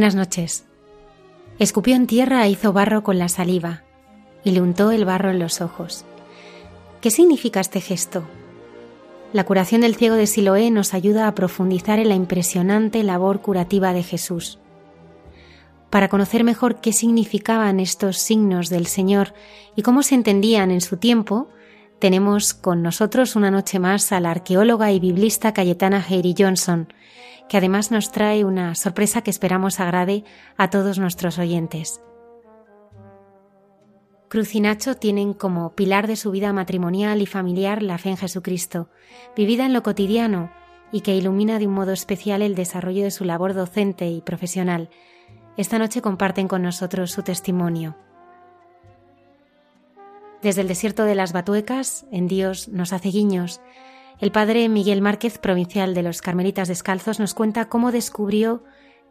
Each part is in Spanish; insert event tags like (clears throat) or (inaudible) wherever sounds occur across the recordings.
Buenas noches. Escupió en tierra e hizo barro con la saliva, y le untó el barro en los ojos. ¿Qué significa este gesto? La curación del ciego de Siloé nos ayuda a profundizar en la impresionante labor curativa de Jesús. Para conocer mejor qué significaban estos signos del Señor y cómo se entendían en su tiempo, tenemos con nosotros una noche más a la arqueóloga y biblista Cayetana Heiri Johnson, que además nos trae una sorpresa que esperamos agrade a todos nuestros oyentes. Cruz y Nacho tienen como pilar de su vida matrimonial y familiar la fe en Jesucristo, vivida en lo cotidiano y que ilumina de un modo especial el desarrollo de su labor docente y profesional. Esta noche comparten con nosotros su testimonio. Desde el desierto de las Batuecas, en Dios nos hace guiños, el padre Miguel Márquez, provincial de los Carmelitas Descalzos, nos cuenta cómo descubrió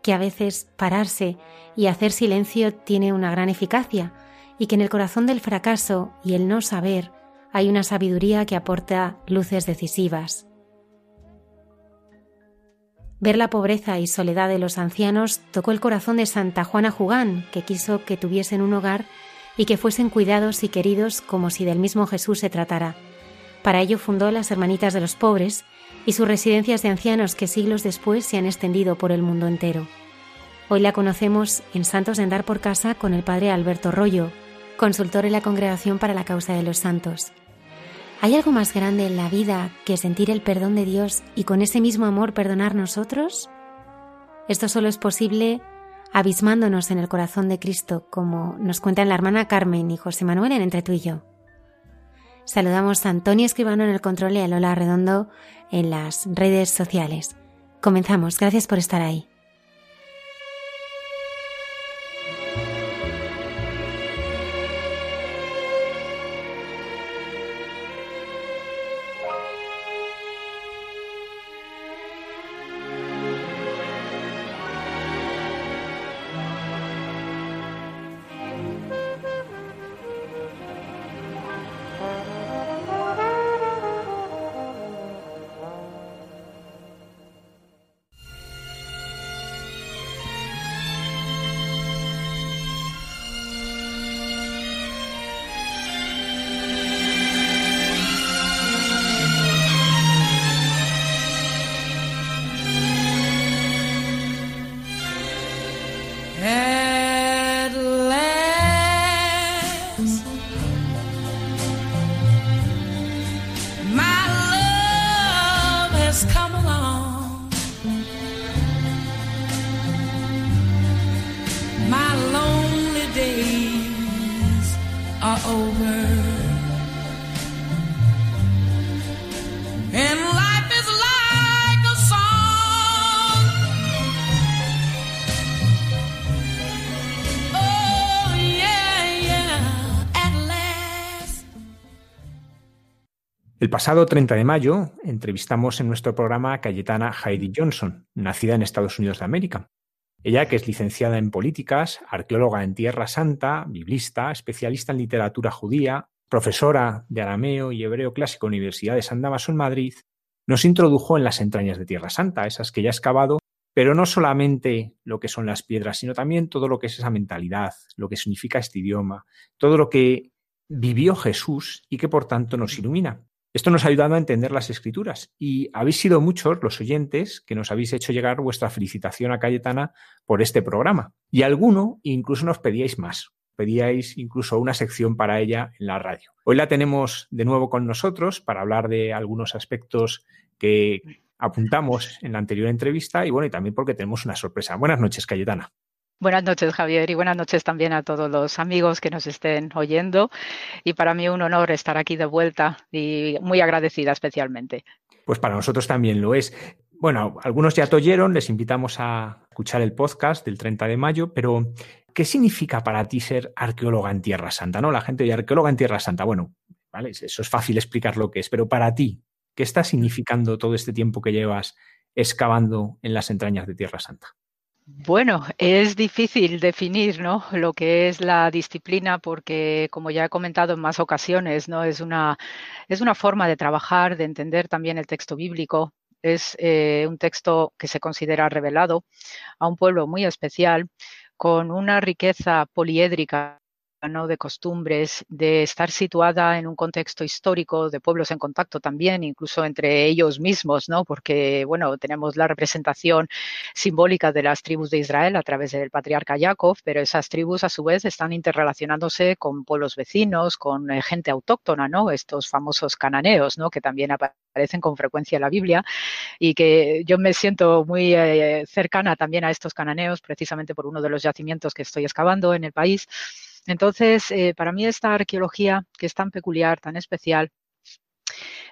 que a veces pararse y hacer silencio tiene una gran eficacia y que en el corazón del fracaso y el no saber hay una sabiduría que aporta luces decisivas. Ver la pobreza y soledad de los ancianos tocó el corazón de Santa Juana Jugán, que quiso que tuviesen un hogar y que fuesen cuidados y queridos como si del mismo Jesús se tratara. Para ello fundó las Hermanitas de los Pobres y sus residencias de ancianos que siglos después se han extendido por el mundo entero. Hoy la conocemos en Santos de Andar por Casa con el padre Alberto Rollo, consultor en la Congregación para la Causa de los Santos. ¿Hay algo más grande en la vida que sentir el perdón de Dios y con ese mismo amor perdonar nosotros? Esto solo es posible abismándonos en el corazón de Cristo, como nos cuentan la hermana Carmen y José Manuel en Entre tú y yo. Saludamos a Antonio Escribano en el control y a Lola Redondo en las redes sociales. Comenzamos. Gracias por estar ahí. El pasado 30 de mayo entrevistamos en nuestro programa a Cayetana Heidi Johnson, nacida en Estados Unidos de América. Ella, que es licenciada en políticas, arqueóloga en Tierra Santa, biblista, especialista en literatura judía, profesora de arameo y hebreo clásico en la Universidad de San Damaso en Madrid, nos introdujo en las entrañas de Tierra Santa, esas que ya ha excavado pero no solamente lo que son las piedras, sino también todo lo que es esa mentalidad, lo que significa este idioma, todo lo que vivió Jesús y que por tanto nos ilumina. Esto nos ha ayudado a entender las escrituras y habéis sido muchos los oyentes que nos habéis hecho llegar vuestra felicitación a Cayetana por este programa. Y alguno incluso nos pedíais más, pedíais incluso una sección para ella en la radio. Hoy la tenemos de nuevo con nosotros para hablar de algunos aspectos que apuntamos en la anterior entrevista y bueno, y también porque tenemos una sorpresa. Buenas noches, Cayetana. Buenas noches, Javier, y buenas noches también a todos los amigos que nos estén oyendo. Y para mí un honor estar aquí de vuelta y muy agradecida especialmente. Pues para nosotros también lo es. Bueno, algunos ya te oyeron, les invitamos a escuchar el podcast del 30 de mayo, pero ¿qué significa para ti ser arqueóloga en Tierra Santa? ¿No? La gente oye arqueóloga en Tierra Santa. Bueno, vale, eso es fácil explicar lo que es, pero para ti, ¿qué está significando todo este tiempo que llevas excavando en las entrañas de Tierra Santa? Bueno, es difícil definir ¿no? lo que es la disciplina porque, como ya he comentado en más ocasiones, ¿no? es, una, es una forma de trabajar, de entender también el texto bíblico. Es eh, un texto que se considera revelado a un pueblo muy especial, con una riqueza poliédrica de costumbres, de estar situada en un contexto histórico, de pueblos en contacto también, incluso entre ellos mismos, ¿no? porque bueno, tenemos la representación simbólica de las tribus de Israel a través del patriarca Jacob, pero esas tribus a su vez están interrelacionándose con pueblos vecinos, con eh, gente autóctona, ¿no? estos famosos cananeos, ¿no? que también aparecen con frecuencia en la Biblia y que yo me siento muy eh, cercana también a estos cananeos, precisamente por uno de los yacimientos que estoy excavando en el país. Entonces, eh, para mí esta arqueología, que es tan peculiar, tan especial,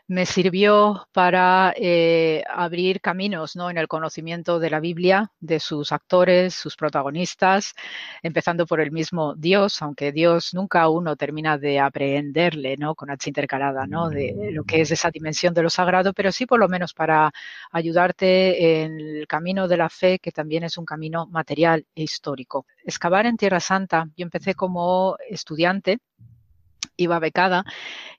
me sirvió para eh, abrir caminos ¿no? en el conocimiento de la Biblia, de sus actores, sus protagonistas, empezando por el mismo Dios, aunque Dios nunca uno termina de aprenderle ¿no? con H intercalada, ¿no? de lo que es esa dimensión de lo sagrado, pero sí por lo menos para ayudarte en el camino de la fe, que también es un camino material e histórico. Excavar en Tierra Santa, yo empecé como estudiante iba becada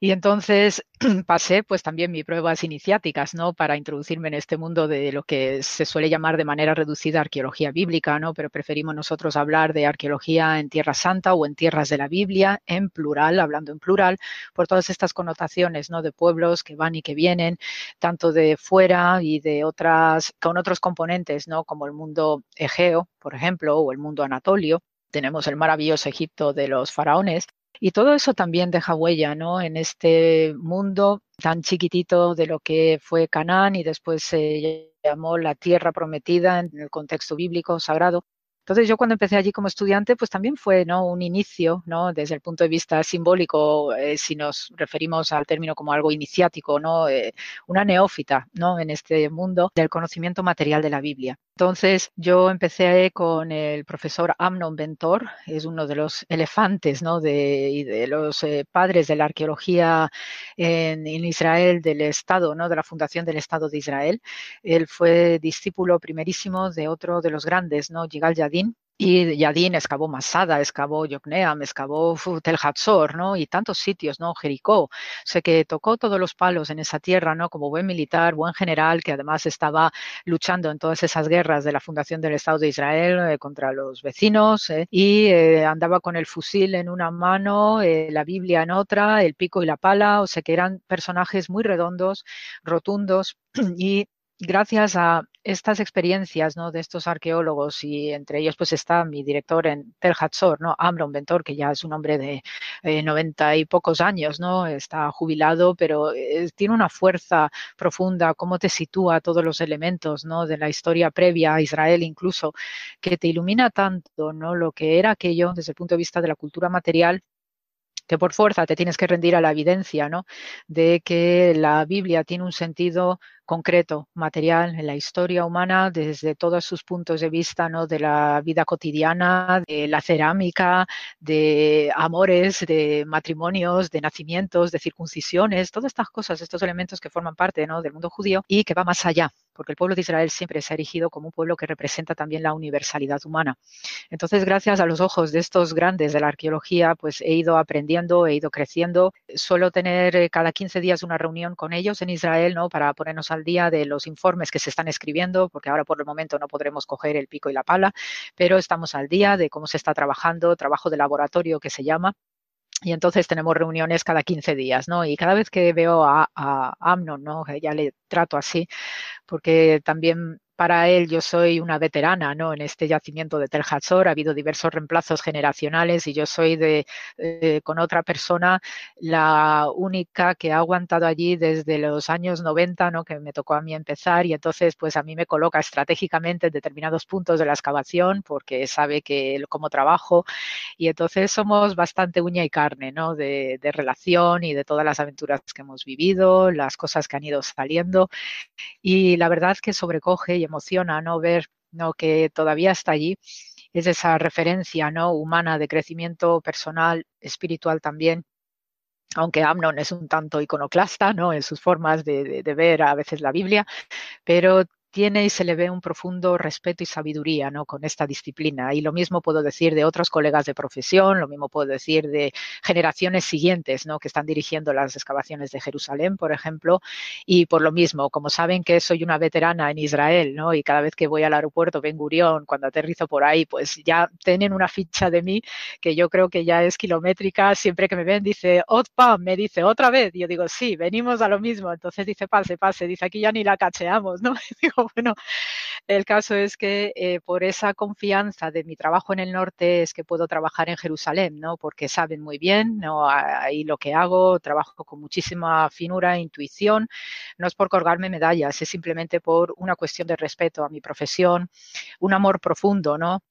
y entonces (clears throat) pasé pues también mis pruebas iniciáticas, ¿no? Para introducirme en este mundo de lo que se suele llamar de manera reducida arqueología bíblica, ¿no? Pero preferimos nosotros hablar de arqueología en Tierra Santa o en tierras de la Biblia, en plural, hablando en plural, por todas estas connotaciones, ¿no? De pueblos que van y que vienen, tanto de fuera y de otras, con otros componentes, ¿no? Como el mundo egeo, por ejemplo, o el mundo anatolio. Tenemos el maravilloso Egipto de los faraones, y todo eso también deja huella, ¿no? En este mundo tan chiquitito de lo que fue Canaán y después se llamó la tierra prometida en el contexto bíblico sagrado. Entonces yo cuando empecé allí como estudiante, pues también fue ¿no? un inicio, ¿no? desde el punto de vista simbólico, eh, si nos referimos al término como algo iniciático, ¿no? Eh, una neófita ¿no? en este mundo del conocimiento material de la Biblia. Entonces yo empecé con el profesor Amnon Bentor, es uno de los elefantes ¿no? de, los eh, padres de la arqueología en, en, Israel del Estado, ¿no? de la fundación del Estado de Israel. Él fue discípulo primerísimo de otro de los grandes, ¿no? Yigal Yadin, y Yadin excavó Masada, excavó Yokneam, excavó Tel Hatzor, ¿no? Y tantos sitios, ¿no? Jericó. O sea, que tocó todos los palos en esa tierra, ¿no? Como buen militar, buen general, que además estaba luchando en todas esas guerras de la fundación del Estado de Israel eh, contra los vecinos eh, y eh, andaba con el fusil en una mano, la Biblia en otra, el pico y la pala. O sea, que eran personajes muy redondos, rotundos (clears throat) y gracias a estas experiencias ¿no? de estos arqueólogos y entre ellos pues está mi director en Tel Hatzor, ¿no? Amron Ventor, que ya es un hombre de eh, noventa y pocos años, ¿no? Está jubilado, pero eh, tiene una fuerza profunda, cómo te sitúa todos los elementos, ¿no? De la historia previa a Israel incluso, que te ilumina tanto, ¿no? Lo que era aquello desde el punto de vista de la cultura material que por fuerza te tienes que rendir a la evidencia, ¿no? De que la Biblia tiene un sentido concreto, material, en la historia humana, desde todos sus puntos de vista, ¿no? De la vida cotidiana, de la cerámica, de amores, de matrimonios, de nacimientos, de circuncisiones, todas estas cosas, estos elementos que forman parte, ¿no? Del mundo judío y que va más allá porque el pueblo de Israel siempre se ha erigido como un pueblo que representa también la universalidad humana. Entonces, gracias a los ojos de estos grandes de la arqueología, pues he ido aprendiendo, he ido creciendo. Suelo tener eh, cada 15 días una reunión con ellos en Israel, ¿no? Para ponernos al día de los informes que se están escribiendo, porque ahora por el momento no podremos coger el pico y la pala, pero estamos al día de cómo se está trabajando, trabajo de laboratorio que se llama, y entonces tenemos reuniones cada 15 días, ¿no? Y cada vez que veo a, a Amnon, ¿no? Ya le trato así, porque también para él yo soy una veterana ¿no? en este yacimiento de Tel Hatzor. Ha habido diversos reemplazos generacionales y yo soy de, eh, con otra persona la única que ha aguantado allí desde los años 90, ¿no? que me tocó a mí empezar y entonces pues a mí me coloca estratégicamente en determinados puntos de la excavación porque sabe que cómo trabajo y entonces somos bastante uña y carne ¿no? de, de relación y de todas las aventuras que hemos vivido, las cosas que han ido saliendo y la verdad que sobrecoge y emociona no ver ¿no? que todavía está allí es esa referencia no humana de crecimiento personal espiritual también aunque Amnon es un tanto iconoclasta ¿no? en sus formas de, de, de ver a veces la Biblia, pero tiene y se le ve un profundo respeto y sabiduría ¿no? con esta disciplina. Y lo mismo puedo decir de otros colegas de profesión, lo mismo puedo decir de generaciones siguientes ¿no? que están dirigiendo las excavaciones de Jerusalén, por ejemplo. Y por lo mismo, como saben que soy una veterana en Israel ¿no? y cada vez que voy al aeropuerto Ben Gurión, cuando aterrizo por ahí, pues ya tienen una ficha de mí que yo creo que ya es kilométrica. Siempre que me ven, dice, Otpa, me dice otra vez. Y yo digo, sí, venimos a lo mismo. Entonces dice, pase, pase. Dice, aquí ya ni la cacheamos, ¿no? (laughs) digo, (laughs) bueno, el caso es que eh, por esa confianza de mi trabajo en el norte es que puedo trabajar en Jerusalén, ¿no? Porque saben muy bien, ¿no? Ahí lo que hago, trabajo con muchísima finura, e intuición. No es por colgarme medallas, es simplemente por una cuestión de respeto a mi profesión, un amor profundo, ¿no?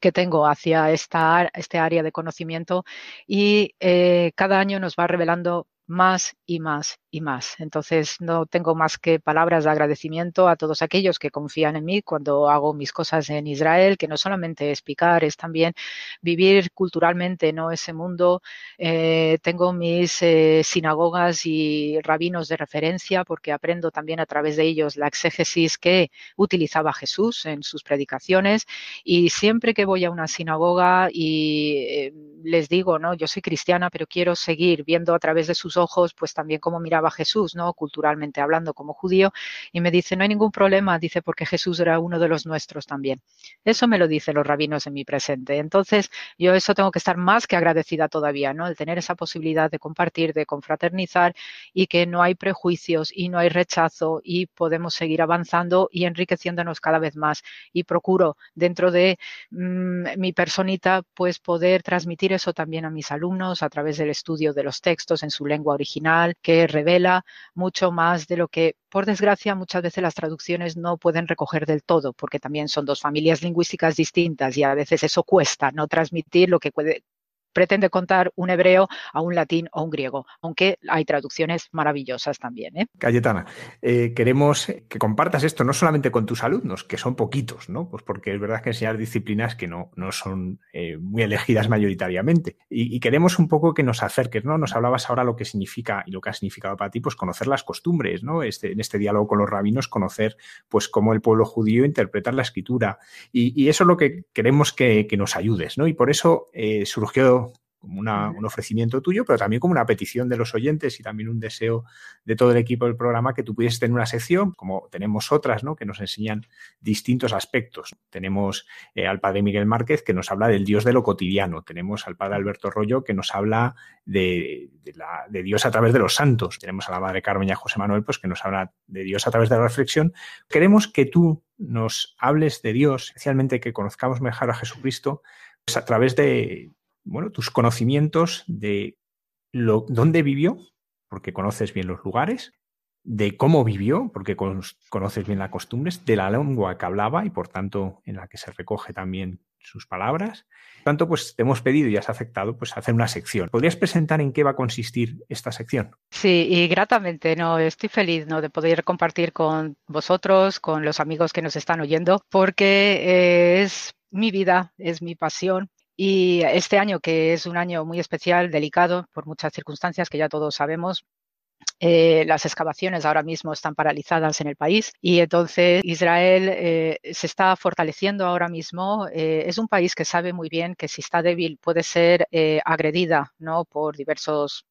que tengo hacia esta, este área de conocimiento y eh, cada año nos va revelando más y más y más. Entonces, no tengo más que palabras de agradecimiento a todos aquellos que confían en mí cuando hago mis cosas en Israel, que no solamente es picar, es también vivir culturalmente ¿no? ese mundo. Eh, tengo mis eh, sinagogas y rabinos de referencia porque aprendo también a través de ellos la exégesis que utilizaba Jesús en sus predicaciones y siempre que voy a una sinagoga y eh, les digo, no, yo soy cristiana, pero quiero seguir viendo a través de sus ojos, pues también como miraba Jesús, ¿no? Culturalmente hablando como judío, y me dice, no hay ningún problema, dice, porque Jesús era uno de los nuestros también. Eso me lo dicen los rabinos en mi presente. Entonces, yo eso tengo que estar más que agradecida todavía, ¿no? El tener esa posibilidad de compartir, de confraternizar y que no hay prejuicios y no hay rechazo y podemos seguir avanzando y enriqueciéndonos cada vez más. Y procuro dentro de mmm, mi personita, pues poder transmitir eso también a mis alumnos a través del estudio de los textos en su lengua original, que revela mucho más de lo que, por desgracia, muchas veces las traducciones no pueden recoger del todo, porque también son dos familias lingüísticas distintas y a veces eso cuesta, no transmitir lo que puede, pretende contar un hebreo a un latín o un griego, aunque hay traducciones maravillosas también. ¿eh? Cayetana, eh, queremos que compartas esto no solamente con tus alumnos, que son poquitos, ¿no? Pues porque es verdad que enseñar disciplinas que no, no son eh, muy elegidas mayoritariamente. Y, queremos un poco que nos acerques, ¿no? Nos hablabas ahora lo que significa y lo que ha significado para ti, pues conocer las costumbres, ¿no? Este, en este diálogo con los rabinos, conocer pues cómo el pueblo judío interpreta la escritura. Y, y eso es lo que queremos que, que, nos ayudes, ¿no? Y por eso eh, surgió como una, un ofrecimiento tuyo, pero también como una petición de los oyentes y también un deseo de todo el equipo del programa que tú pudieses tener una sección, como tenemos otras, ¿no? que nos enseñan distintos aspectos. Tenemos eh, al padre Miguel Márquez que nos habla del Dios de lo cotidiano, tenemos al padre Alberto Rollo que nos habla de, de, la, de Dios a través de los santos, tenemos a la madre Carmen y a José Manuel pues, que nos habla de Dios a través de la reflexión. Queremos que tú nos hables de Dios, especialmente que conozcamos mejor a Jesucristo, pues a través de, bueno, tus conocimientos de lo, dónde vivió, porque conoces bien los lugares, de cómo vivió, porque conoces bien las costumbres, de la lengua que hablaba y por tanto en la que se recoge también sus palabras. Por tanto, pues te hemos pedido y has aceptado pues hacer una sección. ¿Podrías presentar en qué va a consistir esta sección? Sí, y gratamente, no, estoy feliz de poder compartir con vosotros, con los amigos que nos están oyendo, porque eh, es mi vida, es mi pasión y este año, que es un año muy especial, delicado por muchas circunstancias que ya todos sabemos, eh, las excavaciones ahora mismo están paralizadas en el país y entonces Israel eh, se está fortaleciendo ahora mismo. Eh, es un país que sabe muy bien que si está débil puede ser agredida ¿no? por diversos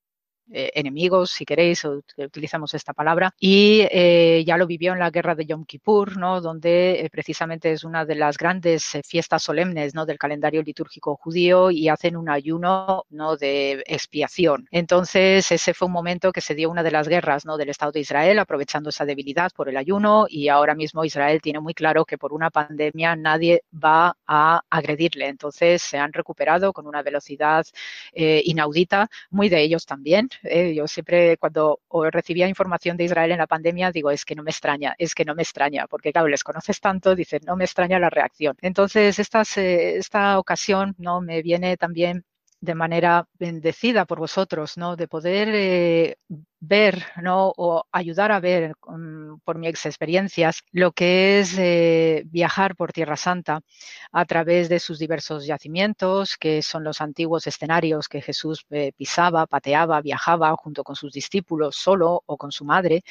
eh, enemigos, si queréis, utilizamos esta palabra, y eh, ya lo vivió en la guerra de Yom Kippur, ¿no? donde eh, precisamente es una de las grandes fiestas solemnes ¿no? del calendario litúrgico judío y hacen un ayuno ¿no? de expiación. Entonces, ese fue un momento que se dio una de las guerras ¿no? del Estado de Israel, aprovechando esa debilidad por el ayuno, y ahora mismo Israel tiene muy claro que por una pandemia nadie va a agredirle. Entonces, se han recuperado con una velocidad inaudita, muy de ellos también, ¿eh? Yo siempre cuando recibía información de Israel en la pandemia digo, es que no me extraña, es que no me extraña, porque claro, les conoces tanto, dicen, no me extraña la reacción. Entonces, esta, esta ocasión no me viene también de manera bendecida por vosotros, ¿no? De poder eh, ver, ¿no? O ayudar a ver por mis experiencias lo que es eh, viajar por Tierra Santa a través de sus diversos yacimientos, que son los antiguos escenarios que Jesús eh, pisaba, pateaba, viajaba junto con sus discípulos, solo o con su madre,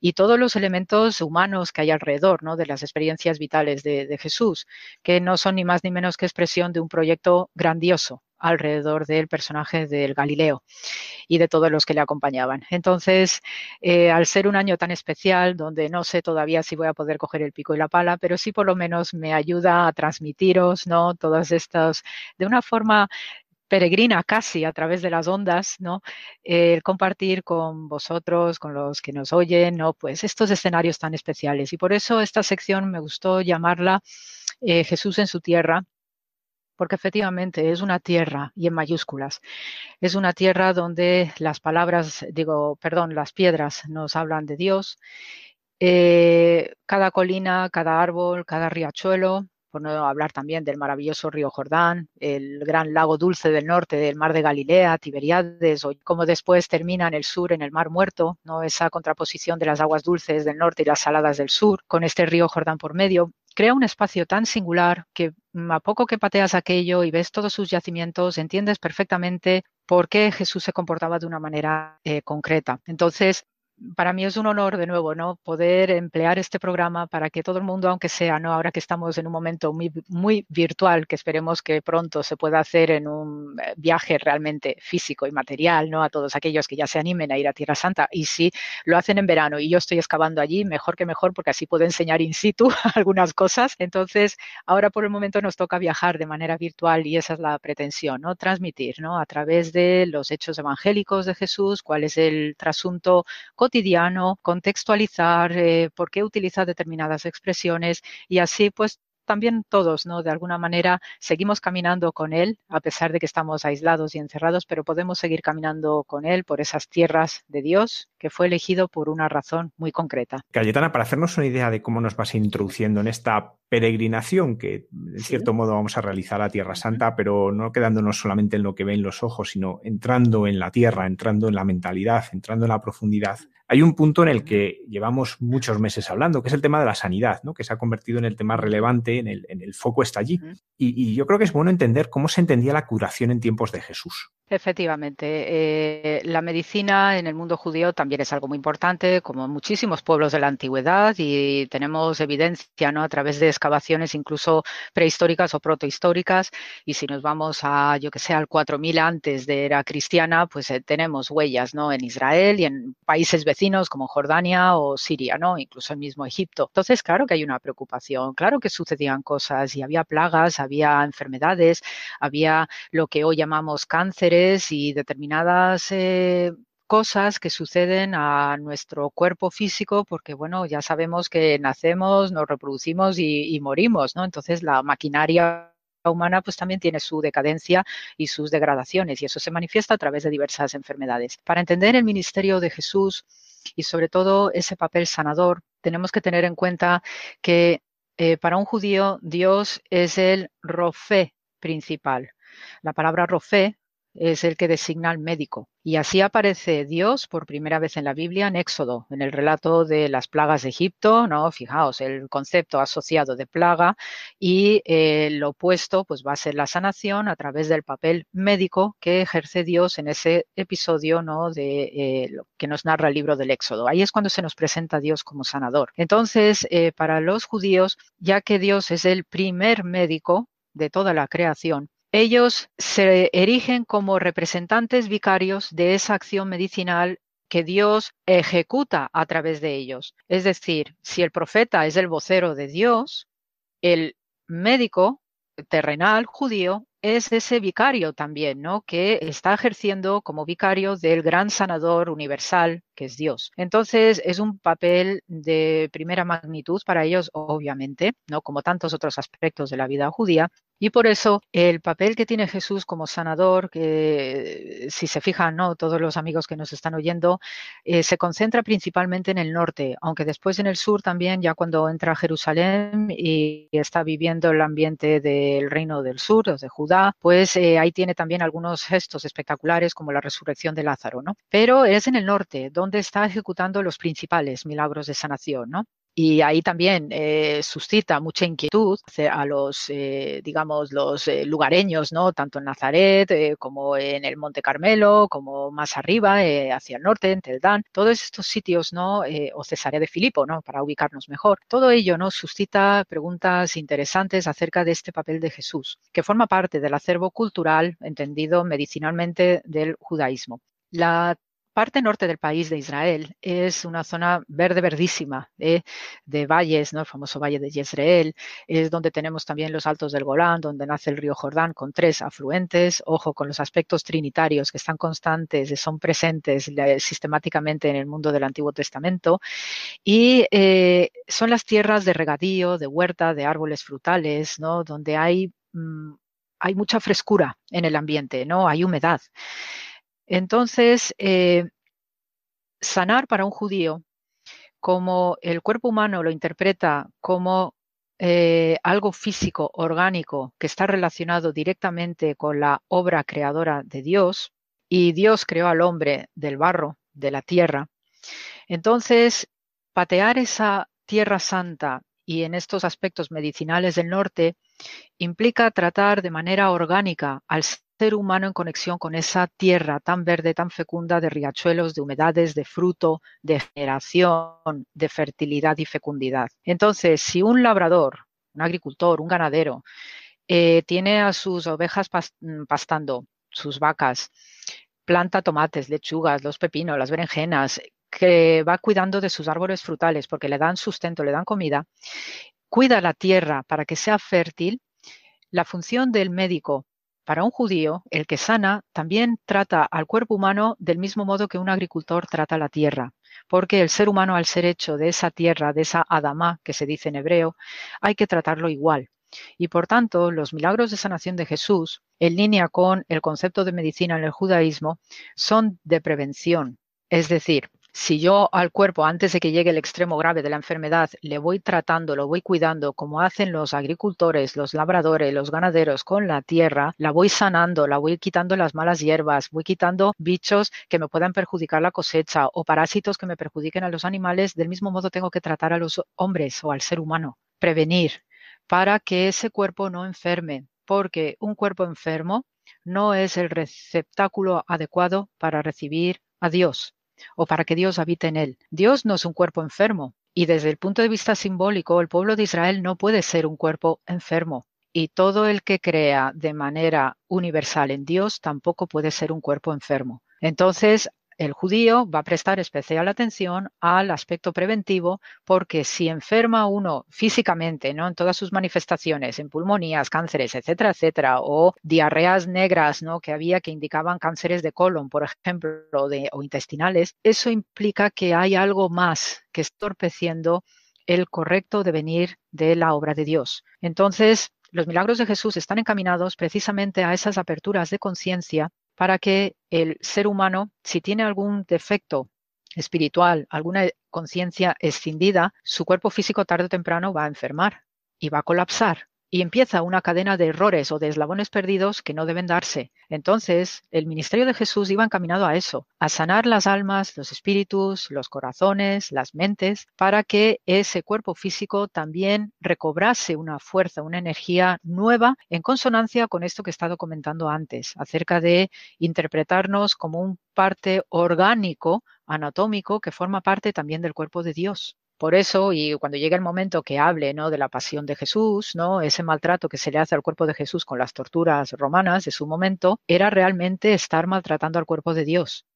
y todos los elementos humanos que hay alrededor, ¿no? De las experiencias vitales de Jesús, que no son ni más ni menos que expresión de un proyecto grandioso, alrededor del personaje del Galileo y de todos los que le acompañaban. Entonces, eh, al ser un año tan especial, donde no sé todavía si voy a poder coger el pico y la pala, pero sí por lo menos me ayuda a transmitiros, ¿no? Todas estas, de una forma peregrina casi a través de las ondas, ¿no? El compartir con vosotros, con los que nos oyen, ¿no? Pues estos escenarios tan especiales. Y por eso esta sección me gustó llamarla eh, Jesús en su tierra, porque efectivamente es una tierra y en mayúsculas. Es una tierra donde las palabras, digo, perdón, las piedras nos hablan de Dios. Eh, cada colina, cada árbol, cada riachuelo, por no hablar también del maravilloso río Jordán, el gran lago dulce del norte del mar de Galilea, Tiberiades, o como después termina en el sur, en el mar muerto, ¿no? esa contraposición de las aguas dulces del norte y las saladas del sur, con este río Jordán por medio crea un espacio tan singular que mm, a poco que pateas aquello y ves todos sus yacimientos, entiendes perfectamente por qué Jesús se comportaba de una manera eh, concreta. Entonces, para mí es un honor de nuevo, ¿no? Poder emplear este programa para que todo el mundo, aunque sea, ¿no? Ahora que estamos en un momento muy, muy virtual, que esperemos que pronto se pueda hacer en un eh, viaje realmente físico y material, ¿no? A todos aquellos que ya se animen a ir a Tierra Santa. Y si lo hacen en verano y yo estoy excavando allí, mejor que mejor, porque así puedo enseñar in situ (laughs) algunas cosas. Entonces, ahora por el momento nos toca viajar de manera virtual y esa es la pretensión, ¿no? Transmitir, ¿no? A través de los hechos evangélicos de Jesús, cuál es el trasunto cotidiano, contextualizar eh, por qué utiliza determinadas expresiones y así pues también todos, ¿no? De alguna manera seguimos caminando con Él, a pesar de que estamos aislados y encerrados, pero podemos seguir caminando con Él por esas tierras de Dios, que fue elegido por una razón muy concreta. Cayetana, para hacernos una idea de cómo nos vas introduciendo en esta peregrinación que en cierto modo vamos a realizar a Tierra Santa, pero no quedándonos solamente en lo que ven los ojos, sino entrando en la tierra, entrando en la mentalidad, entrando en la profundidad. Hay un punto en el que llevamos muchos meses hablando, que es el tema de la sanidad, ¿no? que se ha convertido en el tema relevante, en el, en el foco está allí. y, yo creo que es bueno entender cómo se entendía la curación en tiempos de Jesús. Efectivamente, eh, la medicina en el mundo judío también es algo muy importante, como en muchísimos pueblos de la antigüedad, y tenemos evidencia ¿no? a través de excavaciones incluso prehistóricas o protohistóricas, y si nos vamos a, yo que sé, al 4000 antes de era cristiana, pues eh, tenemos huellas ¿no? en Israel y en países vecinos como Jordania o Siria, ¿no? incluso el mismo Egipto. Entonces, claro que hay una preocupación, claro que sucedían cosas y había plagas, había enfermedades, había lo que hoy llamamos cánceres, y determinadas eh, cosas que suceden a nuestro cuerpo físico, porque bueno, ya sabemos que nacemos, nos reproducimos y, morimos, ¿no? Entonces la maquinaria humana pues también tiene su decadencia y sus degradaciones y eso se manifiesta a través de diversas enfermedades. Para entender el ministerio de Jesús y sobre todo ese papel sanador, tenemos que tener en cuenta que eh, para un judío Dios es el rofé principal. La palabra rofé es el que designa al médico. Y así aparece Dios por primera vez en la Biblia en Éxodo, en el relato de las plagas de Egipto, ¿no? Fijaos, el concepto asociado de plaga y eh, lo opuesto pues va a ser la sanación a través del papel médico que ejerce Dios en ese episodio, ¿no? De eh, lo que nos narra el libro del Éxodo. Ahí es cuando se nos presenta a Dios como sanador. Entonces, eh, para los judíos, ya que Dios es el primer médico de toda la creación, ellos se erigen como representantes vicarios de esa acción medicinal que Dios ejecuta a través de ellos. Es decir, si el profeta es el vocero de Dios, el médico terrenal judío es ese vicario también, ¿no? Que está ejerciendo como vicario del gran sanador universal que es Dios. Entonces, es un papel de primera magnitud para ellos, obviamente, ¿no? Como tantos otros aspectos de la vida judía, y por eso el papel que tiene Jesús como sanador, que si se fijan, ¿no? todos los amigos que nos están oyendo, eh, se concentra principalmente en el norte, aunque después en el sur también, ya cuando entra a Jerusalén y está viviendo el ambiente del reino del sur, de Judá, pues eh, ahí tiene también algunos gestos espectaculares como la resurrección de Lázaro, ¿no? Pero es en el norte donde está ejecutando los principales milagros de sanación, ¿no? Y ahí también eh, suscita mucha inquietud a los, eh, digamos, los eh, lugareños, ¿no? Tanto en Nazaret como en el Monte Carmelo, como más arriba, hacia el norte, en Teldán. Todos estos sitios, ¿no? o Cesarea de Filipo, ¿no? Para ubicarnos mejor. Todo ello, ¿no? Suscita preguntas interesantes acerca de este papel de Jesús, que forma parte del acervo cultural, entendido medicinalmente, del judaísmo. La parte norte del país de Israel es una zona verde verdísima ¿eh? de valles, ¿no? el famoso valle de Jezreel, es donde tenemos también los altos del Golán, donde nace el río Jordán con tres afluentes, ojo con los aspectos trinitarios que están constantes, son presentes sistemáticamente en el mundo del Antiguo Testamento, y eh, son las tierras de regadío, de huerta, de árboles frutales, ¿no? donde hay, mm, hay mucha frescura en el ambiente, ¿no? hay humedad. Entonces, eh, sanar para un judío, como el cuerpo humano lo interpreta como eh, algo físico, orgánico, que está relacionado directamente con la obra creadora de Dios, y Dios creó al hombre del barro, de la tierra. Entonces, patear esa tierra santa y en estos aspectos medicinales del norte implica tratar de manera orgánica al ser humano en conexión con esa tierra tan verde, tan fecunda de riachuelos, de humedades, de fruto, de generación, de fertilidad y fecundidad. Entonces, si un labrador, un agricultor, un ganadero, eh, tiene a sus ovejas mm, pastando, sus vacas, planta tomates, lechugas, los pepinos, las berenjenas, que va cuidando de sus árboles frutales porque le dan sustento, le dan comida, cuida la tierra para que sea fértil, la función del médico para un judío, el que sana también trata al cuerpo humano del mismo modo que un agricultor trata la tierra, porque el ser humano al ser hecho de esa tierra, de esa Adamá que se dice en hebreo, hay que tratarlo igual. Y por tanto, los milagros de sanación de Jesús, en línea con el concepto de medicina en el judaísmo, son de prevención. Es decir, si yo al cuerpo, antes de que llegue el extremo grave de la enfermedad, le voy tratando, lo voy cuidando, como hacen los agricultores, los labradores, los ganaderos con la tierra, la voy sanando, la voy quitando las malas hierbas, voy quitando bichos que me puedan perjudicar la cosecha o parásitos que me perjudiquen a los animales, del mismo modo tengo que tratar a los hombres o al ser humano, prevenir para que ese cuerpo no enferme, porque un cuerpo enfermo no es el receptáculo adecuado para recibir a Dios o para que Dios habite en él. Dios no es un cuerpo enfermo y desde el punto de vista simbólico el pueblo de Israel no puede ser un cuerpo enfermo y todo el que crea de manera universal en Dios tampoco puede ser un cuerpo enfermo. Entonces, el judío va a prestar especial atención al aspecto preventivo porque si enferma uno físicamente, ¿no? En todas sus manifestaciones, en pulmonías, cánceres, etcétera, etcétera, o diarreas negras, ¿no? Que había que indicaban cánceres de colon, por ejemplo, de, o intestinales, eso implica que hay algo más que estorpeciendo el correcto devenir de la obra de Dios. Entonces, los milagros de Jesús están encaminados precisamente a esas aperturas de conciencia para que el ser humano, si tiene algún defecto espiritual, alguna conciencia escindida, su cuerpo físico tarde o temprano va a enfermar y va a colapsar. Y empieza una cadena de errores o de eslabones perdidos que no deben darse. Entonces, el ministerio de Jesús iba encaminado a eso, a sanar las almas, los espíritus, los corazones, las mentes, para que ese cuerpo físico también recobrase una fuerza, una energía nueva en consonancia con esto que he estado comentando antes, acerca de interpretarnos como un parte orgánico, anatómico, que forma parte también del cuerpo de Dios. Por eso, y cuando llegue el momento que hable ¿no? de la pasión de Jesús, ¿no? ese maltrato que se le hace al cuerpo de Jesús con las torturas romanas de su momento, era realmente estar maltratando al cuerpo de Dios.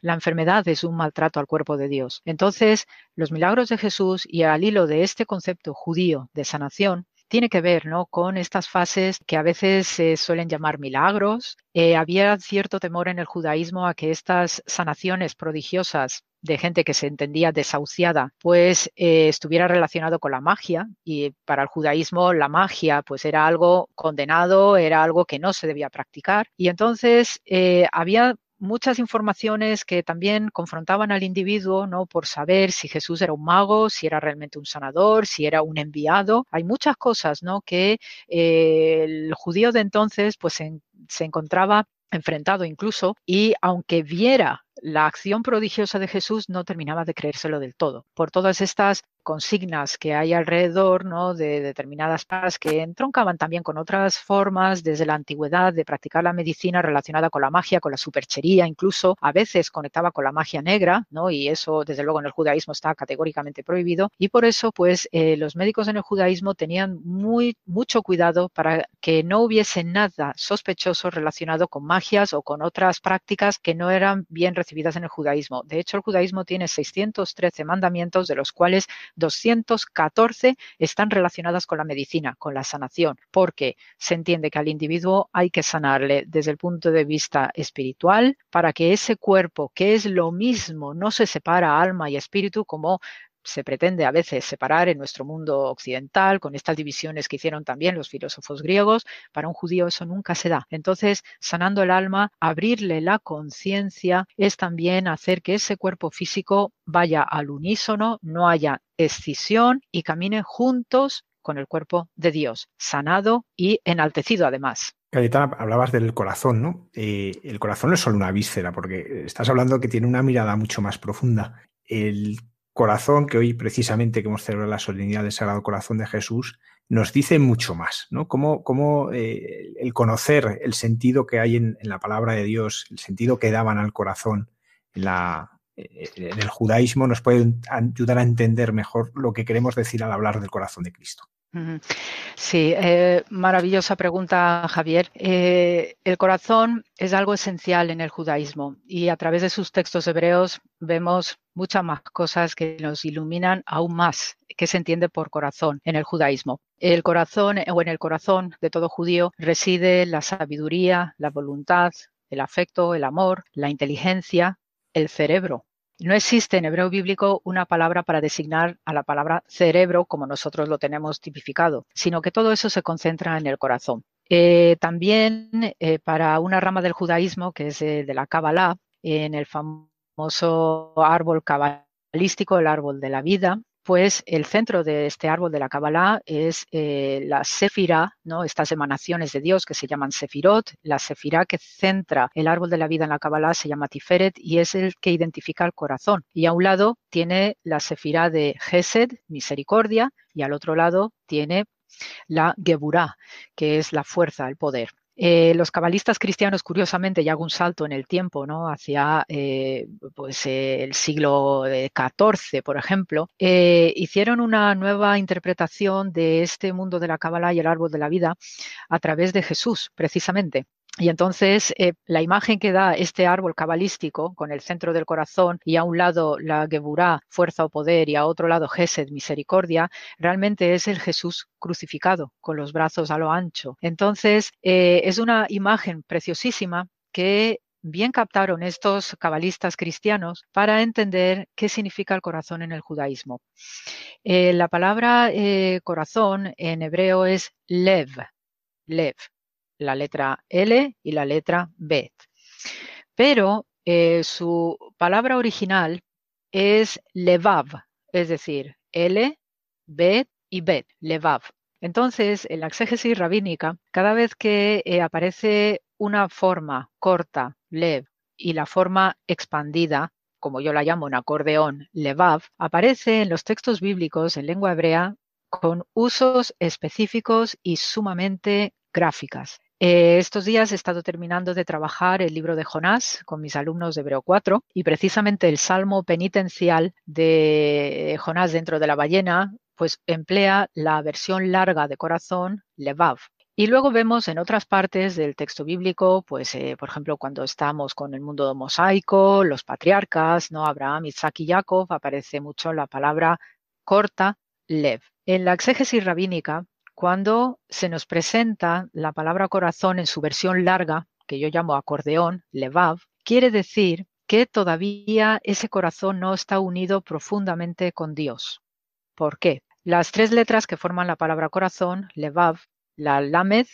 La enfermedad es un maltrato al cuerpo de Dios. Entonces, los milagros de Jesús y al hilo de este concepto judío de sanación, tiene que ver ¿no? con estas fases que a veces se suelen llamar milagros. Eh, había cierto temor en el judaísmo a que estas sanaciones prodigiosas de gente que se entendía desahuciada, pues eh, estuviera relacionado con la magia y para el judaísmo la magia pues era algo condenado, era algo que no se debía practicar y entonces eh, había muchas informaciones que también confrontaban al individuo, ¿no? Por saber si Jesús era un mago, si era realmente un sanador, si era un enviado. Hay muchas cosas, ¿no? Que eh, el judío de entonces, pues, se encontraba enfrentado incluso, y aunque viera la acción prodigiosa de Jesús no terminaba de creérselo del todo, por todas estas consignas que hay alrededor ¿no? de determinadas paz que entroncaban también con otras formas desde la antigüedad de practicar la medicina relacionada con la magia, con la superchería, incluso a veces conectaba con la magia negra, ¿no? y eso desde luego en el judaísmo está categóricamente prohibido, y por eso pues eh, los médicos en el judaísmo tenían muy mucho cuidado para que no hubiese nada sospechoso relacionado con magias o con otras prácticas que no eran bien recibidas en el judaísmo. De hecho, el judaísmo tiene 613 mandamientos, de los cuales 214 están relacionadas con la medicina, con la sanación, porque se entiende que al individuo hay que sanarle desde el punto de vista espiritual para que ese cuerpo, que es lo mismo, no se separa alma y espíritu como se pretende a veces separar en nuestro mundo occidental con estas divisiones que hicieron también los filósofos griegos. Para un judío eso nunca se da. Entonces, sanando el alma, abrirle la conciencia es también hacer que ese cuerpo físico vaya al unísono, no haya escisión y camine juntos con el cuerpo de Dios, sanado y enaltecido además. Cayetana, hablabas del corazón, ¿no? Eh, el corazón no es solo una víscera, porque estás hablando que tiene una mirada mucho más profunda. El corazón, que hoy precisamente que hemos celebrado la solemnidad del Sagrado Corazón de Jesús, nos dice mucho más, ¿no? Cómo, eh, el conocer el sentido que hay en, la palabra de Dios, el sentido que daban al corazón en, eh, en el judaísmo, nos puede ayudar a entender mejor lo que queremos decir al hablar del corazón de Cristo. Sí, eh, maravillosa pregunta, Javier. Eh, el corazón es algo esencial en el judaísmo y a través de sus textos hebreos vemos muchas más cosas que nos iluminan aún más qué se entiende por corazón en el judaísmo. El corazón o en el corazón de todo judío reside la sabiduría, la voluntad, el afecto, el amor, la inteligencia, el cerebro, no existe en hebreo bíblico una palabra para designar a la palabra cerebro como nosotros lo tenemos tipificado, sino que todo eso se concentra en el corazón. Eh, también eh, para una rama del judaísmo, que es de la Kabbalah, en el famoso árbol cabalístico, el árbol de la vida, pues el centro de este árbol de la Kabbalah es eh, la Sefirah, ¿no? estas emanaciones de Dios que se llaman Sefirot. La Sefirah que centra el árbol de la vida en la Kabbalah se llama Tiferet y es el que identifica el corazón. Y a un lado tiene la Sefirah de Gesed, misericordia, y al otro lado tiene la Geburah, que es la fuerza, el poder. Eh, los cabalistas cristianos, curiosamente, ya hago un salto en el tiempo, ¿no? Hacia eh, pues, eh, el siglo XIV, por ejemplo, hicieron una nueva interpretación de este mundo de la Cábala y el árbol de la vida a través de Jesús, precisamente. Y entonces eh, la imagen que da este árbol cabalístico con el centro del corazón y a un lado la Geburá, fuerza o poder, y a otro lado Gesed, misericordia, realmente es el Jesús crucificado con los brazos a lo ancho. Entonces eh, es una imagen preciosísima que bien captaron estos cabalistas cristianos para entender qué significa el corazón en el judaísmo. Eh, la palabra corazón en hebreo es lev, lev la letra L y la letra Bet. Pero eh, su palabra original es levav, es decir, L, Bet y Bet, levav. Entonces, en la exégesis rabínica, cada vez que eh, aparece una forma corta, lev, y la forma expandida, como yo la llamo en acordeón, levav, aparece en los textos bíblicos en lengua hebrea con usos específicos y sumamente gráficas. Eh, estos días he estado terminando de trabajar el libro de Jonás con mis alumnos de Hebreo 4 y precisamente el salmo penitencial de Jonás dentro de la ballena pues emplea la versión larga de corazón, Levav. Y luego vemos en otras partes del texto bíblico, pues eh, por ejemplo cuando estamos con el mundo mosaico, los patriarcas, no Abraham, Isaac y Jacob, aparece mucho la palabra corta, Lev. En la exégesis rabínica cuando se nos presenta la palabra corazón en su versión larga, que yo llamo acordeón, levav, quiere decir que todavía ese corazón no está unido profundamente con Dios. ¿Por qué? Las tres letras que forman la palabra corazón, levav, la lamed,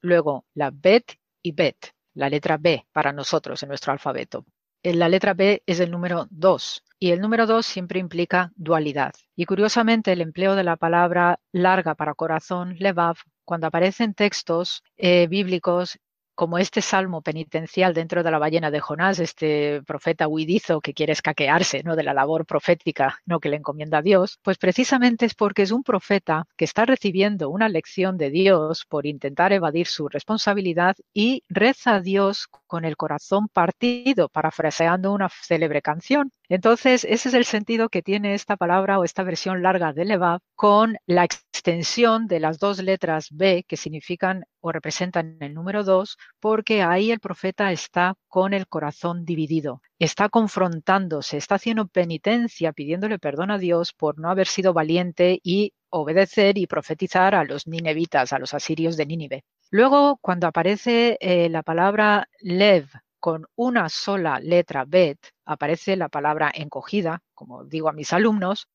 luego la bet y bet, la letra B para nosotros en nuestro alfabeto. La letra B es el número 2 y el número 2 siempre implica dualidad. Y curiosamente el empleo de la palabra larga para corazón, levav, cuando aparece en textos eh, bíblicos como este salmo penitencial dentro de la ballena de Jonás, este profeta huidizo que quiere escaquearse ¿no? de la labor profética ¿no? que le encomienda a Dios, pues precisamente es porque es un profeta que está recibiendo una lección de Dios por intentar evadir su responsabilidad y reza a Dios con el corazón partido, parafraseando una célebre canción. Entonces, ese es el sentido que tiene esta palabra o esta versión larga de Levab con la extensión de las dos letras B que significan o representan el número 2, porque ahí el profeta está con el corazón dividido, está confrontándose, está haciendo penitencia, pidiéndole perdón a Dios por no haber sido valiente y obedecer y profetizar a los ninevitas, a los asirios de Nínive. Luego, cuando aparece eh, la palabra lev con una sola letra bet, aparece la palabra encogida, como digo a mis alumnos,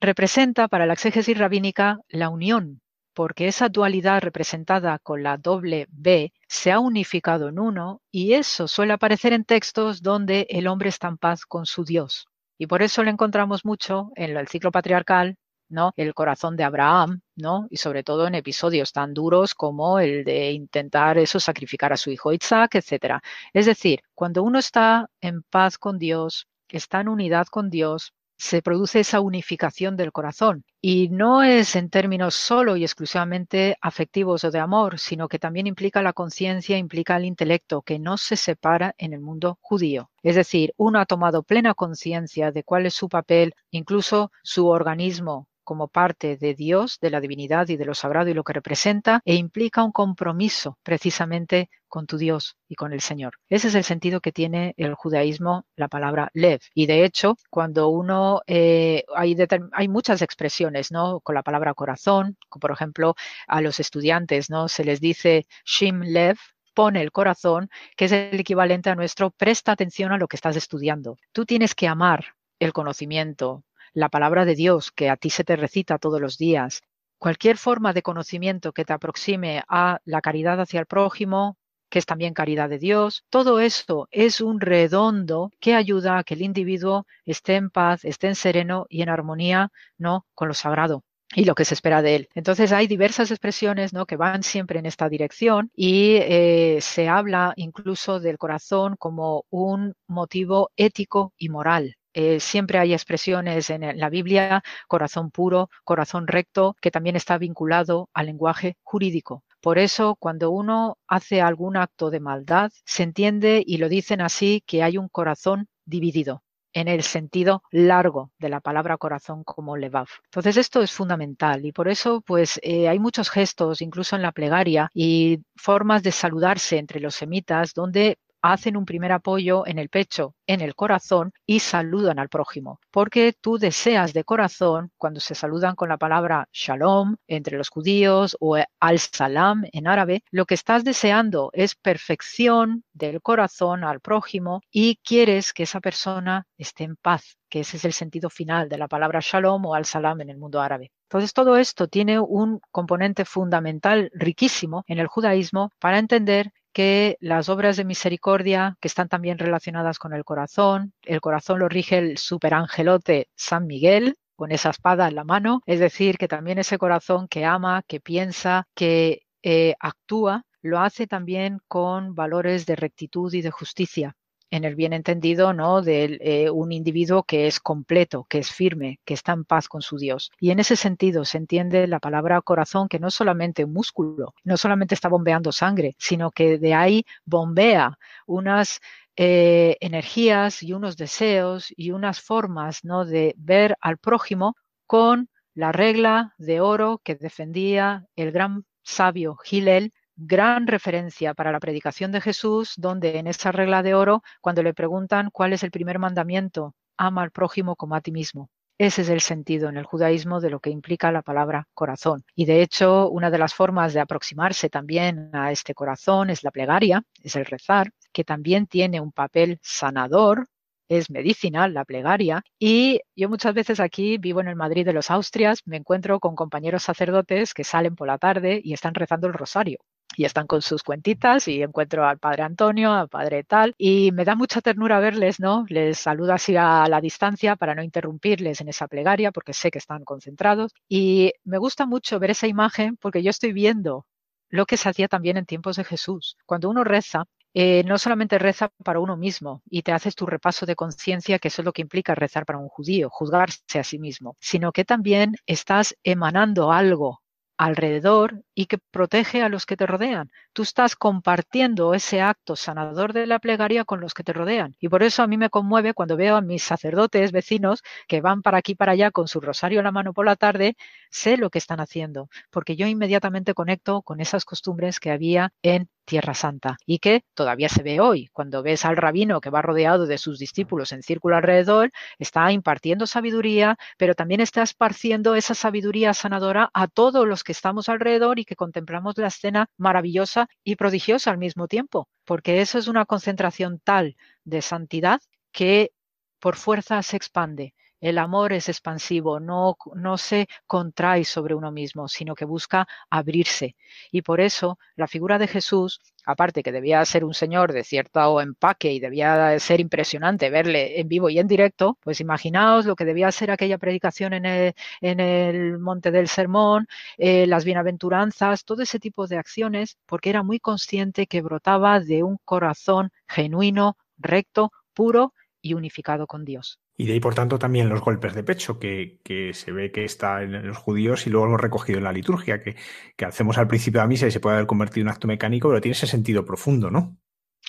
representa para la exégesis rabínica la unión, porque esa dualidad representada con la doble B se ha unificado en uno y eso suele aparecer en textos donde el hombre está en paz con su Dios. Y por eso lo encontramos mucho en el ciclo patriarcal, ¿no? El corazón de Abraham, ¿no? Y sobre todo en episodios tan duros como el de intentar eso sacrificar a su hijo Isaac, etcétera. Es decir, cuando uno está en paz con Dios, está en unidad con Dios, se produce esa unificación del corazón. Y no es en términos solo y exclusivamente afectivos o de amor, sino que también implica la conciencia, implica el intelecto, que no se separa en el mundo judío. Es decir, uno ha tomado plena conciencia de cuál es su papel, incluso su organismo como parte de Dios, de la divinidad y de lo sagrado y lo que representa, e implica un compromiso precisamente con tu Dios y con el Señor. Ese es el sentido que tiene el judaísmo la palabra lev. Y de hecho, cuando uno, eh, hay, hay muchas expresiones, ¿no? Con la palabra corazón, por ejemplo a los estudiantes, ¿no? Se les dice shim lev, pone el corazón, que es el equivalente a nuestro presta atención a lo que estás estudiando. Tú tienes que amar el conocimiento, la palabra de Dios que a ti se te recita todos los días, cualquier forma de conocimiento que te aproxime a la caridad hacia el prójimo, que es también caridad de Dios, todo esto es un redondo que ayuda a que el individuo esté en paz, esté en sereno y en armonía, ¿no? con lo sagrado y lo que se espera de él. Entonces hay diversas expresiones ¿no? que van siempre en esta dirección y eh, se habla incluso del corazón como un motivo ético y moral. Eh, siempre hay expresiones en la Biblia, corazón puro, corazón recto, que también está vinculado al lenguaje jurídico. Por eso, cuando uno hace algún acto de maldad, se entiende y lo dicen así que hay un corazón dividido en el sentido largo de la palabra corazón como levav. Entonces esto es fundamental y por eso pues eh, hay muchos gestos incluso en la plegaria y formas de saludarse entre los semitas donde hacen un primer apoyo en el pecho, en el corazón y saludan al prójimo. Porque tú deseas de corazón, cuando se saludan con la palabra shalom entre los judíos o al-salam en árabe, lo que estás deseando es perfección del corazón al prójimo y quieres que esa persona esté en paz, que ese es el sentido final de la palabra shalom o al-salam en el mundo árabe. Entonces, todo esto tiene un componente fundamental riquísimo en el judaísmo para entender que las obras de misericordia, que están también relacionadas con el corazón, el corazón lo rige el superangelote San Miguel, con esa espada en la mano, es decir, que también ese corazón que ama, que piensa, que eh, actúa, lo hace también con valores de rectitud y de justicia en el bien entendido, ¿no? De eh, un individuo que es completo, que es firme, que está en paz con su Dios. Y en ese sentido se entiende la palabra corazón que no solamente músculo, no solamente está bombeando sangre, sino que de ahí bombea unas eh, energías y unos deseos y unas formas, ¿no? De ver al prójimo con la regla de oro que defendía el gran sabio Gilel gran referencia para la predicación de Jesús, donde en esa regla de oro, cuando le preguntan cuál es el primer mandamiento, ama al prójimo como a ti mismo. Ese es el sentido en el judaísmo de lo que implica la palabra corazón. Y de hecho, una de las formas de aproximarse también a este corazón es la plegaria, es el rezar, que también tiene un papel sanador es medicinal la plegaria y yo muchas veces aquí vivo en el Madrid de los Austrias, me encuentro con compañeros sacerdotes que salen por la tarde y están rezando el rosario y están con sus cuentitas y encuentro al padre Antonio, al padre tal, y me da mucha ternura verles, ¿no? Les saludo así a la distancia para no interrumpirles en esa plegaria porque sé que están concentrados y me gusta mucho ver esa imagen porque yo estoy viendo lo que se hacía también en tiempos de Jesús. Cuando uno reza, eh, no solamente reza para uno mismo y te haces tu repaso de conciencia, que eso es lo que implica rezar para un judío, juzgarse a sí mismo, sino que también estás emanando algo alrededor y que protege a los que te rodean. Tú estás compartiendo ese acto sanador de la plegaria con los que te rodean. Y por eso a mí me conmueve cuando veo a mis sacerdotes vecinos que van para aquí para allá con su rosario en la mano por la tarde, sé lo que están haciendo, porque yo inmediatamente conecto con esas costumbres que había en Tierra Santa y que todavía se ve hoy. Cuando ves al rabino que va rodeado de sus discípulos en círculo alrededor, está impartiendo sabiduría, pero también está esparciendo esa sabiduría sanadora a todos los que estamos alrededor y que contemplamos la escena maravillosa y prodigiosa al mismo tiempo, porque eso es una concentración tal de santidad que por fuerza se expande el amor es expansivo, no, se contrae sobre uno mismo, sino que busca abrirse. Y por eso la figura de Jesús, aparte que debía ser un señor de cierto empaque y debía ser impresionante verle en vivo y en directo, pues imaginaos lo que debía ser aquella predicación en el, en el Monte del Sermón, eh, las bienaventuranzas, todo ese tipo de acciones, porque era muy consciente que brotaba de un corazón genuino, recto, puro y unificado con Dios. Y de ahí, por tanto, también los golpes de pecho, que, se ve que está en los judíos y luego hemos recogido en la liturgia, que, que hacemos al principio de la misa y se puede haber convertido en un acto mecánico, pero tiene ese sentido profundo, ¿no?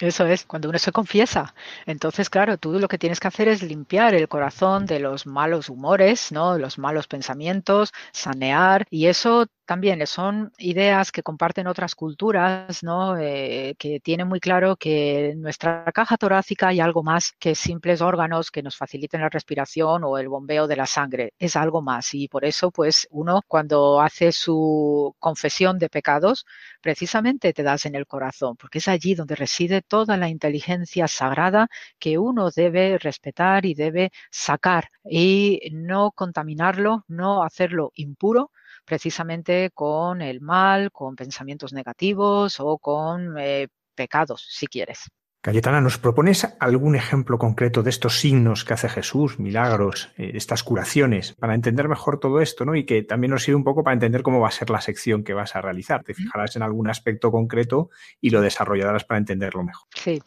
Eso es, cuando uno se confiesa. Entonces, claro, tú lo que tienes que hacer es limpiar el corazón de los malos humores, ¿no? Los malos pensamientos, sanear, y eso también son ideas que comparten otras culturas, ¿no? Eh, que tienen muy claro que en nuestra caja torácica hay algo más que simples órganos que nos faciliten la respiración o el bombeo de la sangre. Es algo más. Y por eso, pues, uno cuando hace su confesión de pecados, precisamente te das en el corazón, porque es allí donde reside toda la inteligencia sagrada que uno debe respetar y debe sacar y no contaminarlo, no hacerlo impuro, precisamente con el mal, con pensamientos negativos o con eh, pecados, si quieres. Cayetana, ¿nos propones algún ejemplo concreto de estos signos que hace Jesús, milagros, eh, estas curaciones, para entender mejor todo esto, ¿no? Y que también nos sirve un poco para entender cómo va a ser la sección que vas a realizar. Te fijarás en algún aspecto concreto y lo desarrollarás para entenderlo mejor. Sí,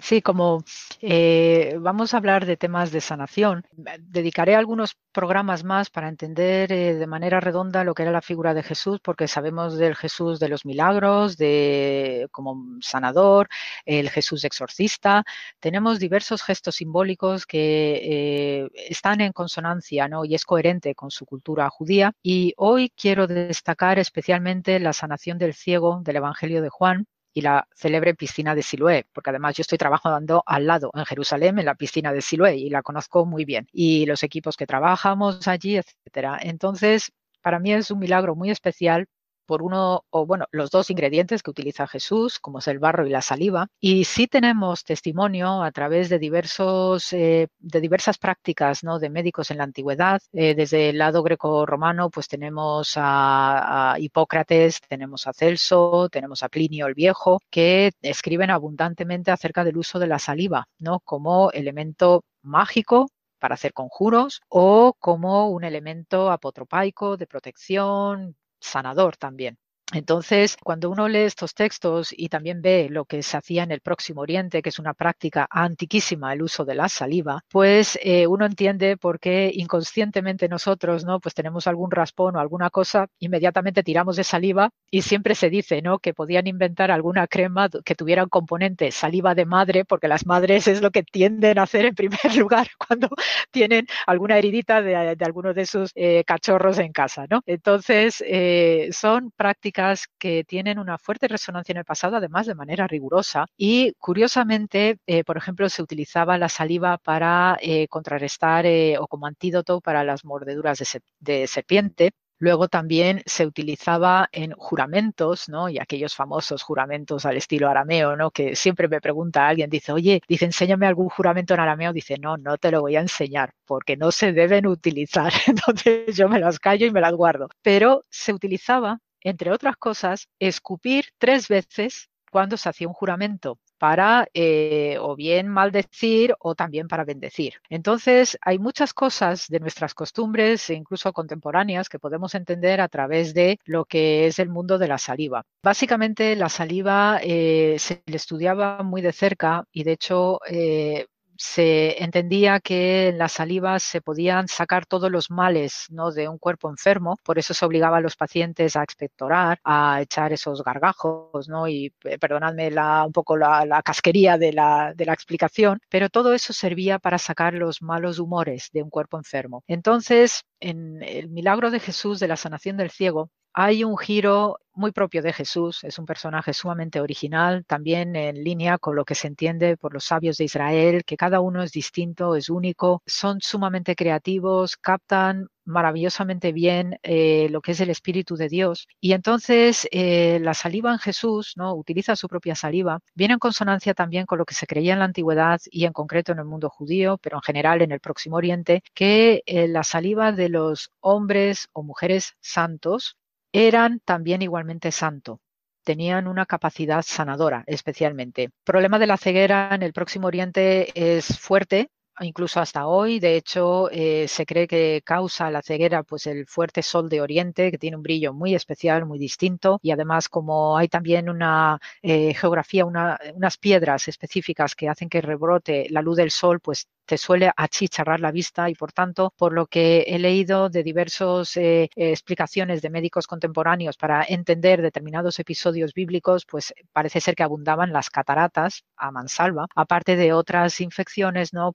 sí, como eh, vamos a hablar de temas de sanación, dedicaré algunos programas más para entender eh, de manera redonda lo que era la figura de Jesús, porque sabemos del Jesús de los milagros, de como sanador, el Jesús de exorcista, tenemos diversos gestos simbólicos que eh, están en consonancia ¿no? y es coherente con su cultura judía. Y hoy quiero destacar especialmente la sanación del ciego del Evangelio de Juan, y la célebre piscina de Siloé, porque además yo estoy trabajando al lado en Jerusalén en la piscina de Siloé y la conozco muy bien y los equipos que trabajamos allí, etcétera. Entonces, para mí es un milagro muy especial por uno, o bueno, los dos ingredientes que utiliza Jesús, como es el barro y la saliva. Y sí tenemos testimonio a través de diversos, eh, de diversas prácticas, ¿no? De médicos en la antigüedad. Eh, desde el lado greco-romano, pues tenemos a, a, Hipócrates, tenemos a Celso, tenemos a Plinio el Viejo, que escriben abundantemente acerca del uso de la saliva, ¿no? Como elemento mágico para hacer conjuros o como un elemento apotropaico de protección, sanador también. Entonces, cuando uno lee estos textos y también ve lo que se hacía en el Próximo Oriente, que es una práctica antiquísima el uso de la saliva, pues eh, uno entiende por qué inconscientemente nosotros, ¿no? Pues tenemos algún raspón o alguna cosa, inmediatamente tiramos de saliva y siempre se dice, ¿no? Que podían inventar alguna crema que tuviera un componente saliva de madre, porque las madres es lo que tienden a hacer en primer (laughs) lugar cuando tienen alguna heridita de, alguno de sus eh, cachorros en casa, ¿no? Entonces, eh, son prácticas que tienen una fuerte resonancia en el pasado, además de manera rigurosa. Y curiosamente, eh, por ejemplo, se utilizaba la saliva para eh, contrarrestar eh, o como antídoto para las mordeduras de, serpiente. Luego también se utilizaba en juramentos, ¿no? Y aquellos famosos juramentos al estilo arameo, ¿no? Que siempre me pregunta alguien, dice, oye, dice, enséñame algún juramento en arameo. Dice, no, no te lo voy a enseñar porque no se deben utilizar. (laughs) Entonces yo me las callo y me las guardo. Pero se utilizaba entre otras cosas, escupir tres veces cuando se hacía un juramento para eh, o bien maldecir o también para bendecir. Entonces, hay muchas cosas de nuestras costumbres, incluso contemporáneas, que podemos entender a través de lo que es el mundo de la saliva. Básicamente, la saliva eh, se le estudiaba muy de cerca y, de hecho, eh, se entendía que en las salivas se podían sacar todos los males ¿no? de un cuerpo enfermo, por eso se obligaba a los pacientes a expectorar, a echar esos gargajos, ¿no? y eh, perdonadme la, un poco la, casquería de la, de la explicación, pero todo eso servía para sacar los malos humores de un cuerpo enfermo. Entonces, en el milagro de Jesús de la sanación del ciego, hay un giro muy propio de Jesús, es un personaje sumamente original, también en línea con lo que se entiende por los sabios de Israel, que cada uno es distinto, es único, son sumamente creativos, captan maravillosamente bien eh, lo que es el Espíritu de Dios. Y entonces eh, la saliva en Jesús, ¿no? utiliza su propia saliva, viene en consonancia también con lo que se creía en la antigüedad y en concreto en el mundo judío, pero en general en el Próximo Oriente, que eh, la saliva de los hombres o mujeres santos eran también igualmente santo. Tenían una capacidad sanadora, especialmente. El problema de la ceguera en el Próximo Oriente es fuerte, incluso hasta hoy. De hecho, eh, se cree que causa la ceguera pues el fuerte sol de Oriente, que tiene un brillo muy especial, muy distinto. Y además, como hay también una eh, geografía, unas piedras específicas que hacen que rebrote la luz del sol, pues te suele achicharrar la vista y por tanto, por lo que he leído de diversas eh, explicaciones de médicos contemporáneos para entender determinados episodios bíblicos, pues parece ser que abundaban las cataratas a mansalva, aparte de otras infecciones no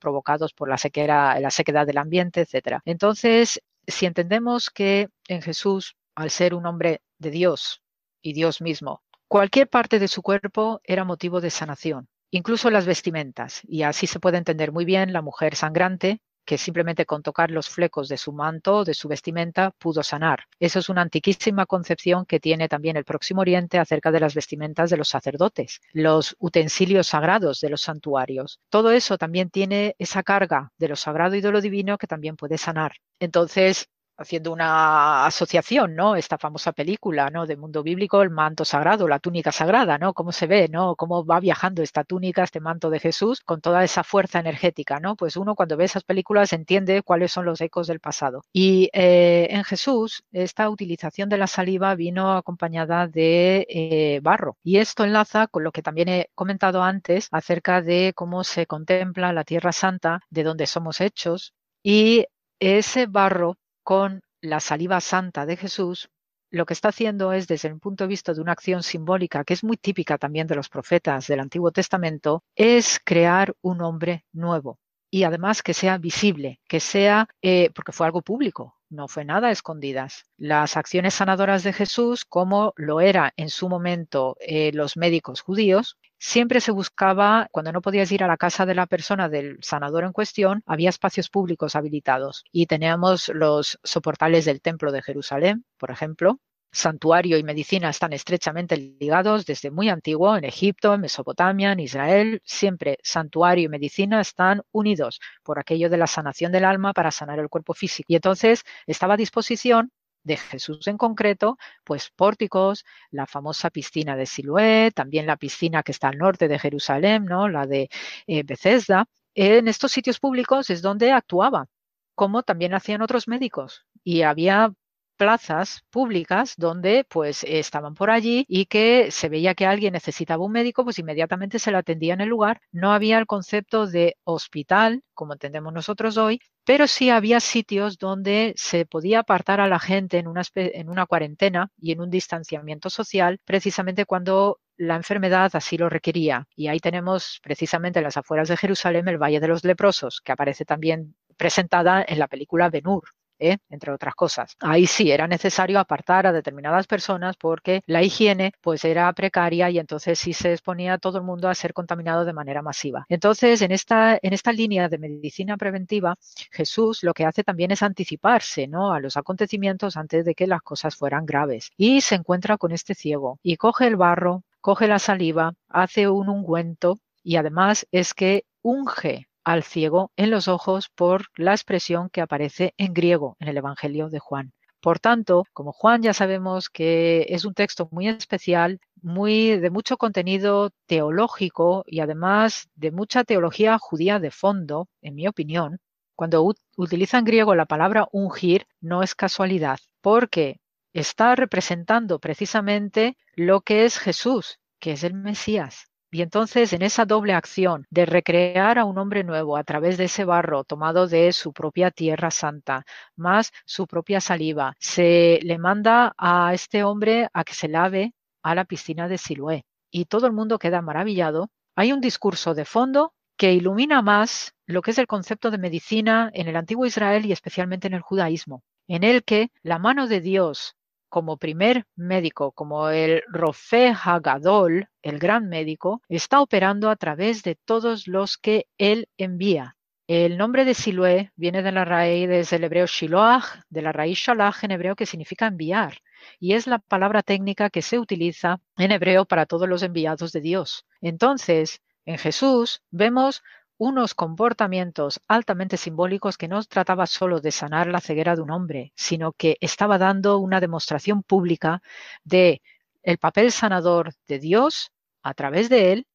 por la sequera, la sequedad del ambiente, etcétera. Entonces, si entendemos que en Jesús, al ser un hombre de Dios y Dios mismo, cualquier parte de su cuerpo era motivo de sanación incluso las vestimentas. Y así se puede entender muy bien la mujer sangrante que simplemente con tocar los flecos de su manto, de su vestimenta, pudo sanar. Eso es una antiquísima concepción que tiene también el Próximo Oriente acerca de las vestimentas de los sacerdotes, los utensilios sagrados de los santuarios. Todo eso también tiene esa carga de lo sagrado y de lo divino que también puede sanar. Entonces, haciendo una asociación, ¿no? Esta famosa película, ¿no? De mundo bíblico, el manto sagrado, la túnica sagrada, ¿no? Cómo se ve, ¿no? Cómo va viajando esta túnica, este manto de Jesús con toda esa fuerza energética, ¿no? Pues uno cuando ve esas películas entiende cuáles son los ecos del pasado. Y eh, en Jesús, esta utilización de la saliva vino acompañada de eh, barro. Y esto enlaza con lo que también he comentado antes acerca de cómo se contempla la Tierra Santa, de donde somos hechos, y ese barro con la saliva santa de Jesús, lo que está haciendo es, desde el punto de vista de una acción simbólica, que es muy típica también de los profetas del Antiguo Testamento, es crear un hombre nuevo y además que sea visible, que sea, eh, porque fue algo público, no fue nada escondidas. Las acciones sanadoras de Jesús, como lo era en su momento eh, los médicos judíos, siempre se buscaba, cuando no podías ir a la casa de la persona del sanador en cuestión, había espacios públicos habilitados y teníamos los soportales del Templo de Jerusalén, por ejemplo, santuario y medicina están estrechamente ligados desde muy antiguo en Egipto, en Mesopotamia, en Israel. Siempre santuario y medicina están unidos por aquello de la sanación del alma para sanar el cuerpo físico. Y entonces estaba a disposición de Jesús en concreto, pues pórticos, la famosa piscina de Siloé, también la piscina que está al norte de Jerusalén, ¿no? la de eh, Bethesda, en estos sitios públicos es donde actuaba, como también hacían otros médicos. Y había plazas públicas donde pues estaban por allí y que se veía que alguien necesitaba un médico, pues inmediatamente se le atendía en el lugar. No había el concepto de hospital, como entendemos nosotros hoy, pero sí había sitios donde se podía apartar a la gente en una, en una cuarentena y en un distanciamiento social, precisamente cuando la enfermedad así lo requería. Y ahí tenemos precisamente en las afueras de Jerusalén el Valle de los Leprosos, que aparece también presentada en la película Ben-Hur. ¿Eh? entre otras cosas. Ahí sí era necesario apartar a determinadas personas porque la higiene pues era precaria y entonces sí se exponía a todo el mundo a ser contaminado de manera masiva. Entonces, en esta, en esta línea de medicina preventiva, Jesús lo que hace también es anticiparse ¿no? a los acontecimientos antes de que las cosas fueran graves. Y se encuentra con este ciego y coge el barro, coge la saliva, hace un ungüento y además es que unge al ciego en los ojos por la expresión que aparece en griego en el Evangelio de Juan. Por tanto, como Juan ya sabemos que es un texto muy especial, muy de mucho contenido teológico y además de mucha teología judía de fondo, en mi opinión, cuando utiliza en griego la palabra ungir no es casualidad, porque está representando precisamente lo que es Jesús, que es el Mesías. Y entonces en esa doble acción de recrear a un hombre nuevo a través de ese barro tomado de su propia tierra santa, más su propia saliva, se le manda a este hombre a que se lave a la piscina de Siloé. Y todo el mundo queda maravillado. Hay un discurso de fondo que ilumina más lo que es el concepto de medicina en el antiguo Israel y especialmente en el judaísmo, en el que la mano de Dios como primer médico, como el Rofe Hagadol, el gran médico, está operando a través de todos los que él envía. El nombre de Siloé viene de la raíz del hebreo Shiloach, de la raíz Shalach en hebreo que significa enviar, y es la palabra técnica que se utiliza en hebreo para todos los enviados de Dios. Entonces, en Jesús vemos unos comportamientos altamente simbólicos que no trataba solo de sanar la ceguera de un hombre, sino que estaba dando una demostración pública de el papel sanador de Dios a través de él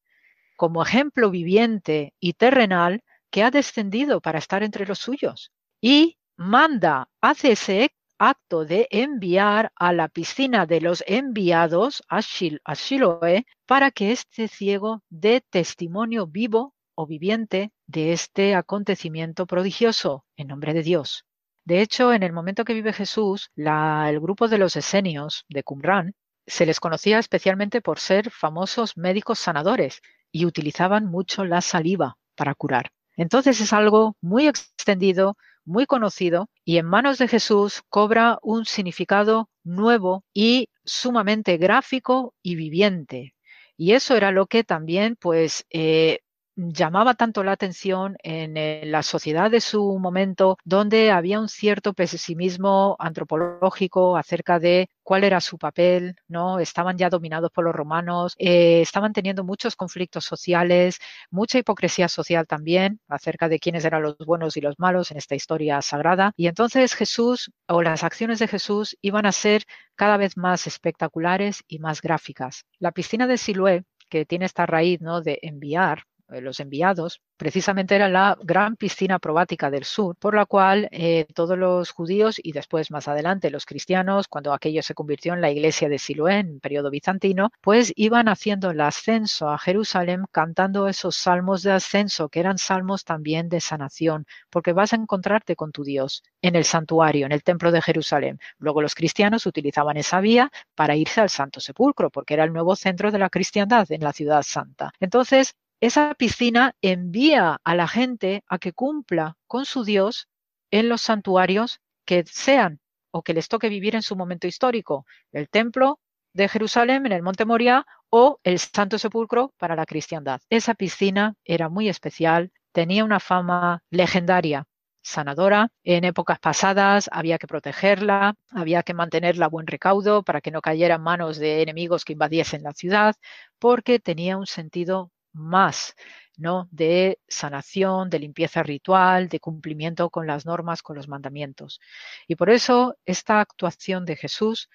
como ejemplo viviente y terrenal que ha descendido para estar entre los suyos. Y manda, hace ese acto de enviar a la piscina de los enviados a, Shiloé para que este ciego dé testimonio vivo o viviente de este acontecimiento prodigioso en nombre de Dios. De hecho, en el momento que vive Jesús, el grupo de los esenios de Qumran se les conocía especialmente por ser famosos médicos sanadores y utilizaban mucho la saliva para curar. Entonces es algo muy extendido, muy conocido y en manos de Jesús cobra un significado nuevo y sumamente gráfico y viviente. Y eso era lo que también pues eh, llamaba tanto la atención en eh, la sociedad de su momento, donde había un cierto pesimismo antropológico acerca de cuál era su papel, ¿no? Estaban ya dominados por los romanos, eh, estaban teniendo muchos conflictos sociales, mucha hipocresía social también acerca de quiénes eran los buenos y los malos en esta historia sagrada. Y entonces Jesús o las acciones de Jesús iban a ser cada vez más espectaculares y más gráficas. La piscina de Siloé que tiene esta raíz ¿no? de enviar, los enviados, precisamente era la gran piscina probática del sur, por la cual eh, todos los judíos y después más adelante los cristianos, cuando aquello se convirtió en la iglesia de Siloé en periodo bizantino, pues iban haciendo el ascenso a Jerusalén cantando esos salmos de ascenso, que eran salmos también de sanación, porque vas a encontrarte con tu Dios en el santuario, en el templo de Jerusalén. Luego los cristianos utilizaban esa vía para irse al Santo Sepulcro, porque era el nuevo centro de la cristiandad en la ciudad santa. Entonces, esa piscina envía a la gente a que cumpla con su Dios en los santuarios que sean o que les toque vivir en su momento histórico, el templo de Jerusalén en el Monte Moria o el Santo Sepulcro para la cristiandad. Esa piscina era muy especial, tenía una fama legendaria, sanadora. En épocas pasadas había que protegerla, había que mantenerla a buen recaudo para que no cayera en manos de enemigos que invadiesen la ciudad, porque tenía un sentido más, ¿no? De sanación, de limpieza ritual, de cumplimiento con las normas, con los mandamientos. Y por eso esta actuación de Jesús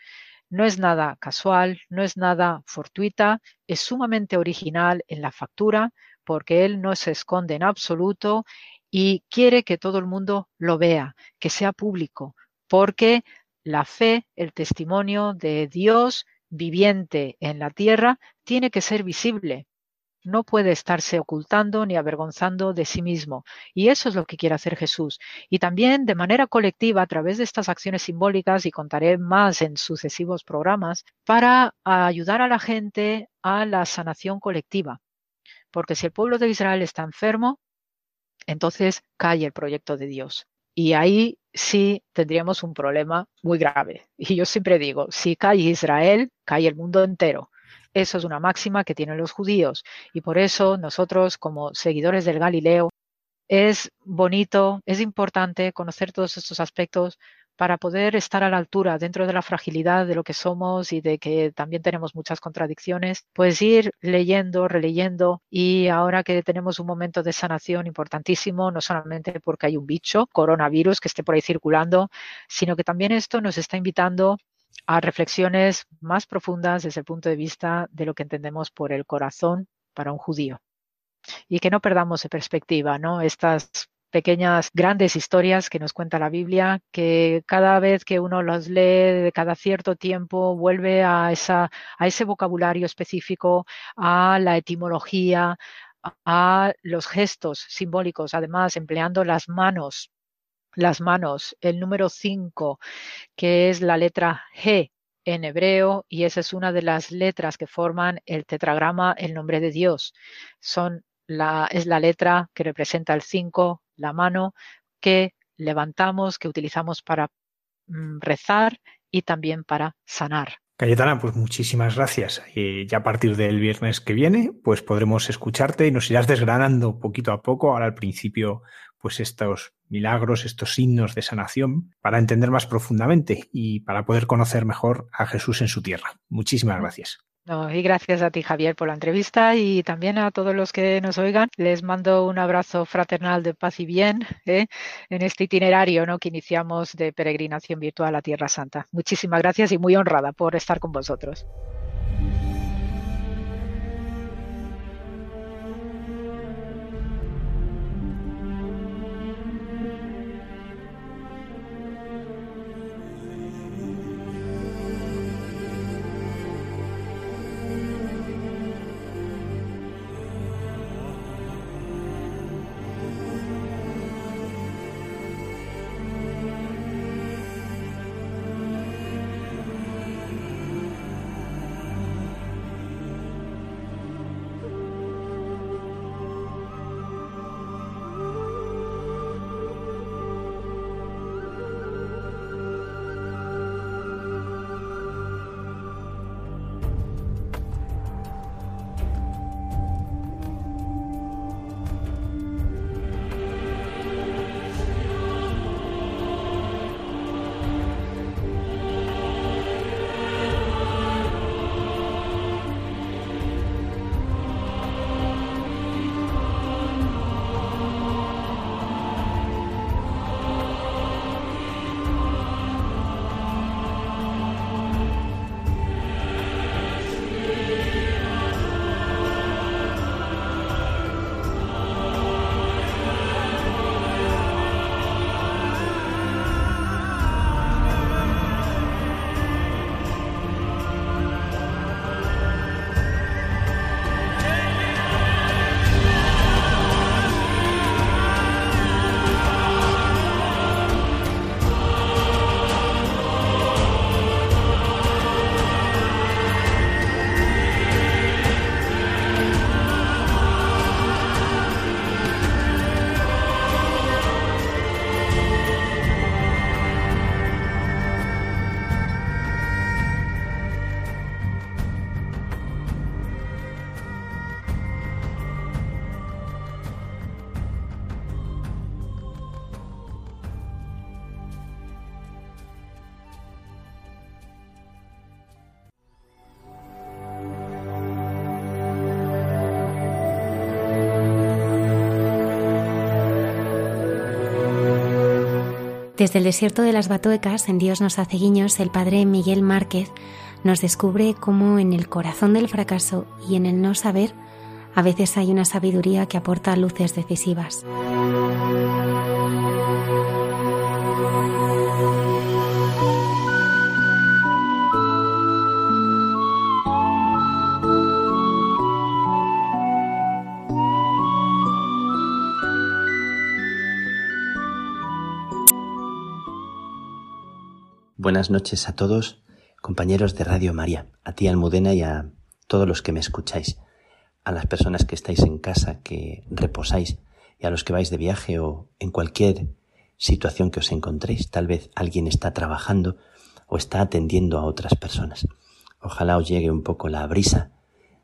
no es nada casual, no es nada fortuita, es sumamente original en la factura, porque Él no se esconde en absoluto y quiere que todo el mundo lo vea, que sea público, porque la fe, el testimonio de Dios viviente en la tierra, tiene que ser visible. No puede estarse ocultando ni avergonzando de sí mismo. Y eso es lo que quiere hacer Jesús. Y también de manera colectiva, a través de estas acciones simbólicas, y contaré más en sucesivos programas, para ayudar a la gente a la sanación colectiva. Porque si el pueblo de Israel está enfermo, entonces cae el proyecto de Dios. Y ahí sí tendríamos un problema muy grave. Y yo siempre digo, si cae Israel, cae el mundo entero. Eso es una máxima que tienen los judíos. Y por eso nosotros, como seguidores del Galileo, es bonito, es importante conocer todos estos aspectos para poder estar a la altura dentro de la fragilidad de lo que somos y de que también tenemos muchas contradicciones, pues ir leyendo, releyendo y ahora que tenemos un momento de sanación importantísimo, no solamente porque hay un bicho, coronavirus, que esté por ahí circulando, sino que también esto nos está invitando a reflexiones más profundas desde el punto de vista de lo que entendemos por el corazón para un judío. Y que no perdamos de perspectiva, ¿no? Estas pequeñas, grandes historias que nos cuenta la Biblia, que cada vez que uno las lee, de cada cierto tiempo, vuelve a, esa, a ese vocabulario específico, a la etimología, a los gestos simbólicos, además empleando las manos, las manos, el número 5, que es la letra G en hebreo, y esa es una de las letras que forman el tetragrama, el nombre de Dios. Son la, es la letra que representa el 5, la mano que levantamos, que utilizamos para mm, rezar y también para sanar. Cayetana, pues muchísimas gracias. Y ya a partir del viernes que viene, pues podremos escucharte y nos irás desgranando poquito a poco. Ahora al principio, pues estos milagros, estos signos de sanación, para entender más profundamente y para poder conocer mejor a Jesús en su tierra. Muchísimas gracias. No, y gracias a ti, Javier, por la entrevista y también a todos los que nos oigan. Les mando un abrazo fraternal de paz y bien ¿eh? en este itinerario ¿no? que iniciamos de peregrinación virtual a Tierra Santa. Muchísimas gracias y muy honrada por estar con vosotros. Desde el desierto de las Batuecas, en Dios nos hace guiños, el padre Miguel Márquez nos descubre cómo en el corazón del fracaso y en el no saber a veces hay una sabiduría que aporta luces decisivas. Buenas noches a todos, compañeros de Radio María, a ti Almudena y a todos los que me escucháis, a las personas que estáis en casa, que reposáis, y a los que vais de viaje o en cualquier situación que os encontréis. Tal vez alguien está trabajando o está atendiendo a otras personas. Ojalá os llegue un poco la brisa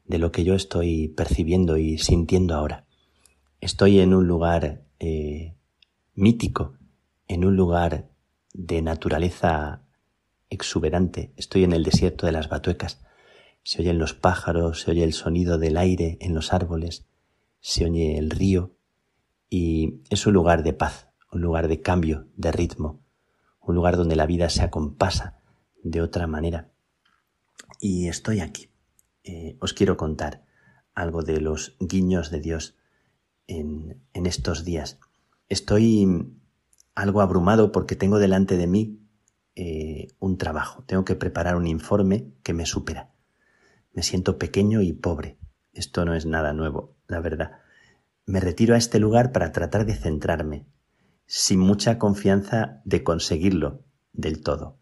de lo que yo estoy percibiendo y sintiendo ahora. Estoy en un lugar eh, mítico, en un lugar de naturaleza exuberante. Estoy en el desierto de las Batuecas. Se oyen los pájaros, se oye el sonido del aire en los árboles, se oye el río y es un lugar de paz, un lugar de cambio, de ritmo, un lugar donde la vida se acompasa de otra manera. Y estoy aquí. Eh, os quiero contar algo de los guiños de Dios en, en estos días. Estoy algo abrumado porque tengo delante de mí eh, un trabajo, tengo que preparar un informe que me supera. Me siento pequeño y pobre. Esto no es nada nuevo, la verdad. Me retiro a este lugar para tratar de centrarme, sin mucha confianza de conseguirlo del todo.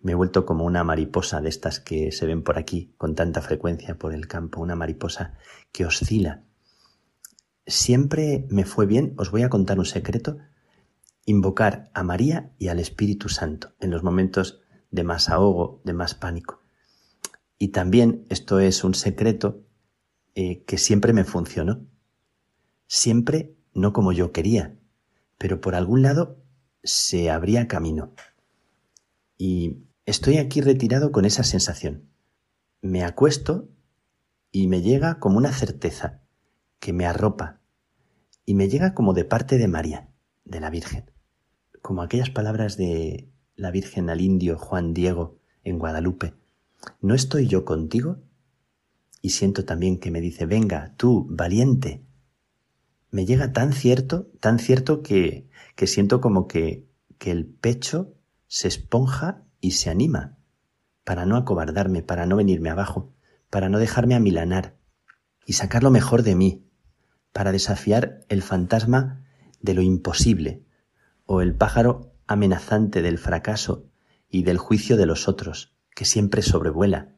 Me he vuelto como una mariposa de estas que se ven por aquí con tanta frecuencia por el campo, una mariposa que oscila. Siempre me fue bien, os voy a contar un secreto, invocar a María y al Espíritu Santo en los momentos de más ahogo, de más pánico. Y también esto es un secreto eh, que siempre me funcionó. Siempre no como yo quería, pero por algún lado se abría camino. Y estoy aquí retirado con esa sensación. Me acuesto y me llega como una certeza que me arropa y me llega como de parte de María, de la Virgen como aquellas palabras de la Virgen al indio Juan Diego en Guadalupe. ¿No estoy yo contigo? Y siento también que me dice, venga, tú, valiente. Me llega tan cierto, tan cierto que, que siento como que, que el pecho se esponja y se anima, para no acobardarme, para no venirme abajo, para no dejarme amilanar y sacar lo mejor de mí, para desafiar el fantasma de lo imposible, o el pájaro amenazante del fracaso y del juicio de los otros, que siempre sobrevuela.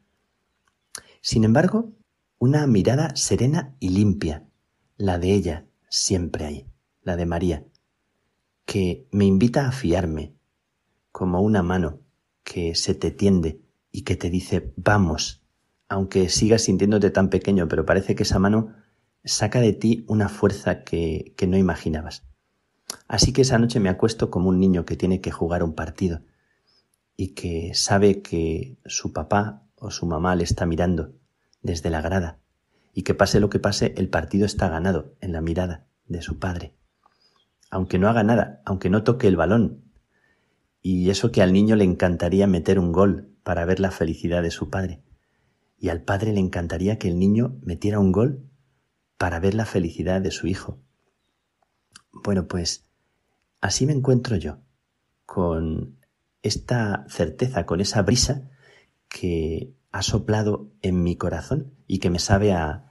Sin embargo, una mirada serena y limpia, la de ella, siempre ahí, la de María, que me invita a fiarme, como una mano que se te tiende y que te dice vamos, aunque sigas sintiéndote tan pequeño, pero parece que esa mano saca de ti una fuerza que, que no imaginabas. Así que esa noche me acuesto como un niño que tiene que jugar un partido y que sabe que su papá o su mamá le está mirando desde la grada y que pase lo que pase, el partido está ganado en la mirada de su padre. Aunque no haga nada, aunque no toque el balón. Y eso que al niño le encantaría meter un gol para ver la felicidad de su padre. Y al padre le encantaría que el niño metiera un gol para ver la felicidad de su hijo. Bueno, pues así me encuentro yo, con esta certeza, con esa brisa que ha soplado en mi corazón y que me sabe a,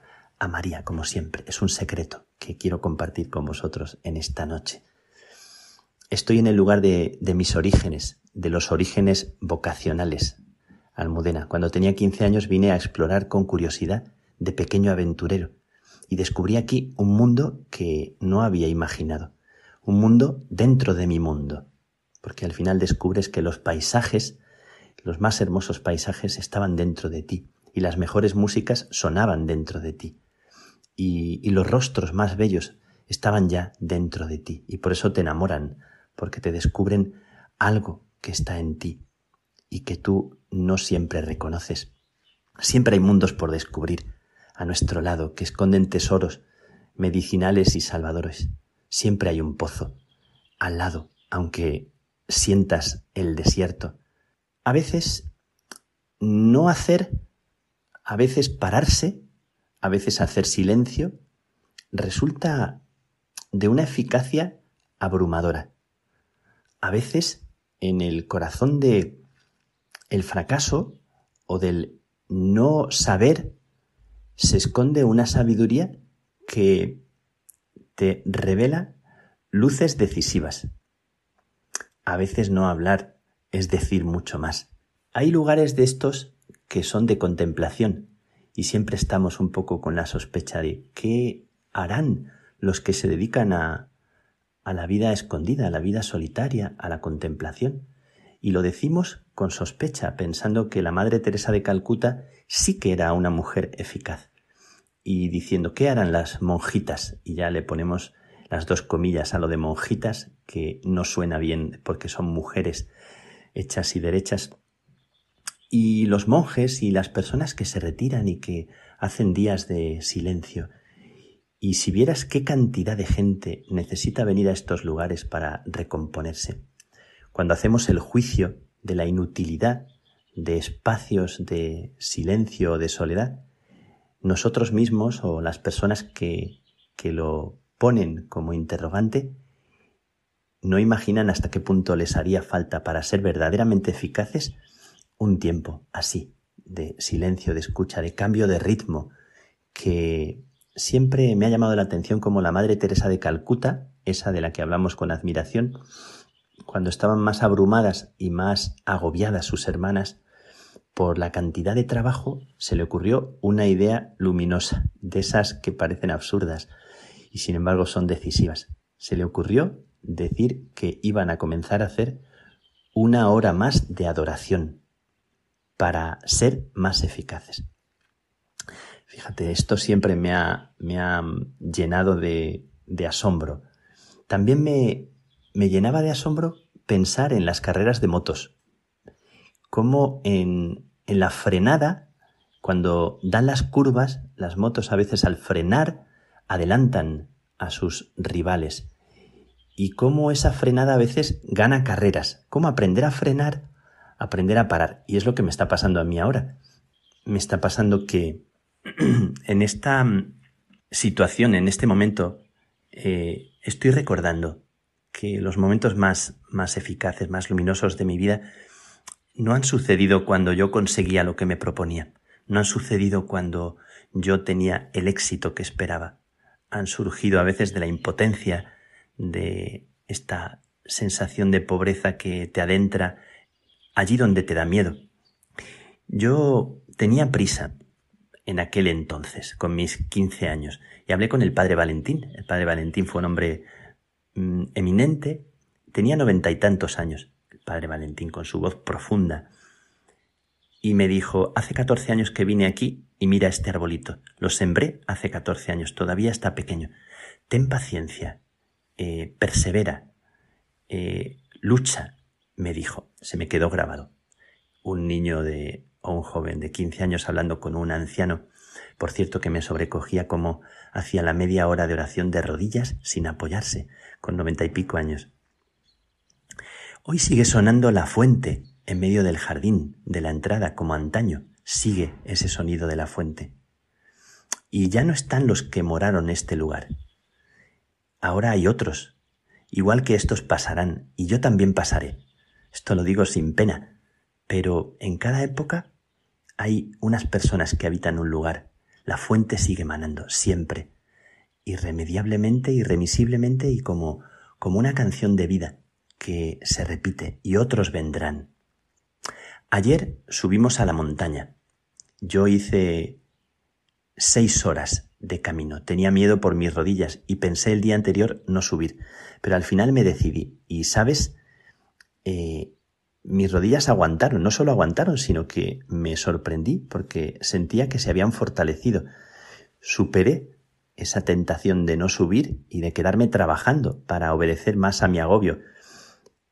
María, como siempre. Es un secreto que quiero compartir con vosotros en esta noche. Estoy en el lugar de, de mis orígenes, de los orígenes vocacionales. Almudena, cuando tenía 15 años vine a explorar con curiosidad de pequeño aventurero y descubrí aquí un mundo que no había imaginado, un mundo dentro de mi mundo, porque al final descubres que los paisajes, los más hermosos paisajes estaban dentro de ti y las mejores músicas sonaban dentro de ti y, y los rostros más bellos estaban ya dentro de ti y por eso te enamoran, porque te descubren algo que está en ti y que tú no siempre reconoces. Siempre hay mundos por descubrir, a nuestro lado, que esconden tesoros medicinales y salvadores. Siempre hay un pozo al lado, aunque sientas el desierto. A veces no hacer, a veces pararse, a veces hacer silencio resulta de una eficacia abrumadora. A veces en el corazón de el fracaso o del no saber se esconde una sabiduría que te revela luces decisivas. A veces no hablar es decir mucho más. Hay lugares de estos que son de contemplación y siempre estamos un poco con la sospecha de qué harán los que se dedican a, a la vida escondida, a la vida solitaria, a la contemplación. Y lo decimos con sospecha, pensando que la Madre Teresa de Calcuta sí que era una mujer eficaz. Y diciendo, ¿qué harán las monjitas? Y ya le ponemos las dos comillas a lo de monjitas, que no suena bien porque son mujeres hechas y derechas. Y los monjes y las personas que se retiran y que hacen días de silencio. Y si vieras qué cantidad de gente necesita venir a estos lugares para recomponerse. Cuando hacemos el juicio de la inutilidad de espacios de silencio o de soledad, nosotros mismos o las personas que, que lo ponen como interrogante, no imaginan hasta qué punto les haría falta para ser verdaderamente eficaces un tiempo así, de silencio, de escucha, de cambio de ritmo, que siempre me ha llamado la atención como la Madre Teresa de Calcuta, esa de la que hablamos con admiración, cuando estaban más abrumadas y más agobiadas sus hermanas por la cantidad de trabajo, se le ocurrió una idea luminosa, de esas que parecen absurdas y sin embargo son decisivas. Se le ocurrió decir que iban a comenzar a hacer una hora más de adoración para ser más eficaces. Fíjate, esto siempre me ha, me ha llenado de, de asombro. También me, me llenaba de asombro pensar en las carreras de motos. Cómo en, la frenada, cuando dan las curvas, las motos a veces al frenar adelantan a sus rivales. Y cómo esa frenada a veces gana carreras. Cómo aprender a frenar, aprender a parar. Y es lo que me está pasando a mí ahora. Me está pasando que (clears throat) en esta situación, en este momento, eh, estoy recordando que los momentos más, más eficaces, más luminosos de mi vida no han sucedido cuando yo conseguía lo que me proponía, no han sucedido cuando yo tenía el éxito que esperaba, han surgido a veces de la impotencia, de esta sensación de pobreza que te adentra allí donde te da miedo. Yo tenía prisa en aquel entonces, con mis 15 años, y hablé con el padre Valentín. El padre Valentín fue un hombre mm, eminente, tenía noventa y tantos años, el padre Valentín, con su voz profunda, y me dijo, hace 14 años que vine aquí y mira este arbolito. Lo sembré hace 14 años, todavía está pequeño. Ten paciencia, eh, persevera, eh, lucha, me dijo. Se me quedó grabado. Un niño de, o un joven de 15 años hablando con un anciano, por cierto que me sobrecogía como hacía la media hora de oración de rodillas sin apoyarse, con noventa y pico años. Hoy sigue sonando la fuente en medio del jardín, de la entrada, como antaño, sigue ese sonido de la fuente. Y ya no están los que moraron este lugar. Ahora hay otros, igual que estos pasarán, y yo también pasaré. Esto lo digo sin pena, pero en cada época hay unas personas que habitan un lugar. La fuente sigue manando, siempre, irremediablemente, irremisiblemente y como, como una canción de vida que se repite, y otros vendrán. Ayer subimos a la montaña. Yo hice seis horas de camino. Tenía miedo por mis rodillas y pensé el día anterior no subir. Pero al final me decidí. Y sabes, eh, mis rodillas aguantaron. No solo aguantaron, sino que me sorprendí porque sentía que se habían fortalecido. Superé esa tentación de no subir y de quedarme trabajando para obedecer más a mi agobio.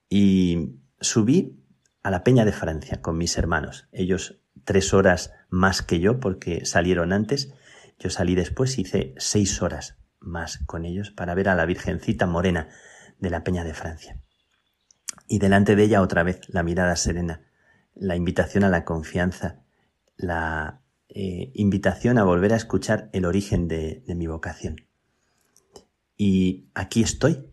Y subí a la Peña de Francia con mis hermanos. Ellos tres horas más que yo porque salieron antes. Yo salí después, hice seis horas más con ellos para ver a la Virgencita Morena de la Peña de Francia. Y delante de ella otra vez la mirada serena, la invitación a la confianza, la eh, invitación a volver a escuchar el origen de, de mi vocación. Y aquí estoy,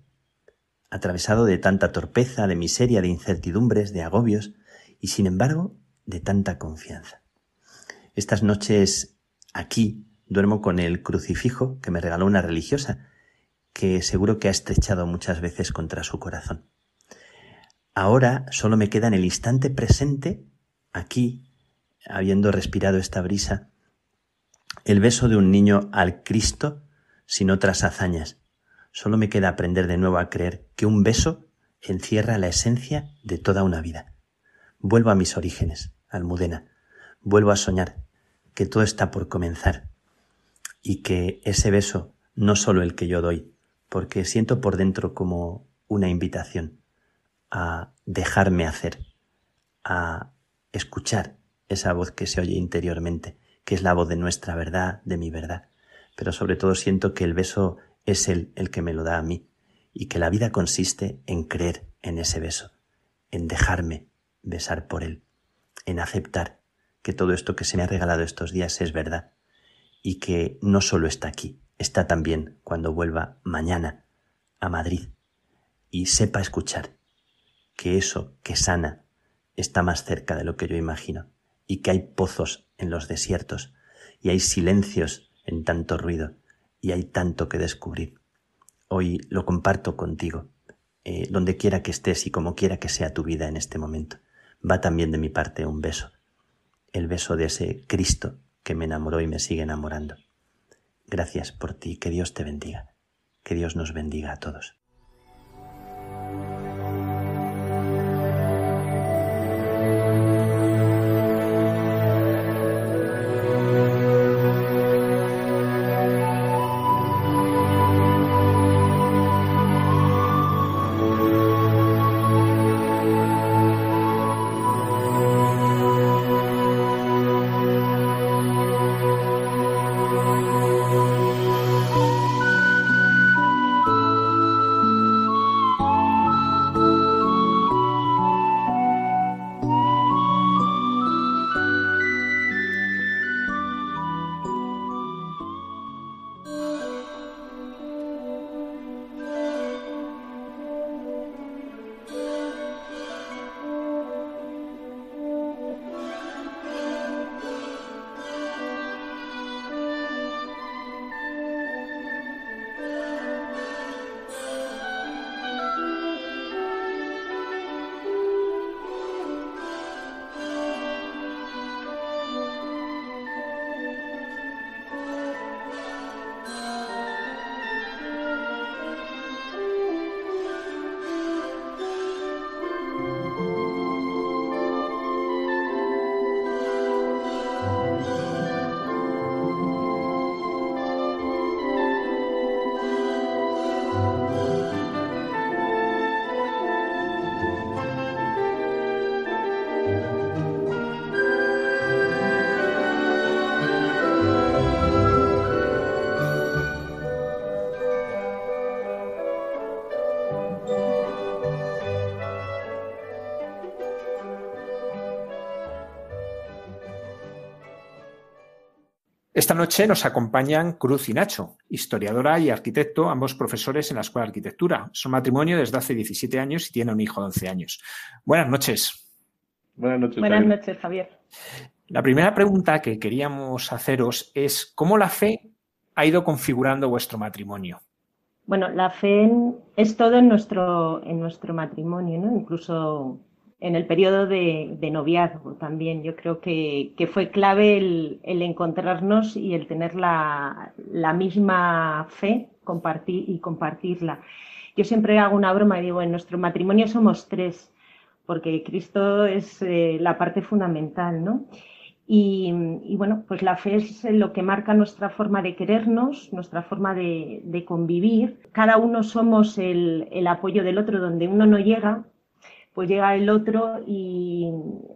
atravesado de tanta torpeza, de miseria, de incertidumbres, de agobios, y sin embargo de tanta confianza. Estas noches aquí duermo con el crucifijo que me regaló una religiosa, que seguro que ha estrechado muchas veces contra su corazón. Ahora solo me queda en el instante presente, aquí, habiendo respirado esta brisa, el beso de un niño al Cristo sin otras hazañas. Solo me queda aprender de nuevo a creer que un beso encierra la esencia de toda una vida. Vuelvo a mis orígenes, Almudena. Vuelvo a soñar que todo está por comenzar y que ese beso no solo el que yo doy, porque siento por dentro como una invitación a dejarme hacer, a escuchar esa voz que se oye interiormente, que es la voz de nuestra verdad, de mi verdad. Pero sobre todo siento que el beso es Él el que me lo da a mí y que la vida consiste en creer en ese beso, en dejarme besar por Él, en aceptar que todo esto que se me ha regalado estos días es verdad y que no solo está aquí, está también cuando vuelva mañana a Madrid y sepa escuchar que eso que sana está más cerca de lo que yo imagino y que hay pozos en los desiertos y hay silencios en tanto ruido y hay tanto que descubrir. Hoy lo comparto contigo, eh, donde quiera que estés y como quiera que sea tu vida en este momento. Va también de mi parte un beso, el beso de ese Cristo que me enamoró y me sigue enamorando. Gracias por ti, que Dios te bendiga, que Dios nos bendiga a todos. Esta noche nos acompañan Cruz y Nacho, historiadora y arquitecto, ambos profesores en la Escuela de Arquitectura. Son matrimonio desde hace 17 años y tienen un hijo de 11 años. Buenas noches. Buenas noches. Buenas noches, Javier. La primera pregunta que queríamos haceros es ¿cómo la fe ha ido configurando vuestro matrimonio? Bueno, la fe es todo en nuestro, en nuestro matrimonio, ¿no? Incluso en el periodo de, noviazgo también. Yo creo que, fue clave el, encontrarnos y el tener la, misma fe compartir, y compartirla. Yo siempre hago una broma y digo, en nuestro matrimonio somos tres, porque Cristo es eh, la parte fundamental, ¿no? Y, bueno, pues la fe es lo que marca nuestra forma de querernos, nuestra forma de, convivir. Cada uno somos el, el apoyo del otro donde uno no llega, pues llega el otro y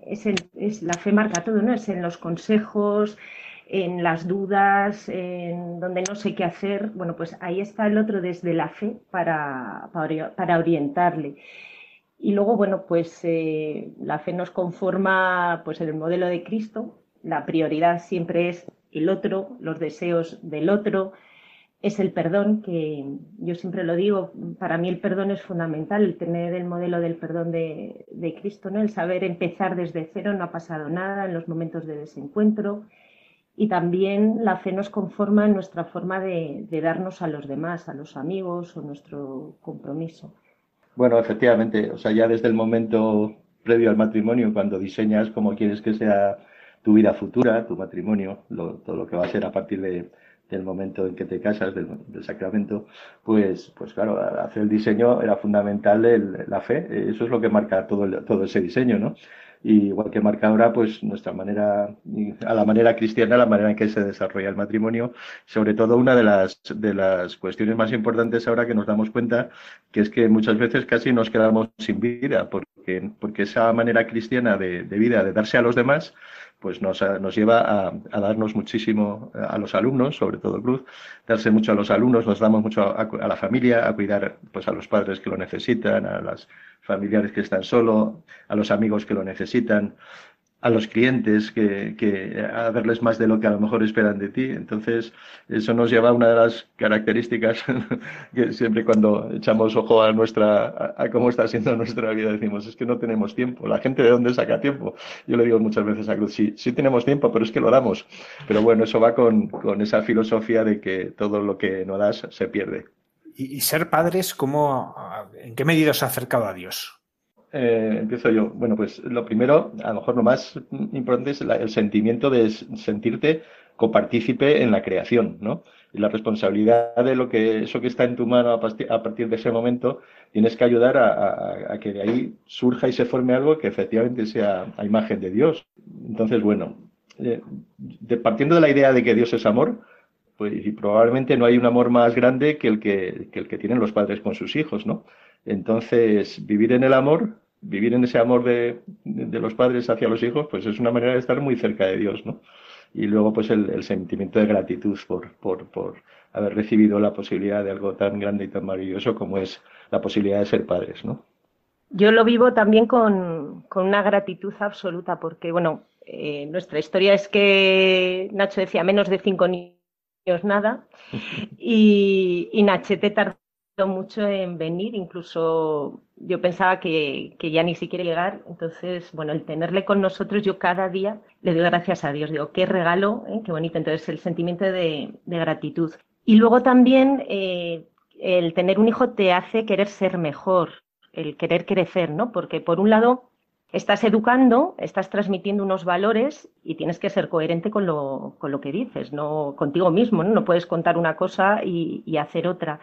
es, la fe marca todo, ¿no? Es en los consejos, en las dudas, en donde no sé qué hacer. Bueno, pues ahí está el otro desde la fe para, para, orientarle. Y luego, bueno, pues eh, la fe nos conforma pues en el modelo de Cristo. La prioridad siempre es el otro, los deseos del otro, es el perdón, que yo siempre lo digo, para mí el perdón es fundamental, el tener el modelo del perdón de, Cristo, ¿no? el saber empezar desde cero, no ha pasado nada en los momentos de desencuentro. Y también la fe nos conforma en nuestra forma de, darnos a los demás, a los amigos o nuestro compromiso. Bueno, efectivamente, o sea, ya desde el momento previo al matrimonio, cuando diseñas cómo quieres que sea tu vida futura, tu matrimonio, todo lo que va a ser a partir de, del momento en que te casas, del, sacramento, pues, pues claro, hacer el diseño era fundamental la fe. Eso es lo que marca todo, todo ese diseño, ¿no? Y igual que marca ahora, pues nuestra manera, a la manera cristiana, la manera en que se desarrolla el matrimonio, sobre todo una de las, de las cuestiones más importantes ahora que nos damos cuenta, que es que muchas veces casi nos quedamos sin vida, porque, porque esa manera cristiana de, de vida, de darse a los demás, pues nos, nos lleva a, darnos muchísimo a los alumnos, sobre todo Cruz, darse mucho a los alumnos, nos damos mucho a, a, la familia, a cuidar pues a los padres que lo necesitan, a las familiares que están solo, a los amigos que lo necesitan a los clientes, que, que, a verles más de lo que a lo mejor esperan de ti. Entonces, eso nos lleva a una de las características (laughs) que siempre cuando echamos ojo a nuestra, a, cómo está siendo nuestra vida, decimos, es que no tenemos tiempo. La gente de dónde saca tiempo. Yo le digo muchas veces a Cruz, sí, sí tenemos tiempo, pero es que lo damos. Pero bueno, eso va con, con esa filosofía de que todo lo que no das se pierde. Y, ser padres, ¿cómo, ¿en qué medida os ha acercado a Dios? Eh, empiezo yo. Bueno, pues lo primero, a lo mejor lo más importante es el sentimiento de sentirte copartícipe en la creación, ¿no? Y la responsabilidad de lo que eso que está en tu mano a, partir de ese momento, tienes que ayudar a, que de ahí surja y se forme algo que efectivamente sea a imagen de Dios. Entonces, bueno, eh, partiendo de la idea de que Dios es amor, pues y probablemente no hay un amor más grande que el que el que tienen los padres con sus hijos, ¿no? Entonces, vivir en el amor vivir en ese amor de, de, los padres hacia los hijos, pues es una manera de estar muy cerca de Dios, ¿no? Y luego, pues el, el sentimiento de gratitud por, por, por, haber recibido la posibilidad de algo tan grande y tan maravilloso como es la posibilidad de ser padres, ¿no? Yo lo vivo también con, con una gratitud absoluta, porque, bueno, eh, nuestra historia es que Nacho decía menos de cinco niños nada, (laughs) y, y Nachete tardó mucho en venir, incluso yo pensaba que, que, ya ni siquiera llegar, entonces, bueno, el tenerle con nosotros, yo cada día le doy gracias a Dios, digo, qué regalo, ¿eh? qué bonito, entonces el sentimiento de, de gratitud. Y luego también eh, el tener un hijo te hace querer ser mejor, el querer crecer, ¿no? Porque por un lado estás educando, estás transmitiendo unos valores y tienes que ser coherente con lo, con lo que dices, no contigo mismo, ¿no? No puedes contar una cosa y, y hacer otra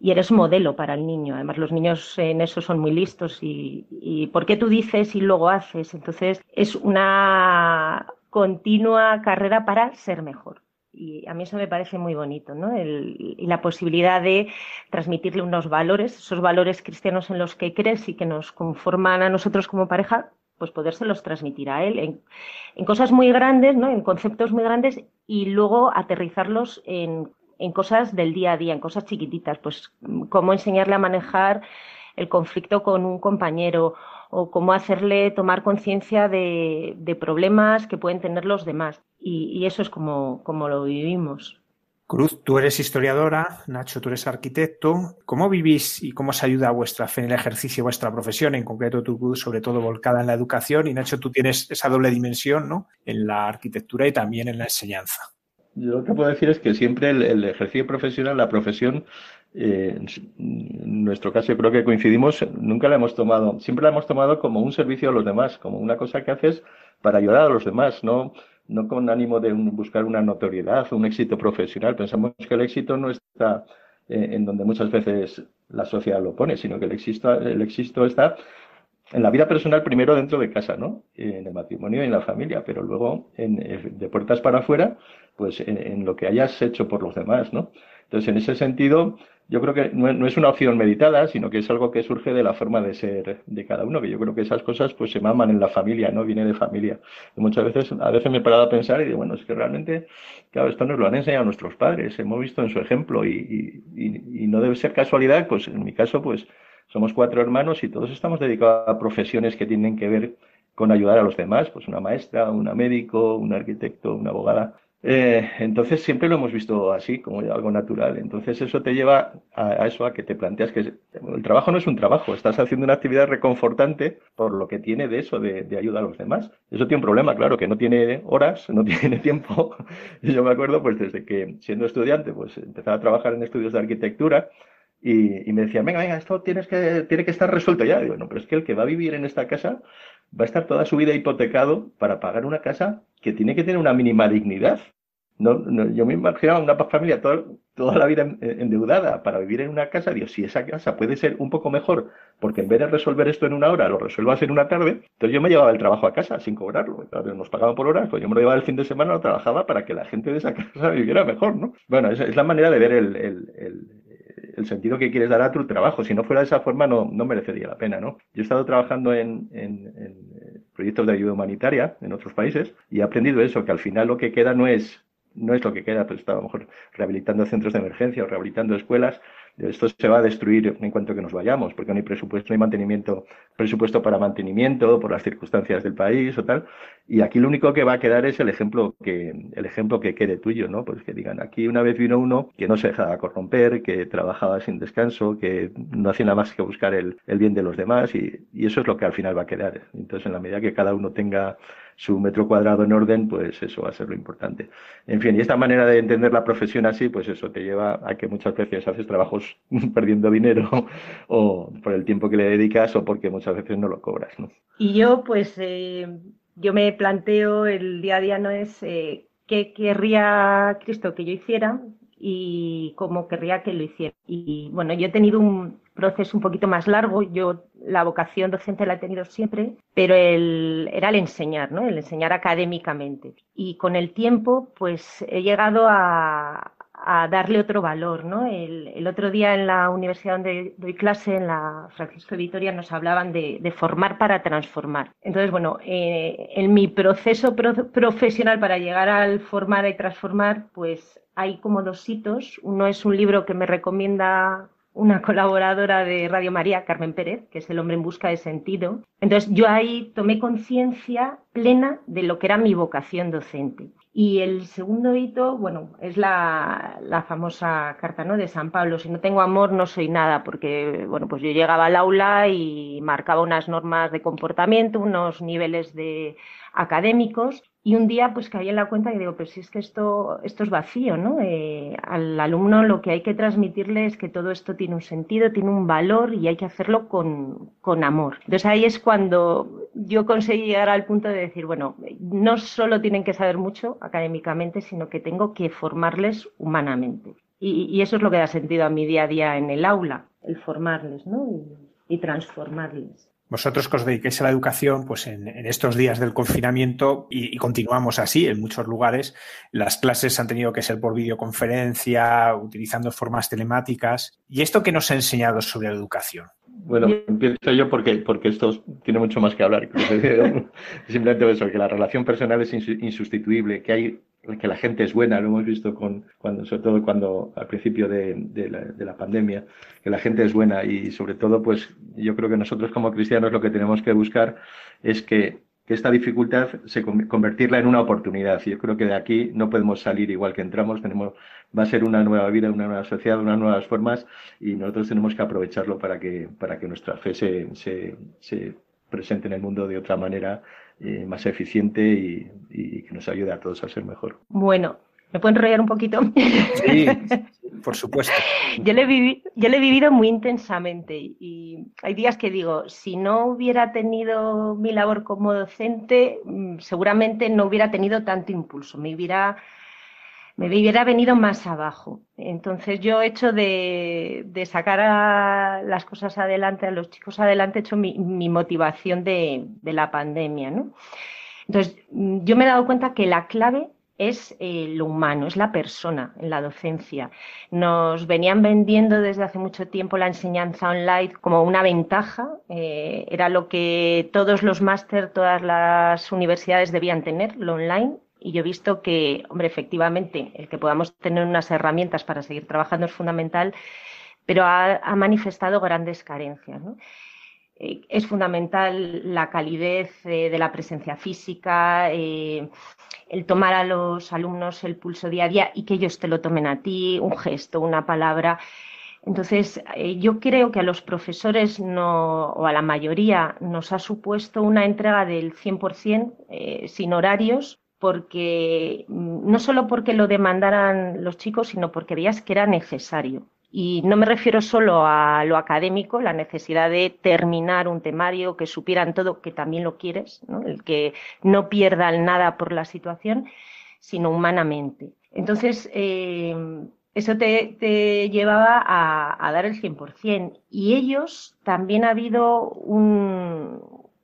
y eres modelo para el niño. Además, los niños en eso son muy listos y, y ¿por qué tú dices y luego haces? Entonces, es una continua carrera para ser mejor. Y a mí eso me parece muy bonito, ¿no? El, y la posibilidad de transmitirle unos valores, esos valores cristianos en los que crees y que nos conforman a nosotros como pareja, pues podérselos transmitir a él en, en cosas muy grandes, ¿no? En conceptos muy grandes y luego aterrizarlos en en cosas del día a día, en cosas chiquititas, pues cómo enseñarle a manejar el conflicto con un compañero o cómo hacerle tomar conciencia de, problemas que pueden tener los demás. Y, eso es como, como, lo vivimos. Cruz, tú eres historiadora, Nacho, tú eres arquitecto. ¿Cómo vivís y cómo se ayuda vuestra fe en el ejercicio vuestra profesión? En concreto, tu Cruz, sobre todo volcada en la educación. Y Nacho, tú tienes esa doble dimensión, ¿no? En la arquitectura y también en la enseñanza. Yo lo que puedo decir es que siempre el, ejercicio profesional, la profesión, eh, en nuestro caso creo que coincidimos, nunca la hemos tomado, siempre la hemos tomado como un servicio a los demás, como una cosa que haces para ayudar a los demás, no, no con ánimo de un, buscar una notoriedad un éxito profesional. Pensamos que el éxito no está eh, en donde muchas veces la sociedad lo pone, sino que el éxito, el éxito está en la vida personal primero dentro de casa, ¿no? En el matrimonio y en la familia, pero luego en, eh, de puertas para afuera, pues en, lo que hayas hecho por los demás, ¿no? Entonces, en ese sentido, yo creo que no, no, es una opción meditada, sino que es algo que surge de la forma de ser de cada uno, que yo creo que esas cosas pues se maman en la familia, ¿no? Viene de familia. Y muchas veces, a veces me he parado a pensar y digo, bueno, es que realmente, claro, esto nos lo han enseñado nuestros padres, hemos visto en su ejemplo y, y, y no debe ser casualidad, pues en mi caso, pues somos cuatro hermanos y todos estamos dedicados a profesiones que tienen que ver con ayudar a los demás, pues una maestra, una médico, un arquitecto, una abogada. Eh, entonces siempre lo hemos visto así, como algo natural. Entonces eso te lleva a, eso, a que te planteas que el trabajo no es un trabajo, estás haciendo una actividad reconfortante por lo que tiene de eso, de, de ayuda a los demás. Eso tiene un problema, claro, que no tiene horas, (laughs) no tiene tiempo. (laughs) Yo me acuerdo, pues desde que siendo estudiante, pues empezaba a trabajar en estudios de arquitectura y, me decían, venga, venga, esto tienes que, tiene que estar resuelto ya. digo, no, pero es que el que va a vivir en esta casa va a estar toda su vida hipotecado para pagar una casa que tiene que tener una mínima dignidad. No, yo me imaginaba una familia toda, toda la vida endeudada para vivir en una casa. Dios, si esa casa puede ser un poco mejor, porque en vez de resolver esto en una hora, lo resuelvas en una tarde, entonces yo me llevaba el trabajo a casa sin cobrarlo. nos pagaban por horas, pues yo me lo llevaba el fin de semana, lo trabajaba para que la gente de esa (laughs) casa viviera mejor, ¿no? Bueno, es, es la manera de ver el sentido que quieres dar a tu trabajo. Si no fuera de esa forma, no, no merecería la pena, ¿no? Yo he estado trabajando en, en, en proyectos de ayuda humanitaria en otros países y he aprendido eso, que al final lo que queda no es no es lo que queda, pues está a lo mejor rehabilitando centros de emergencia o rehabilitando escuelas, esto se va a destruir en cuanto que nos vayamos, porque no hay presupuesto, no hay mantenimiento, presupuesto para mantenimiento por las circunstancias del país o tal. Y aquí lo único que va a quedar es el ejemplo que, el ejemplo que quede tuyo, ¿no? Pues que digan, aquí una vez vino uno que no se dejaba corromper, que trabajaba sin descanso, que no hacía nada más que buscar el, el bien de los demás y, y eso es lo que al final va a quedar. Entonces, en la medida que cada uno tenga su metro cuadrado en orden, pues eso va a ser lo importante. En fin, y esta manera de entender la profesión así, pues eso te lleva a que muchas veces haces trabajos (laughs) perdiendo dinero o por el tiempo que le dedicas o porque muchas veces no lo cobras. ¿no? Y yo, pues, eh, yo me planteo el día a día no es eh, qué querría Cristo que yo hiciera y cómo querría que lo hiciera. Y bueno, yo he tenido un proceso un poquito más largo. Yo la vocación docente la he tenido siempre, pero el, era el enseñar, ¿no? El enseñar académicamente. Y con el tiempo, pues he llegado a, a darle otro valor, ¿no? El, otro día en la universidad donde doy clase, en la Francisco de Vitoria, nos hablaban de, formar para transformar. Entonces, bueno, eh, en mi proceso pro, profesional para llegar al formar y transformar, pues hay como dos hitos. Uno es un libro que me recomienda una colaboradora de Radio María, Carmen Pérez, que es El hombre en busca de sentido. Entonces yo ahí tomé conciencia plena de lo que era mi vocación docente. Y el segundo hito, bueno, es la, la, famosa carta ¿no? de San Pablo, si no tengo amor no soy nada, porque bueno, pues yo llegaba al aula y marcaba unas normas de comportamiento, unos niveles de académicos y un día pues caí en la cuenta y digo, pero si es que esto, esto es vacío, ¿no? Eh, al alumno lo que hay que transmitirle es que todo esto tiene un sentido, tiene un valor y hay que hacerlo con, con amor. Entonces ahí es cuando yo conseguí llegar al punto de decir, bueno, no solo tienen que saber mucho académicamente, sino que tengo que formarles humanamente. Y, eso es lo que da sentido a mi día a día en el aula, el formarles, ¿no? y transformarles vosotros que os dediquéis a la educación, pues en, en estos días del confinamiento, y, y, continuamos así en muchos lugares, las clases han tenido que ser por videoconferencia, utilizando formas telemáticas. ¿Y esto qué nos ha enseñado sobre la educación? Bueno, empiezo yo porque, porque esto tiene mucho más que hablar. (laughs) Simplemente eso, que la relación personal es insustituible, que hay que la gente es buena, lo hemos visto con, cuando, sobre todo cuando al principio de, la, de, la, pandemia, que la gente es buena y sobre todo, pues yo creo que nosotros como cristianos lo que tenemos que buscar es que, esta dificultad se convertirla en una oportunidad. Y yo creo que de aquí no podemos salir igual que entramos, tenemos, va a ser una nueva vida, una nueva sociedad, unas nuevas formas y nosotros tenemos que aprovecharlo para que, para que nuestra fe se presente en el mundo de otra manera eh, más eficiente y, y, que nos ayude a todos a ser mejor. Bueno, ¿me puedo enrollar un poquito? Sí, por supuesto. (laughs) Yo lo, he vivido, yo lo he vivido muy intensamente y hay días que digo, si no hubiera tenido mi labor como docente, mm, seguramente no hubiera tenido tanto impulso, me hubiera me hubiera venido más abajo. Entonces yo he hecho de, de sacar a las cosas adelante, a los chicos adelante, he hecho mi, mi motivación de, de, la pandemia. ¿no? Entonces yo me he dado cuenta que la clave es eh, lo humano, es la persona en la docencia. Nos venían vendiendo desde hace mucho tiempo la enseñanza online como una ventaja, eh, era lo que todos los máster, todas las universidades debían tener, lo online, y yo he visto que, hombre, efectivamente, el que podamos tener unas herramientas para seguir trabajando es fundamental, pero ha, manifestado grandes carencias. eh, es fundamental la calidez eh, de la presencia física, el tomar a los alumnos el pulso día a día y que ellos te lo tomen a ti, un gesto, una palabra. Entonces, yo creo que a los profesores o a la mayoría nos ha supuesto una entrega del 100% sin horarios, porque mm, no solo porque lo demandaran los chicos, sino porque veías que era necesario. Y no me refiero solo a lo académico, la necesidad de terminar un temario, que supieran todo, que también lo quieres, el que no pierdan nada por la situación, sino humanamente. Entonces, eh, eso te, llevaba a, dar el 100%. Y ellos también ha habido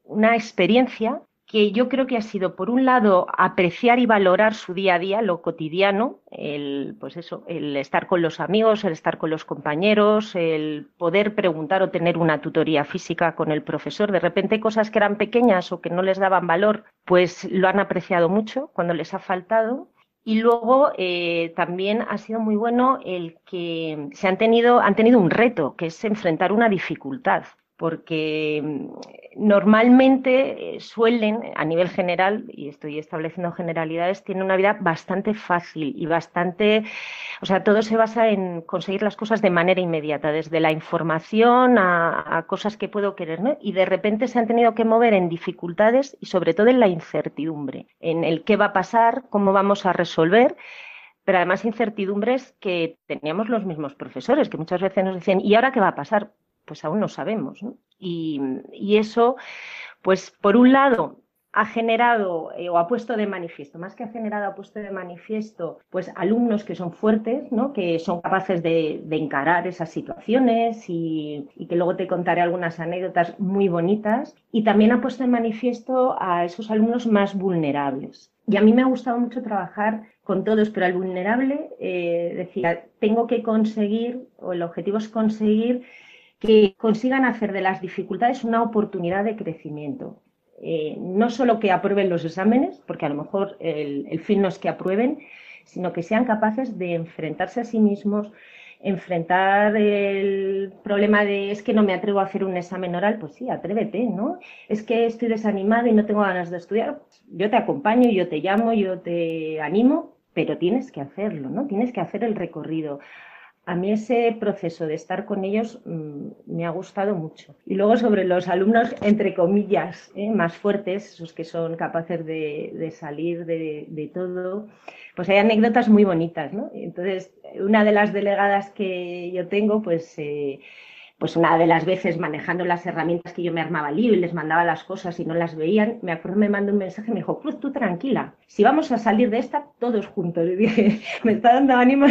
una experiencia que yo creo que ha sido, por un lado, apreciar y valorar su día a día, lo cotidiano, el, pues eso, el estar con los amigos, el estar con los compañeros, el poder preguntar o tener una tutoría física con el profesor. De repente, cosas que eran pequeñas o que no les daban valor, pues lo han apreciado mucho cuando les ha faltado. Y luego eh, también ha sido muy bueno el que se han tenido, han tenido un reto, que es enfrentar una dificultad porque mm, normalmente eh, suelen, a nivel general, y estoy estableciendo generalidades, tienen una vida bastante fácil y bastante, o sea, todo se basa en conseguir las cosas de manera inmediata, desde la información a, cosas que puedo querer, ¿no? Y de repente se han tenido que mover en dificultades y sobre todo en la incertidumbre, en el qué va a pasar, cómo vamos a resolver pero además incertidumbres que teníamos los mismos profesores, que muchas veces nos decían, ¿y ahora qué va a pasar? Pues aún no sabemos. Y, eso, pues por un lado, ha generado eh, o ha puesto de manifiesto, más que ha generado, ha puesto de manifiesto, pues alumnos que son fuertes, ¿no? que son capaces de, encarar esas situaciones y, que luego te contaré algunas anécdotas muy bonitas. Y también ha puesto de manifiesto a esos alumnos más vulnerables. Y a mí me ha gustado mucho trabajar con todos, pero al vulnerable eh, decía, tengo que conseguir, o el objetivo es conseguir que consigan hacer de las dificultades una oportunidad de crecimiento. Eh, no solo que aprueben los exámenes, porque a lo mejor el, fin no es que aprueben, sino que sean capaces de enfrentarse a sí mismos, enfrentar el problema de es que no me atrevo a hacer un examen oral, pues sí, atrévete, ¿no? Es que estoy desanimado y no tengo ganas de estudiar, yo te acompaño, yo te llamo, yo te animo, pero tienes que hacerlo, ¿no? Tienes que hacer el recorrido a mí ese proceso de estar con ellos mm, me ha gustado mucho. Y luego sobre los alumnos, entre comillas, ¿eh? más fuertes, esos que son capaces de, salir de, todo, pues hay anécdotas muy bonitas. ¿no? Entonces, una de las delegadas que yo tengo, pues... Eh, pues una de las veces manejando las herramientas que yo me armaba lío y les mandaba las cosas y no las veían, me acuerdo me mandó un mensaje me dijo, Cruz, tú tranquila, si vamos a salir de esta todos juntos. (laughs) Y dije, me está dando ánimos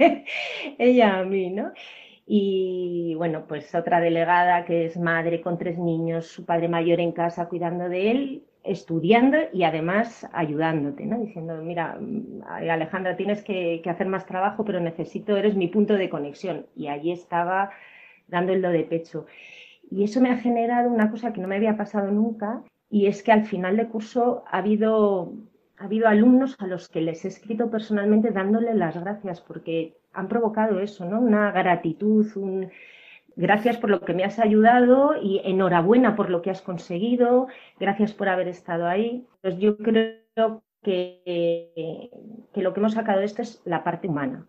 (laughs) ella a mí, ¿no? Y bueno, pues otra delegada que es madre con tres niños, su padre mayor en casa cuidando de él, estudiando y además ayudándote, ¿no? Diciendo, mira, Alejandra, tienes que, hacer más trabajo, pero necesito, eres mi punto de conexión. Y allí estaba dando el de pecho. Y eso me ha generado una cosa que no me había pasado nunca, y es que al final de curso ha habido, ha habido alumnos a los que les he escrito personalmente dándole las gracias, porque han provocado eso, ¿no? Una gratitud, un gracias por lo que me has ayudado y enhorabuena por lo que has conseguido, gracias por haber estado ahí. Pues yo creo que, que lo que hemos sacado de esto es la parte humana.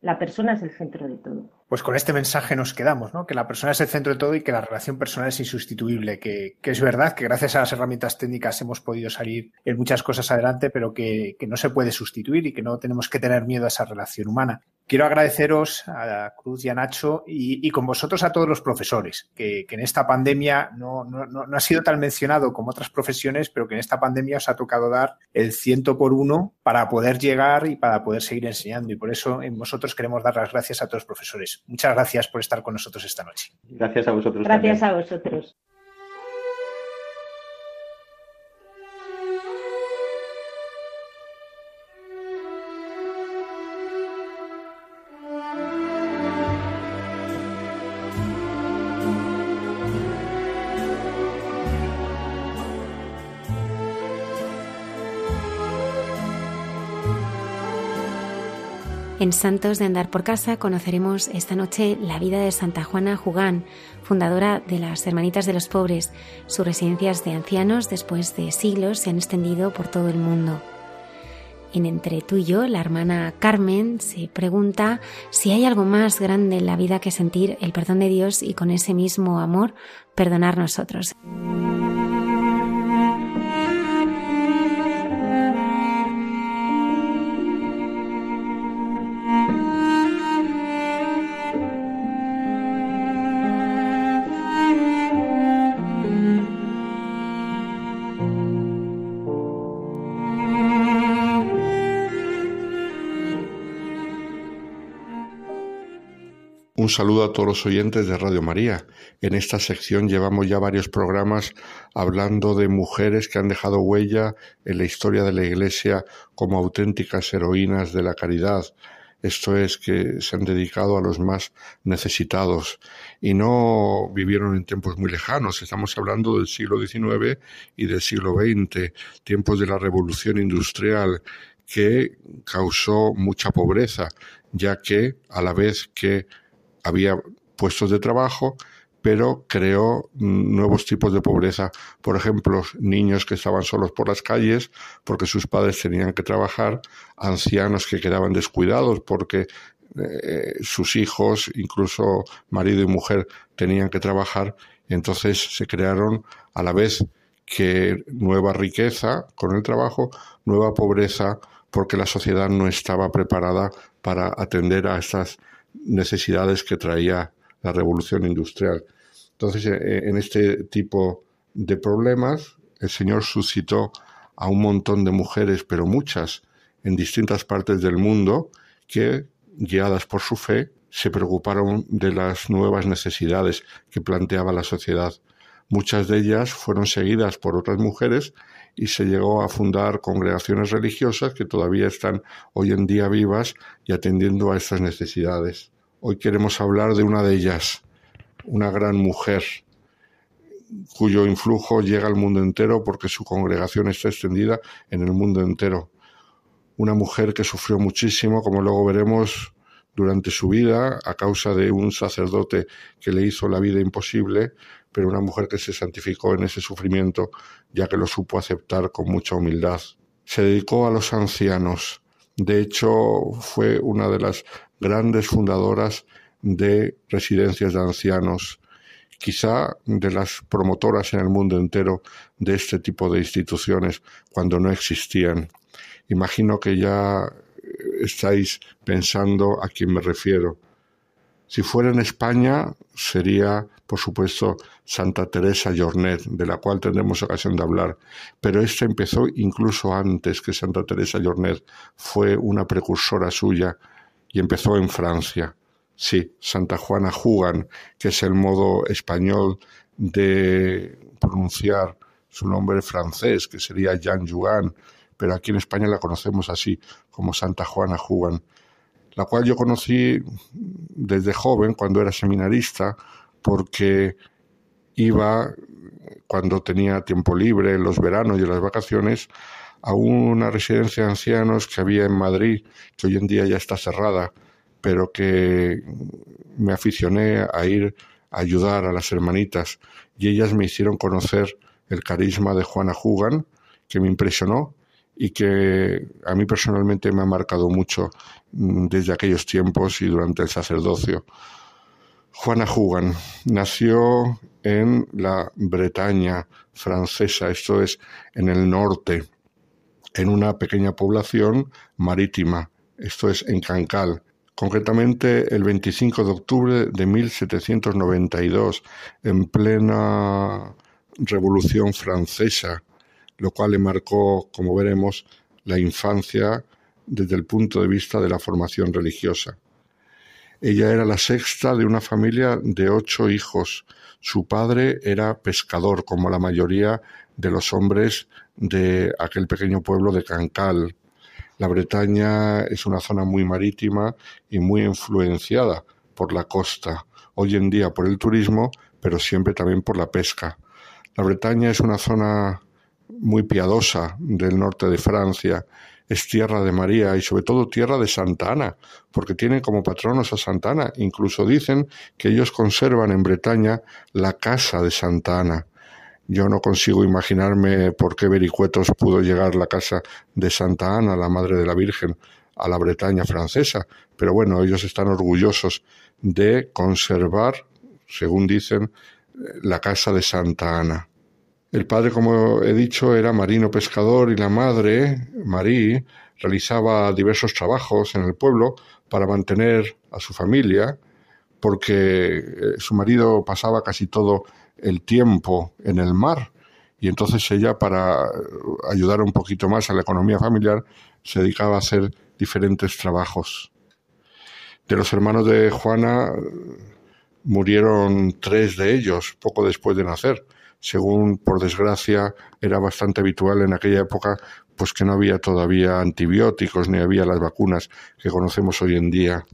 La persona es el centro de todo pues con este mensaje nos quedamos, ¿no? Que la persona es el centro de todo y que la relación personal es insustituible, que, es verdad que gracias a las herramientas técnicas hemos podido salir en muchas cosas adelante, pero que, no se puede sustituir y que no tenemos que tener miedo a esa relación humana. Quiero agradeceros a Cruz y a Nacho y, con vosotros a todos los profesores, que, en esta pandemia no, no, ha sido tan mencionado como otras profesiones, pero que en esta pandemia os ha tocado dar el ciento por uno para poder llegar y para poder seguir enseñando. Y por eso en vosotros queremos dar las gracias a todos los profesores. Muchas gracias por estar con nosotros esta noche. Gracias a vosotros. Gracias a vosotros. En Santos de Andar por Casa conoceremos esta noche la vida de Santa Juana Jugán, fundadora de las Hermanitas de los Pobres. Sus residencias de ancianos después de siglos se han extendido por todo el mundo. En Entre tú y yo, la hermana Carmen se pregunta si hay algo más grande en la vida que sentir el perdón de Dios y con ese mismo amor perdonar nosotros. Saludo a todos los oyentes de Radio María. En esta sección llevamos ya varios programas hablando de mujeres que han dejado huella en la historia de la Iglesia como auténticas heroínas de la caridad. Esto es que se han dedicado a los más necesitados y no vivieron en tiempos muy lejanos. Estamos hablando del siglo XIX y del siglo XX, tiempos de la revolución industrial que causó mucha pobreza, ya que a la vez que había puestos de trabajo, pero creó nuevos tipos de pobreza. Por ejemplo, niños que estaban solos por las calles porque sus padres tenían que trabajar, ancianos que quedaban descuidados porque eh, sus hijos, incluso marido y mujer, tenían que trabajar. Entonces se crearon a la vez que nueva riqueza con el trabajo, nueva pobreza, porque la sociedad no estaba preparada para atender a estas necesidades que traía la revolución industrial. Entonces, eh, en este tipo de problemas, el Señor suscitó a un montón de mujeres, pero muchas, en distintas partes del mundo, que, guiadas por su fe, se preocuparon de las nuevas necesidades que planteaba la sociedad. Muchas de ellas fueron seguidas por otras mujeres y se llegó a fundar congregaciones religiosas que todavía están hoy en día vivas y atendiendo a estas necesidades. Hoy queremos hablar de una de ellas, una gran mujer cuyo influjo llega al mundo entero porque su congregación está extendida en el mundo entero. Una mujer que sufrió muchísimo, como luego veremos, durante su vida a causa de un sacerdote que le hizo la vida imposible, pero una mujer que se santificó en ese sufrimiento ya que lo supo aceptar con mucha humildad. Se dedicó a los ancianos. De hecho, fue una de las grandes fundadoras de residencias de ancianos, quizá de las promotoras en el mundo entero de este tipo de instituciones cuando no existían. Imagino que ya estáis pensando a quién me refiero. Si fuera en España, sería, por supuesto, Santa Teresa Jornet, de la cual tendremos ocasión de hablar, pero esta empezó incluso antes que Santa Teresa Jornet, fue una precursora suya y empezó en Francia. Sí, Santa Juana Jugan, que es el modo español de pronunciar su nombre francés, que sería Jean Juan, pero aquí en España la conocemos así, como Santa Juana Jugan la cual yo conocí desde joven, cuando era seminarista, porque iba, cuando tenía tiempo libre, en los veranos y en las vacaciones, a una residencia de ancianos que había en Madrid, que hoy en día ya está cerrada, pero que me aficioné a ir a ayudar a las hermanitas y ellas me hicieron conocer el carisma de Juana Jugan, que me impresionó y que a mí personalmente me ha marcado mucho mm, desde aquellos tiempos y durante el sacerdocio. Juana Jugan nació en la Bretaña francesa, esto es en el norte, en una pequeña población marítima, esto es en Cancal, concretamente el 25 de octubre de 1792, en plena Revolución Francesa, lo cual le marcó, como veremos, la infancia desde el punto de vista de la formación religiosa. Ella era la sexta de una familia de ocho hijos. Su padre era pescador, como la mayoría de los hombres de aquel pequeño pueblo de Cancal. La Bretaña es una zona muy marítima y muy influenciada por la costa, hoy en día por el turismo, pero siempre también por la pesca. La Bretaña es una zona muy piadosa del norte de Francia. Es tierra de María y sobre todo tierra de Santa Ana, porque tienen como patronos a Santa Ana. Incluso dicen que ellos conservan en Bretaña la casa de Santa Ana. Yo no consigo imaginarme por qué Vericuetos pudo llegar la casa de Santa Ana, la Madre de la Virgen, a la Bretaña francesa, pero bueno, ellos están orgullosos de conservar, según dicen, la casa de Santa Ana. El padre, como he dicho, era marino pescador y la madre, Marie, realizaba diversos trabajos en el pueblo para mantener a su familia, porque eh, su marido pasaba casi todo el tiempo en el mar y entonces ella, para ayudar un poquito más a la economía familiar, se dedicaba a hacer diferentes trabajos. De los hermanos de Juana murieron tres de ellos poco después de nacer según por desgracia era bastante habitual en aquella época, pues que no había todavía antibióticos ni había las vacunas que conocemos hoy en día.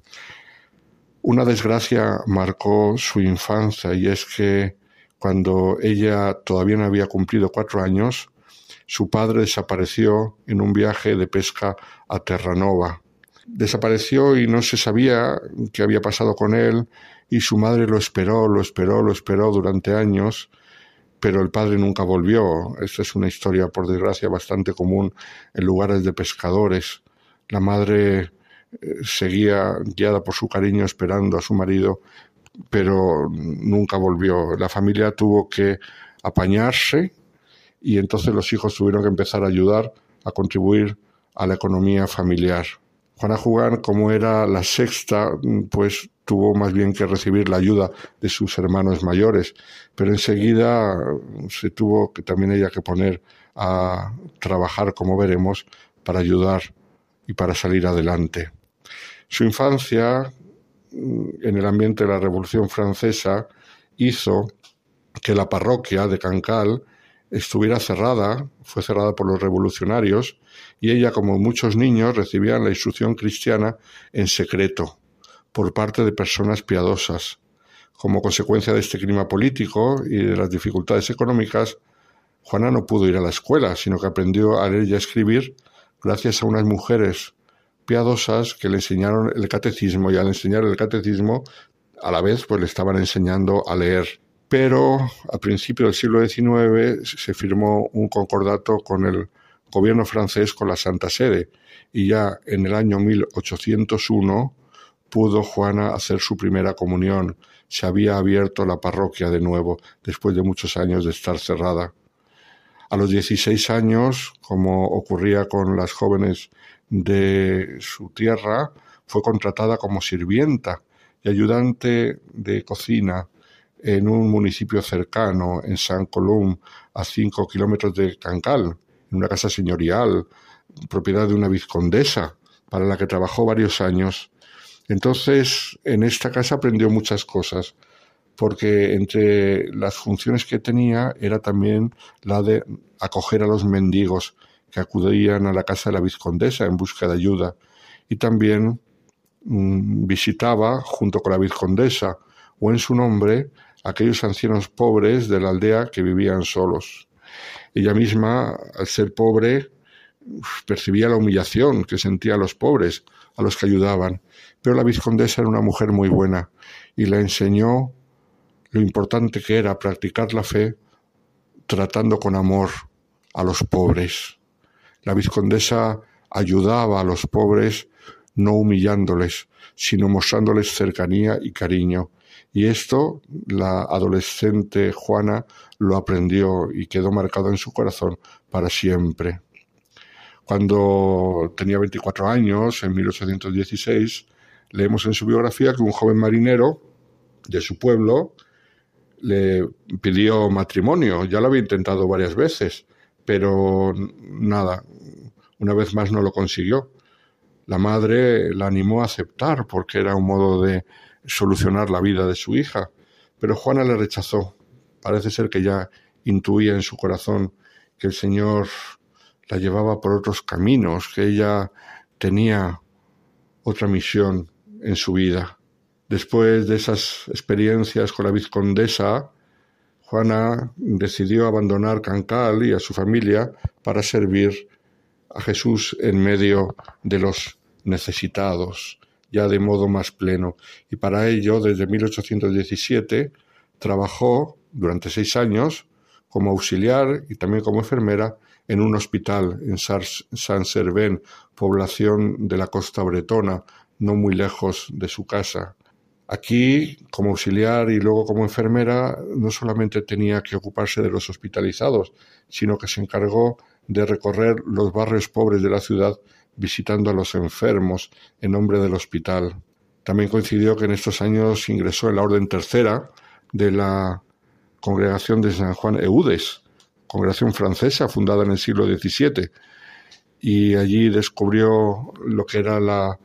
Una desgracia marcó su infancia y es que cuando ella todavía no había cumplido cuatro años, su padre desapareció en un viaje de pesca a Terranova. Desapareció y no se sabía qué había pasado con él y su madre lo esperó, lo esperó, lo esperó durante años pero el padre nunca volvió. Esta es una historia, por desgracia, bastante común en lugares de pescadores. La madre eh, seguía guiada por su cariño esperando a su marido, pero nunca volvió. La familia tuvo que apañarse y entonces los hijos tuvieron que empezar a ayudar a contribuir a la economía familiar. Juana Jugán, como era la sexta, pues tuvo más bien que recibir la ayuda de sus hermanos mayores, pero enseguida se tuvo que también ella que poner a trabajar, como veremos, para ayudar y para salir adelante. Su infancia mm, en el ambiente de la Revolución Francesa hizo que la parroquia de Cancal estuviera cerrada, fue cerrada por los revolucionarios, y ella, como muchos niños, recibía la instrucción cristiana en secreto por parte de personas piadosas. Como consecuencia de este clima político y de las dificultades económicas, Juana no pudo ir a la escuela, sino que aprendió a leer y a escribir gracias a unas mujeres piadosas que le enseñaron el catecismo y al enseñar el catecismo a la vez pues le estaban enseñando a leer. Pero a principios del siglo XIX se firmó un concordato con el gobierno francés con la Santa Sede y ya en el año 1801 pudo Juana hacer su primera comunión. Se había abierto la parroquia de nuevo después de muchos años de estar cerrada. A los 16 años, como ocurría con las jóvenes de su tierra, fue contratada como sirvienta y ayudante de cocina en un municipio cercano, en San Colum, a cinco kilómetros de Cancal, en una casa señorial, propiedad de una vizcondesa, para la que trabajó varios años entonces, en esta casa aprendió muchas cosas, porque entre las funciones que tenía era también la de acoger a los mendigos que acudían a la casa de la vizcondesa en busca de ayuda, y también mm, visitaba, junto con la vizcondesa, o en su nombre, aquellos ancianos pobres de la aldea que vivían solos. Ella misma, al ser pobre, percibía la humillación que sentían los pobres a los que ayudaban, pero la vizcondesa era una mujer muy buena y le enseñó lo importante que era practicar la fe tratando con amor a los pobres. La vizcondesa ayudaba a los pobres no humillándoles, sino mostrándoles cercanía y cariño. Y esto la adolescente Juana lo aprendió y quedó marcado en su corazón para siempre. Cuando tenía 24 años, en 1816, Leemos en su biografía que un joven marinero de su pueblo le pidió matrimonio. Ya lo había intentado varias veces, pero nada, una vez más no lo consiguió. La madre la animó a aceptar porque era un modo de solucionar la vida de su hija, pero Juana le rechazó. Parece ser que ya intuía en su corazón que el Señor la llevaba por otros caminos, que ella tenía otra misión en su vida. Después de esas experiencias con la vizcondesa, Juana decidió abandonar Cancal y a su familia para servir a Jesús en medio de los necesitados, ya de modo más pleno. Y para ello, desde 1817, trabajó durante seis años como auxiliar y también como enfermera en un hospital en Saint-Servais, población de la costa bretona, no muy lejos de su casa. Aquí, como auxiliar y luego como enfermera, no solamente tenía que ocuparse de los hospitalizados, sino que se encargó de recorrer los barrios pobres de la ciudad visitando a los enfermos en nombre del hospital. También coincidió que en estos años ingresó en la Orden Tercera de la Congregación de San Juan Eudes, congregación francesa fundada en el siglo XVII, y allí descubrió lo que era la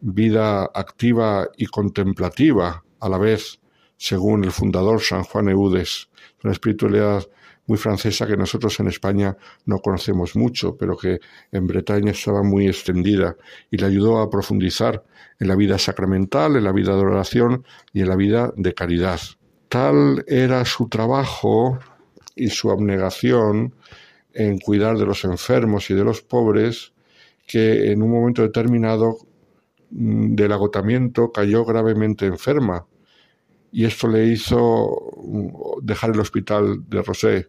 vida activa y contemplativa a la vez, según el fundador San Juan Eudes, una espiritualidad muy francesa que nosotros en España no conocemos mucho, pero que en Bretaña estaba muy extendida y le ayudó a profundizar en la vida sacramental, en la vida de oración y en la vida de caridad. Tal era su trabajo y su abnegación en cuidar de los enfermos y de los pobres que en un momento determinado mm, del agotamiento cayó gravemente enferma y esto le hizo mm, dejar el hospital de Rosé,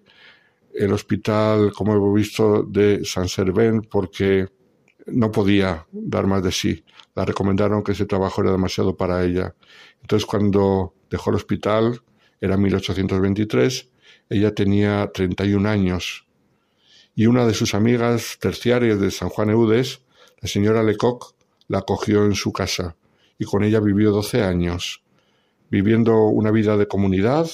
el hospital, como hemos visto, de San Servén, porque no podía dar más de sí. La recomendaron que ese trabajo era demasiado para ella. Entonces, cuando dejó el hospital, era 1823, ella tenía 31 años. Y una de sus amigas terciarias de San Juan Eudes, la señora Lecoq, la acogió en su casa y con ella vivió 12 años viviendo una vida de comunidad,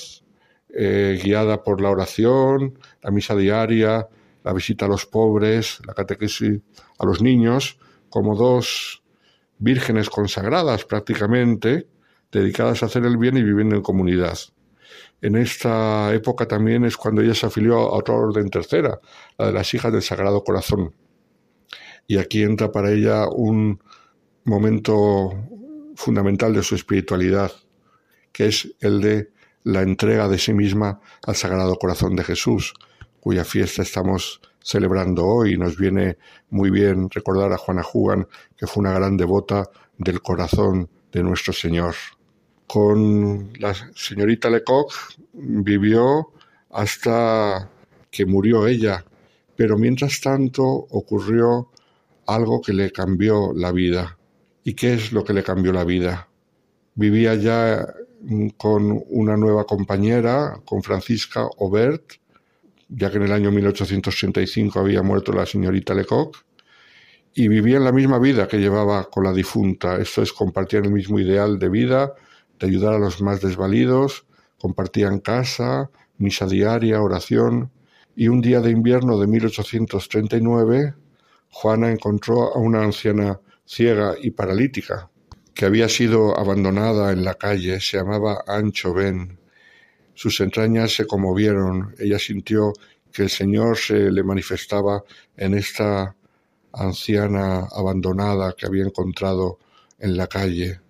eh, guiada por la oración, la misa diaria, la visita a los pobres, la catequesis a los niños, como dos vírgenes consagradas prácticamente, dedicadas a hacer el bien y viviendo en comunidad. En esta época también es cuando ella se afilió a otra orden tercera, la de las hijas del Sagrado Corazón. Y aquí entra para ella un momento fundamental de su espiritualidad, que es el de la entrega de sí misma al Sagrado Corazón de Jesús, cuya fiesta estamos celebrando hoy. Nos viene muy bien recordar a Juana Jugan, que fue una gran devota del corazón de nuestro Señor. Con la señorita Lecoq vivió hasta que murió ella, pero mientras tanto ocurrió algo que le cambió la vida. ¿Y qué es lo que le cambió la vida? Vivía ya con una nueva compañera, con Francisca Obert, ya que en el año 1885 había muerto la señorita Lecoq, y vivían la misma vida que llevaba con la difunta. Esto es, compartían el mismo ideal de vida, ayudar a los más desvalidos, compartían casa, misa diaria, oración, y un día de invierno de 1839, Juana encontró a una anciana ciega y paralítica, que había sido abandonada en la calle, se llamaba Ancho Ben. Sus entrañas se conmovieron, ella sintió que el Señor se le manifestaba en esta anciana abandonada que había encontrado en la calle.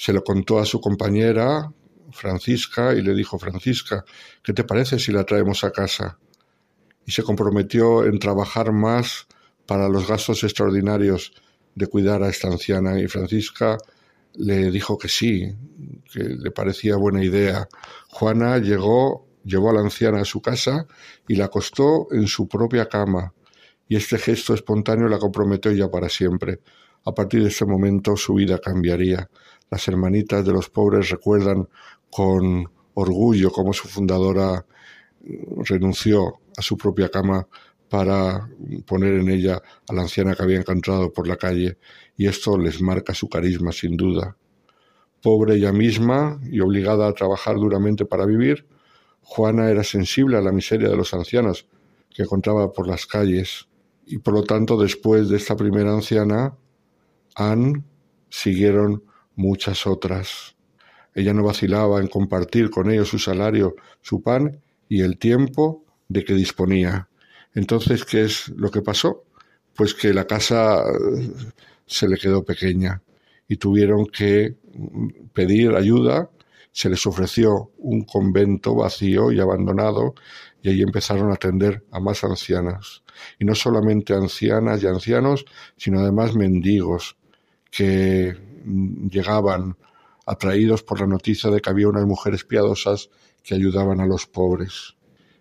Se lo contó a su compañera, Francisca, y le dijo, Francisca, ¿qué te parece si la traemos a casa? Y se comprometió en trabajar más para los gastos extraordinarios de cuidar a esta anciana. Y Francisca le dijo que sí, que le parecía buena idea. Juana llegó, llevó a la anciana a su casa y la acostó en su propia cama, y este gesto espontáneo la comprometió ya para siempre. A partir de ese momento su vida cambiaría. Las hermanitas de los pobres recuerdan con orgullo cómo su fundadora renunció a su propia cama para poner en ella a la anciana que había encontrado por la calle, y esto les marca su carisma sin duda. Pobre ella misma y obligada a trabajar duramente para vivir, Juana era sensible a la miseria de los ancianos que encontraba por las calles, y por lo tanto después de esta primera anciana, Anne, siguieron muchas otras. Ella no vacilaba en compartir con ellos su salario, su pan y el tiempo de que disponía. Entonces, ¿qué es lo que pasó? Pues que la casa eh, se le quedó pequeña y tuvieron que pedir ayuda. Se les ofreció un convento vacío y abandonado y ahí empezaron a atender a más ancianas. Y no solamente ancianas y ancianos, sino además mendigos que mm, llegaban atraídos por la noticia de que había unas mujeres piadosas que ayudaban a los pobres.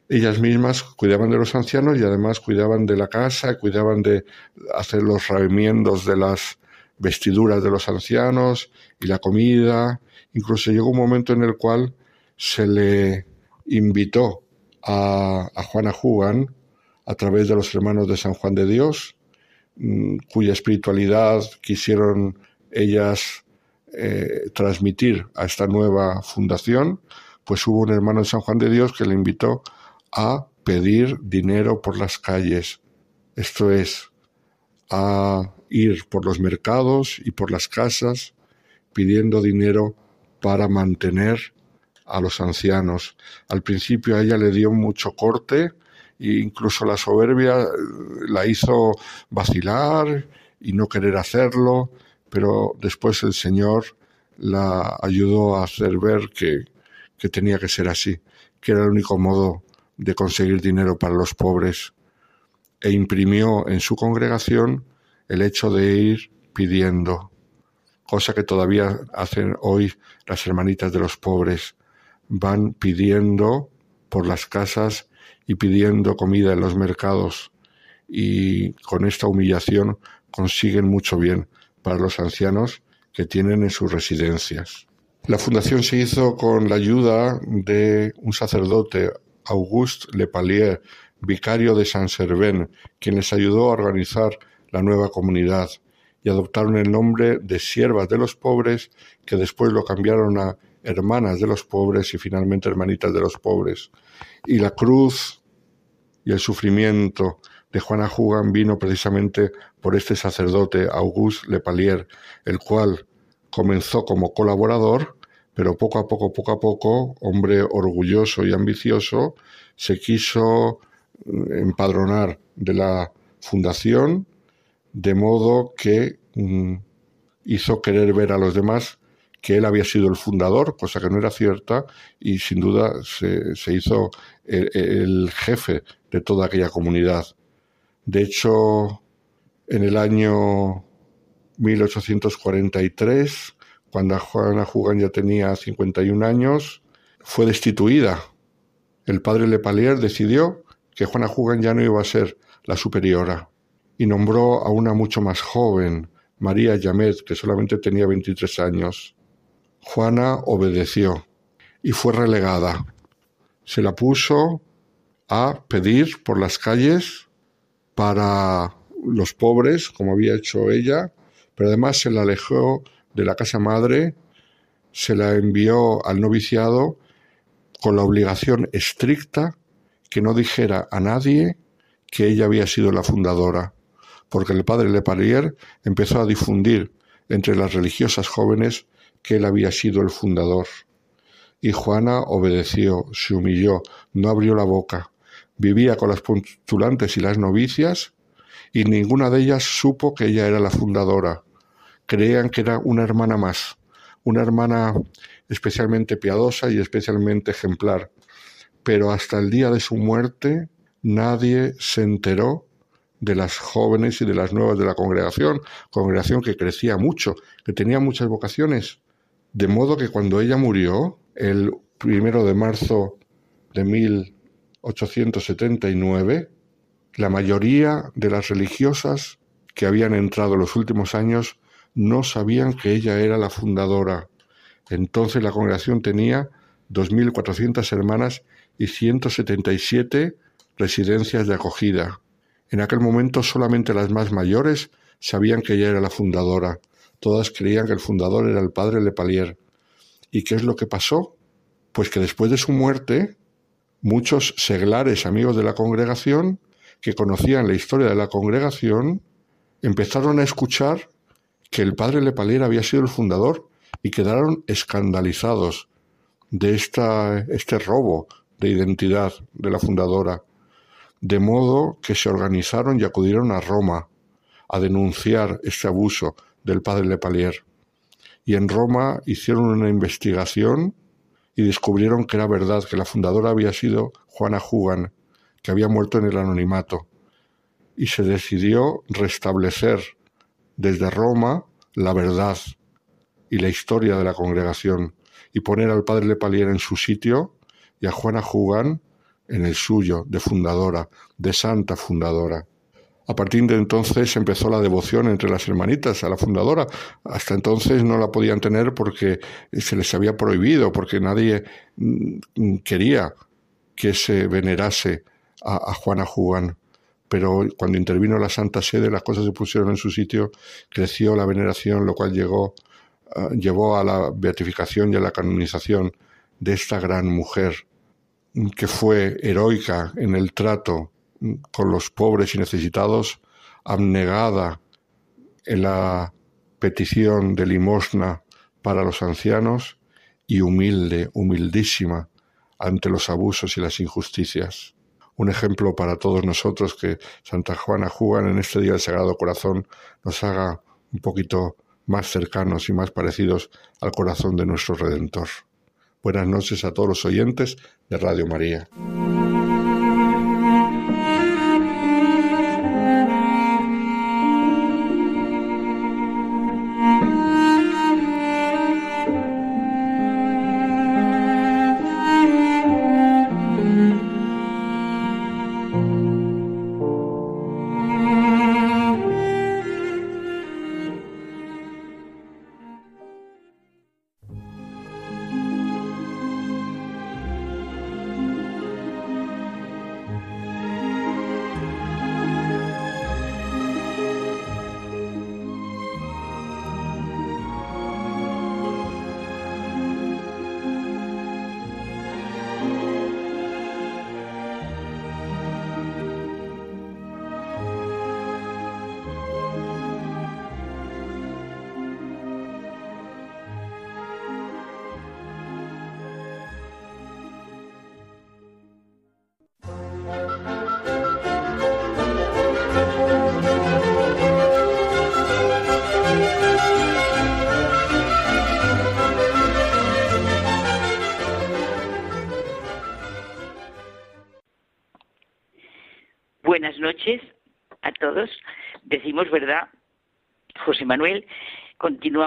Ellas mismas cuidaban de los ancianos y además cuidaban de la casa, cuidaban de hacer los remiendos de las vestiduras de los ancianos y la comida. Incluso llegó un momento en el cual se le invitó a, Juana Jugan a través de los hermanos de San Juan de Dios, mm, cuya espiritualidad quisieron ellas eh, transmitir a esta nueva fundación, pues hubo un hermano de San Juan de Dios que le invitó a pedir dinero por las calles. Esto es, a ir por los mercados y por las casas pidiendo dinero para mantener a los ancianos. Al principio a ella le dio mucho corte e incluso la soberbia eh, la hizo vacilar y no querer hacerlo, pero después el Señor la ayudó a hacer ver que, que tenía que ser así, que era el único modo de conseguir dinero para los pobres, e imprimió en su congregación el hecho de ir pidiendo, cosa que todavía hacen hoy las hermanitas de los pobres, van pidiendo por las casas y pidiendo comida en los mercados y con esta humillación consiguen mucho bien para los ancianos que tienen en sus residencias. La fundación se hizo con la ayuda de un sacerdote, Auguste Lepalier, vicario de San Servén, quien les ayudó a organizar la nueva comunidad y adoptaron el nombre de Siervas de los Pobres, que después lo cambiaron a hermanas de los pobres y finalmente hermanitas de los pobres. Y la cruz y el sufrimiento de Juana Jugan vino precisamente por este sacerdote, Auguste Lepalier, el cual comenzó como colaborador, pero poco a poco, poco a poco, hombre orgulloso y ambicioso, se quiso mm, empadronar de la fundación, de modo que mm, hizo querer ver a los demás que él había sido el fundador, cosa que no era cierta, y sin duda se, hizo el, jefe de toda aquella comunidad. De hecho, en el año 1843, cuando Juana Jugan ya tenía 51 años, fue destituida. El padre Lepalier decidió que Juana Jugan ya no iba a ser la superiora y nombró a una mucho más joven, María Yamet, que solamente tenía 23 años. Juana obedeció y fue relegada. Se la puso a pedir por las calles para los pobres, como había hecho ella, pero además se la alejó de la casa madre, se la envió al noviciado con la obligación estricta que no dijera a nadie que ella había sido la fundadora, porque el padre Leparier empezó a difundir entre las religiosas jóvenes que él había sido el fundador. Y Juana obedeció, se humilló, no abrió la boca, vivía con las postulantes y las novicias, y ninguna de ellas supo que ella era la fundadora. Creían que era una hermana más, una hermana especialmente piadosa y especialmente ejemplar. Pero hasta el día de su muerte nadie se enteró de las jóvenes y de las nuevas de la congregación, congregación que crecía mucho, que tenía muchas vocaciones, de modo que cuando ella murió, el primero de marzo de 1879, la mayoría de las religiosas que habían entrado en los últimos años no sabían que ella era la fundadora. Entonces la congregación tenía 2.400 hermanas y 177 residencias de acogida. En aquel momento solamente las más mayores sabían que ella era la fundadora. Todas creían que el fundador era el padre Lepalier. ¿Y qué es lo que pasó? Pues que después de su muerte, muchos seglares amigos de la congregación, que conocían la historia de la congregación, empezaron a escuchar que el padre Lepalier había sido el fundador y quedaron escandalizados de esta, este robo de identidad de la fundadora, de modo que se organizaron y acudieron a Roma a denunciar este abuso del padre Lepalier. Y en Roma hicieron una investigación y descubrieron que era verdad, que la fundadora había sido Juana Hugan, que había muerto en el anonimato. Y se decidió restablecer desde Roma la verdad y la historia de la congregación y poner al padre Lepalier en su sitio y a Juana Hugan en el suyo, de fundadora, de santa fundadora. A partir de entonces empezó la devoción entre las hermanitas a la fundadora. Hasta entonces no la podían tener porque se les había prohibido, porque nadie mm, quería que se venerase a, Juana Juan. Pero cuando intervino la Santa Sede, las cosas se pusieron en su sitio, creció la veneración, lo cual llegó, ah, llevó a la beatificación y a la canonización de esta gran mujer que fue heroica en el trato con los pobres y necesitados, abnegada en la petición de limosna para los ancianos y humilde, humildísima ante los abusos y las injusticias. Un ejemplo para todos nosotros que Santa Juana Jugan en este día del Sagrado Corazón nos haga un poquito más cercanos y más parecidos al corazón de nuestro Redentor. Buenas noches a todos los oyentes de Radio María.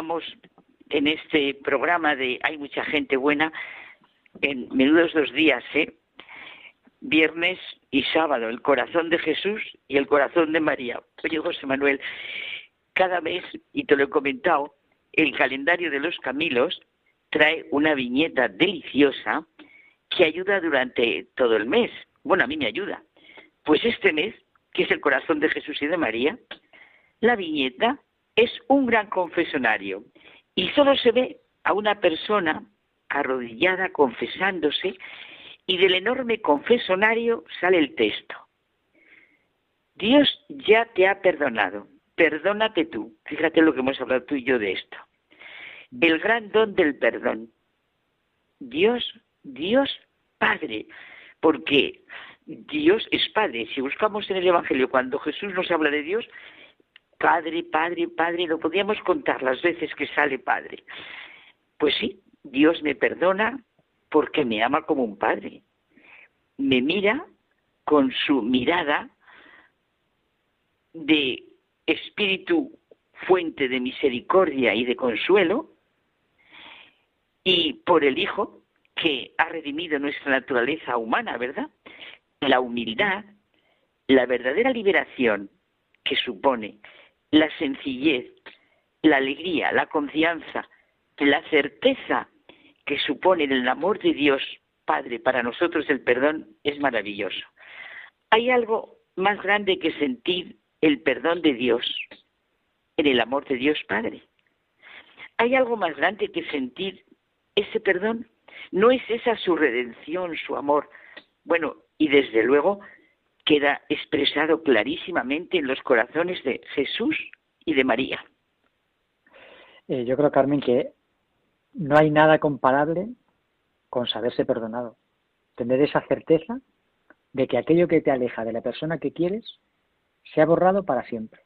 Continuamos en este programa de Hay mucha gente buena, en menudos dos días, ¿eh? Viernes y sábado, el corazón de Jesús y el corazón de María. Oye, José Manuel, cada mes, y te lo he comentado, el calendario de los Camilos trae una viñeta deliciosa que ayuda durante todo el mes. Bueno, a mí me ayuda. Pues este mes que es el corazón de Jesús y de María, la viñeta es un gran confesonario y solo se ve a una persona arrodillada confesándose y del enorme confesonario sale el texto. Dios ya te ha perdonado, perdónate tú. Fíjate lo que hemos hablado tú y yo de esto. El gran don del perdón. Dios, Dios Padre, porque Dios es Padre. Si buscamos en el Evangelio cuando Jesús nos habla de Dios, Padre, Padre, Padre, no podíamos contar las veces que sale Padre. Pues sí, Dios me perdona porque me ama como un Padre. Me mira con su mirada de espíritu fuente de misericordia y de consuelo, y por el Hijo que ha redimido nuestra naturaleza humana, ¿verdad? la humildad, la verdadera liberación que supone la sencillez, la alegría, la confianza, la certeza que supone el amor de Dios Padre para nosotros el perdón es maravilloso. Hay algo más grande que sentir el perdón de Dios en el amor de Dios Padre. Hay algo más grande que sentir ese perdón. No es esa su redención, su amor. Bueno, y desde luego queda expresado clarísimamente en los corazones de Jesús y de María. Eh, yo creo, Carmen, que no hay nada comparable con saberse perdonado. Tener esa certeza de que aquello que te aleja de la persona que quieres se ha borrado para siempre.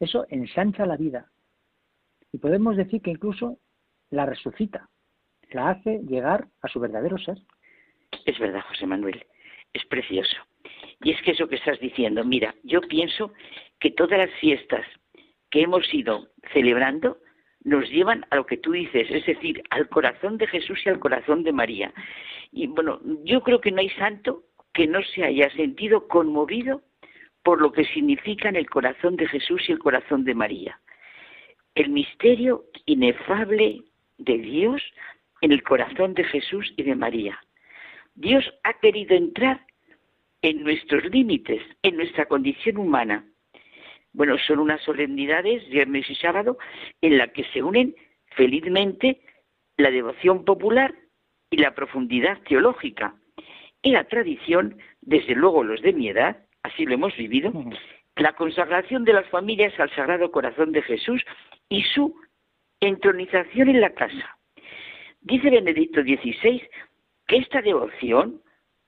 Eso ensancha la vida. Y podemos decir que incluso la resucita. la hace llegar a su verdadero ser. Es verdad, José Manuel, es precioso. Y es que eso que estás diciendo, mira, yo pienso que todas las fiestas que hemos ido celebrando nos llevan a lo que tú dices, es decir, al corazón de Jesús y al corazón de María. Y bueno, yo creo que no hay santo que no se haya sentido conmovido por lo que significan el corazón de Jesús y el corazón de María. El misterio inefable de Dios en el corazón de Jesús y de María. Dios ha querido entrar en nuestros límites, en nuestra condición humana. Bueno, son unas solemnidades, viernes y sábado, en las que se unen felizmente la devoción popular y la profundidad teológica. Y la tradición, desde luego los de mi edad, así lo hemos vivido, la consagración de las familias al Sagrado Corazón de Jesús y su entronización en la casa. Dice Benedicto XVI que esta devoción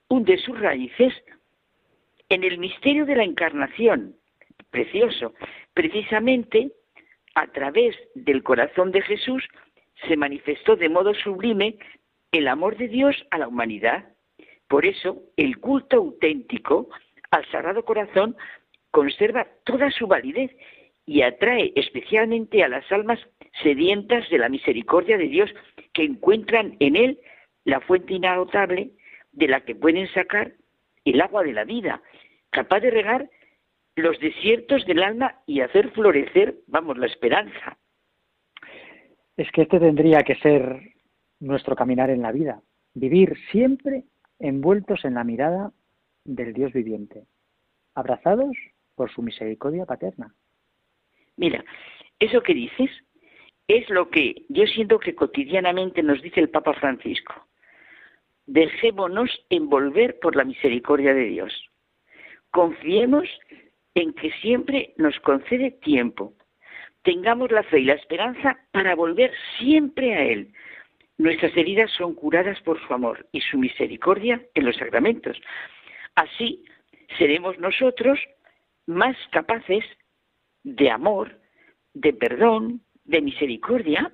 hunde sus raíces en el misterio de la encarnación, precioso, precisamente a través del corazón de Jesús se manifestó de modo sublime el amor de Dios a la humanidad. Por eso, el culto auténtico al Sagrado Corazón conserva toda su validez y atrae especialmente a las almas sedientas de la misericordia de Dios que encuentran en él la fuente inagotable de la que pueden sacar el agua de la vida, capaz de regar los desiertos del alma y hacer florecer, vamos, la esperanza. Es que este tendría que ser nuestro caminar en la vida, vivir siempre envueltos en la mirada del Dios viviente, abrazados por su misericordia paterna. Mira, eso que dices es lo que yo siento que cotidianamente nos dice el Papa Francisco. Dejémonos envolver por la misericordia de Dios. Confiemos en que siempre nos concede tiempo. Tengamos la fe y la esperanza para volver siempre a Él. Nuestras heridas son curadas por su amor y su misericordia en los sacramentos. Así seremos nosotros más capaces de amor, de perdón, de misericordia.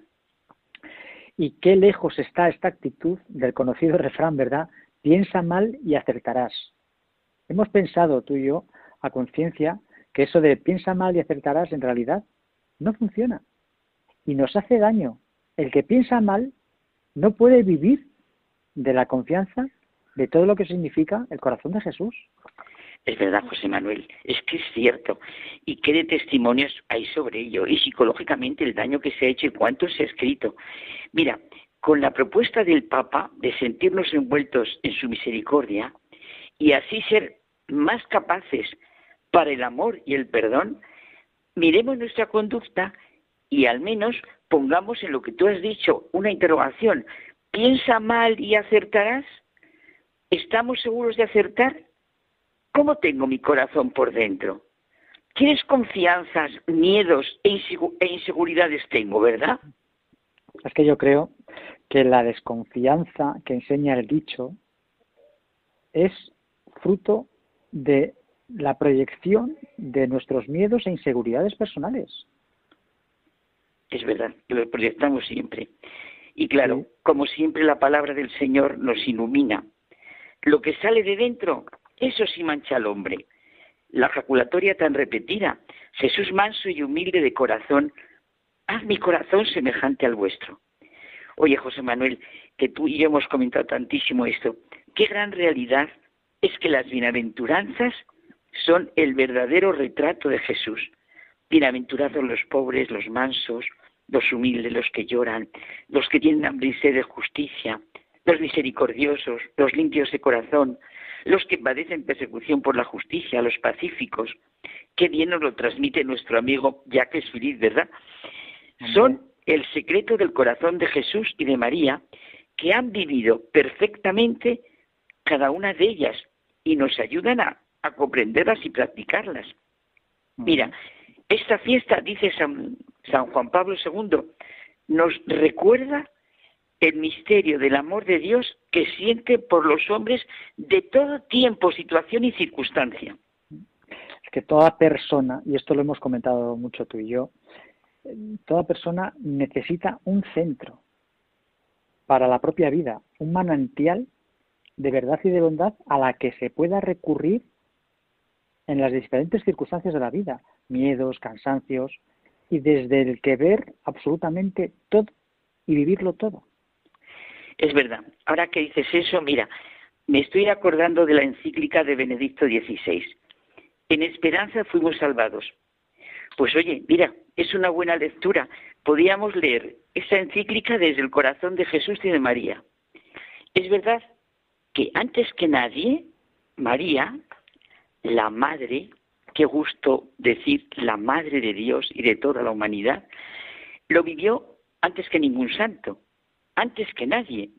Y qué lejos está esta actitud del conocido refrán, ¿verdad? Piensa mal y acertarás. Hemos pensado tú y yo a conciencia que eso de piensa mal y acertarás en realidad no funciona. Y nos hace daño. El que piensa mal no puede vivir de la confianza de todo lo que significa el corazón de Jesús. Es verdad, José Manuel, es que es cierto. ¿Y qué de testimonios hay sobre ello? Y psicológicamente el daño que se ha hecho y cuánto se ha escrito. Mira, con la propuesta del Papa de sentirnos envueltos en su misericordia y así ser más capaces para el amor y el perdón, miremos nuestra conducta y al menos pongamos en lo que tú has dicho una interrogación. ¿Piensa mal y acertarás? ¿Estamos seguros de acertar? ¿Cómo tengo mi corazón por dentro? ¿Qué desconfianzas, miedos e, e inseguridades tengo, verdad? Es que yo creo que la desconfianza que enseña el dicho es fruto de la proyección de nuestros miedos e inseguridades personales. Es verdad, que lo proyectamos siempre. Y claro, como siempre la palabra del Señor nos ilumina. Lo que sale de dentro eso sí mancha al hombre. La jaculatoria tan repetida, Jesús manso y humilde de corazón, haz mi corazón semejante al vuestro. Oye, José Manuel, que tú y yo hemos comentado tantísimo esto, qué gran realidad es que las bienaventuranzas son el verdadero retrato de Jesús. Bienaventurados los pobres, los mansos, los humildes, los que lloran, los que tienen hambre y sed de justicia, los misericordiosos, los limpios de corazón, los que padecen persecución por la justicia, los pacíficos. Qué bien nos lo transmite nuestro amigo Jacques Philippe, ¿verdad? Son el secreto del corazón de Jesús y de María que han vivido perfectamente cada una de ellas y nos ayudan a, comprenderlas y practicarlas. Mira, esta fiesta, dice San, San Juan Pablo II, nos recuerda el misterio del amor de Dios que siente por los hombres de todo tiempo, situación y circunstancia. Es que toda persona, y esto lo hemos comentado mucho tú y yo, toda persona necesita un centro. para la propia vida, un manantial de verdad y de bondad a la que se pueda recurrir en las diferentes circunstancias de la vida, miedos, cansancios, y desde el que ver absolutamente todo y vivirlo todo. Es verdad. Ahora que dices eso, mira, me estoy acordando de la encíclica de Benedicto XVI. En esperanza fuimos salvados. Pues oye, mira, es una buena lectura. Podíamos leer esa encíclica desde el corazón de Jesús y de María. Es verdad que antes que nadie, María, la madre, qué gusto decir la madre de Dios y de toda la humanidad, lo vivió antes que ningún santo, antes que nadie,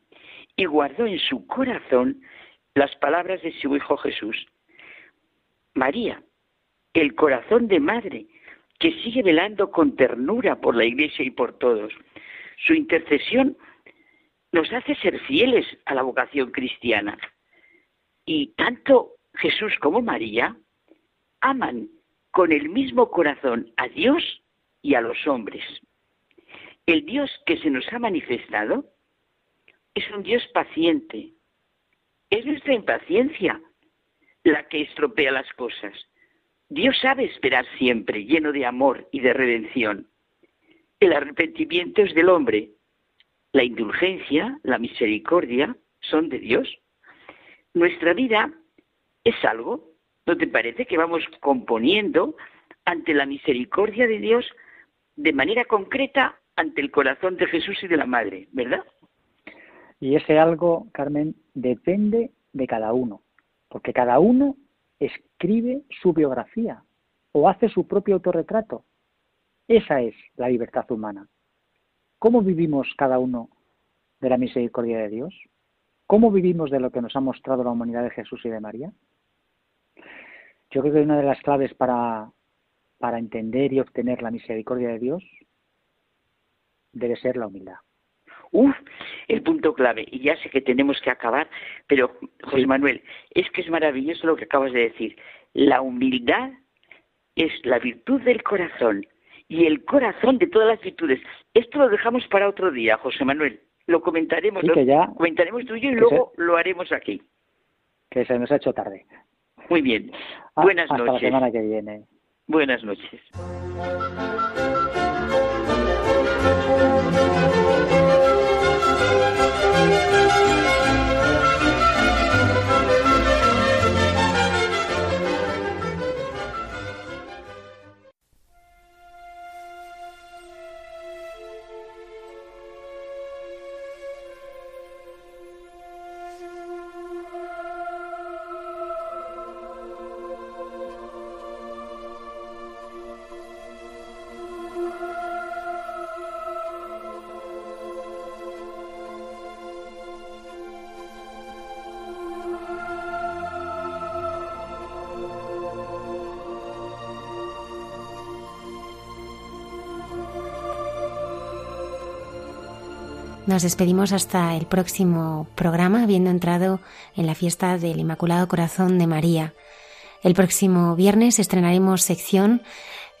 y guardó en su corazón las palabras de su Hijo Jesús. María, el corazón de madre, que sigue velando con ternura por la Iglesia y por todos. Su intercesión nos hace ser fieles a la vocación cristiana. Y tanto Jesús como María aman con el mismo corazón a Dios y a los hombres. El Dios que se nos ha manifestado es un Dios paciente. Es nuestra impaciencia la que estropea las cosas. Dios sabe esperar siempre, lleno de amor y de redención. El arrepentimiento es del hombre. La indulgencia, la misericordia son de Dios. Nuestra vida es algo, ¿no te parece que vamos componiendo ante la misericordia de Dios de manera concreta ante el corazón de Jesús y de la Madre, ¿verdad? Y ese algo, Carmen, depende de cada uno, porque cada uno escribe su biografía o hace su propio autorretrato. Esa es la libertad humana. ¿Cómo vivimos cada uno de la misericordia de Dios? ¿Cómo vivimos de lo que nos ha mostrado la humanidad de Jesús y de María? Yo creo que una de las claves para, para entender y obtener la misericordia de Dios debe ser la humildad. Uf, el punto clave. Y ya sé que tenemos que acabar, pero José Manuel, es que es maravilloso lo que acabas de decir. La humildad es la virtud del corazón y el corazón de todas las virtudes. Esto lo dejamos para otro día, José Manuel. Lo comentaremos, comentaremos tú y yo y luego lo haremos aquí. Que se nos ha hecho tarde. Muy bien. Ah, Buenas noches. Hasta la semana que viene. Buenas noches. Nos despedimos hasta el próximo programa, habiendo entrado en la fiesta del Inmaculado Corazón de María. El próximo viernes estrenaremos sección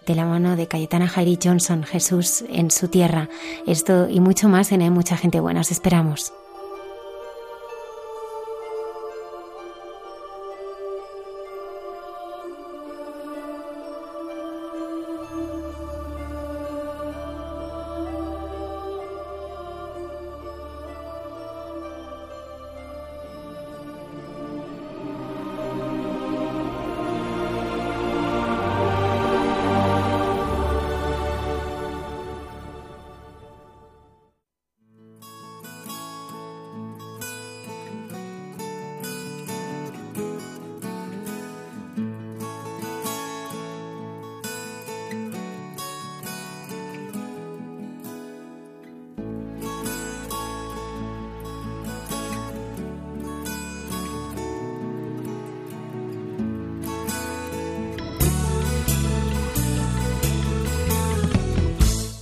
de la mano de Cayetana Jairi Johnson, Jesús en su tierra. Esto y mucho más en Hay Mucha Gente Buena. Os esperamos.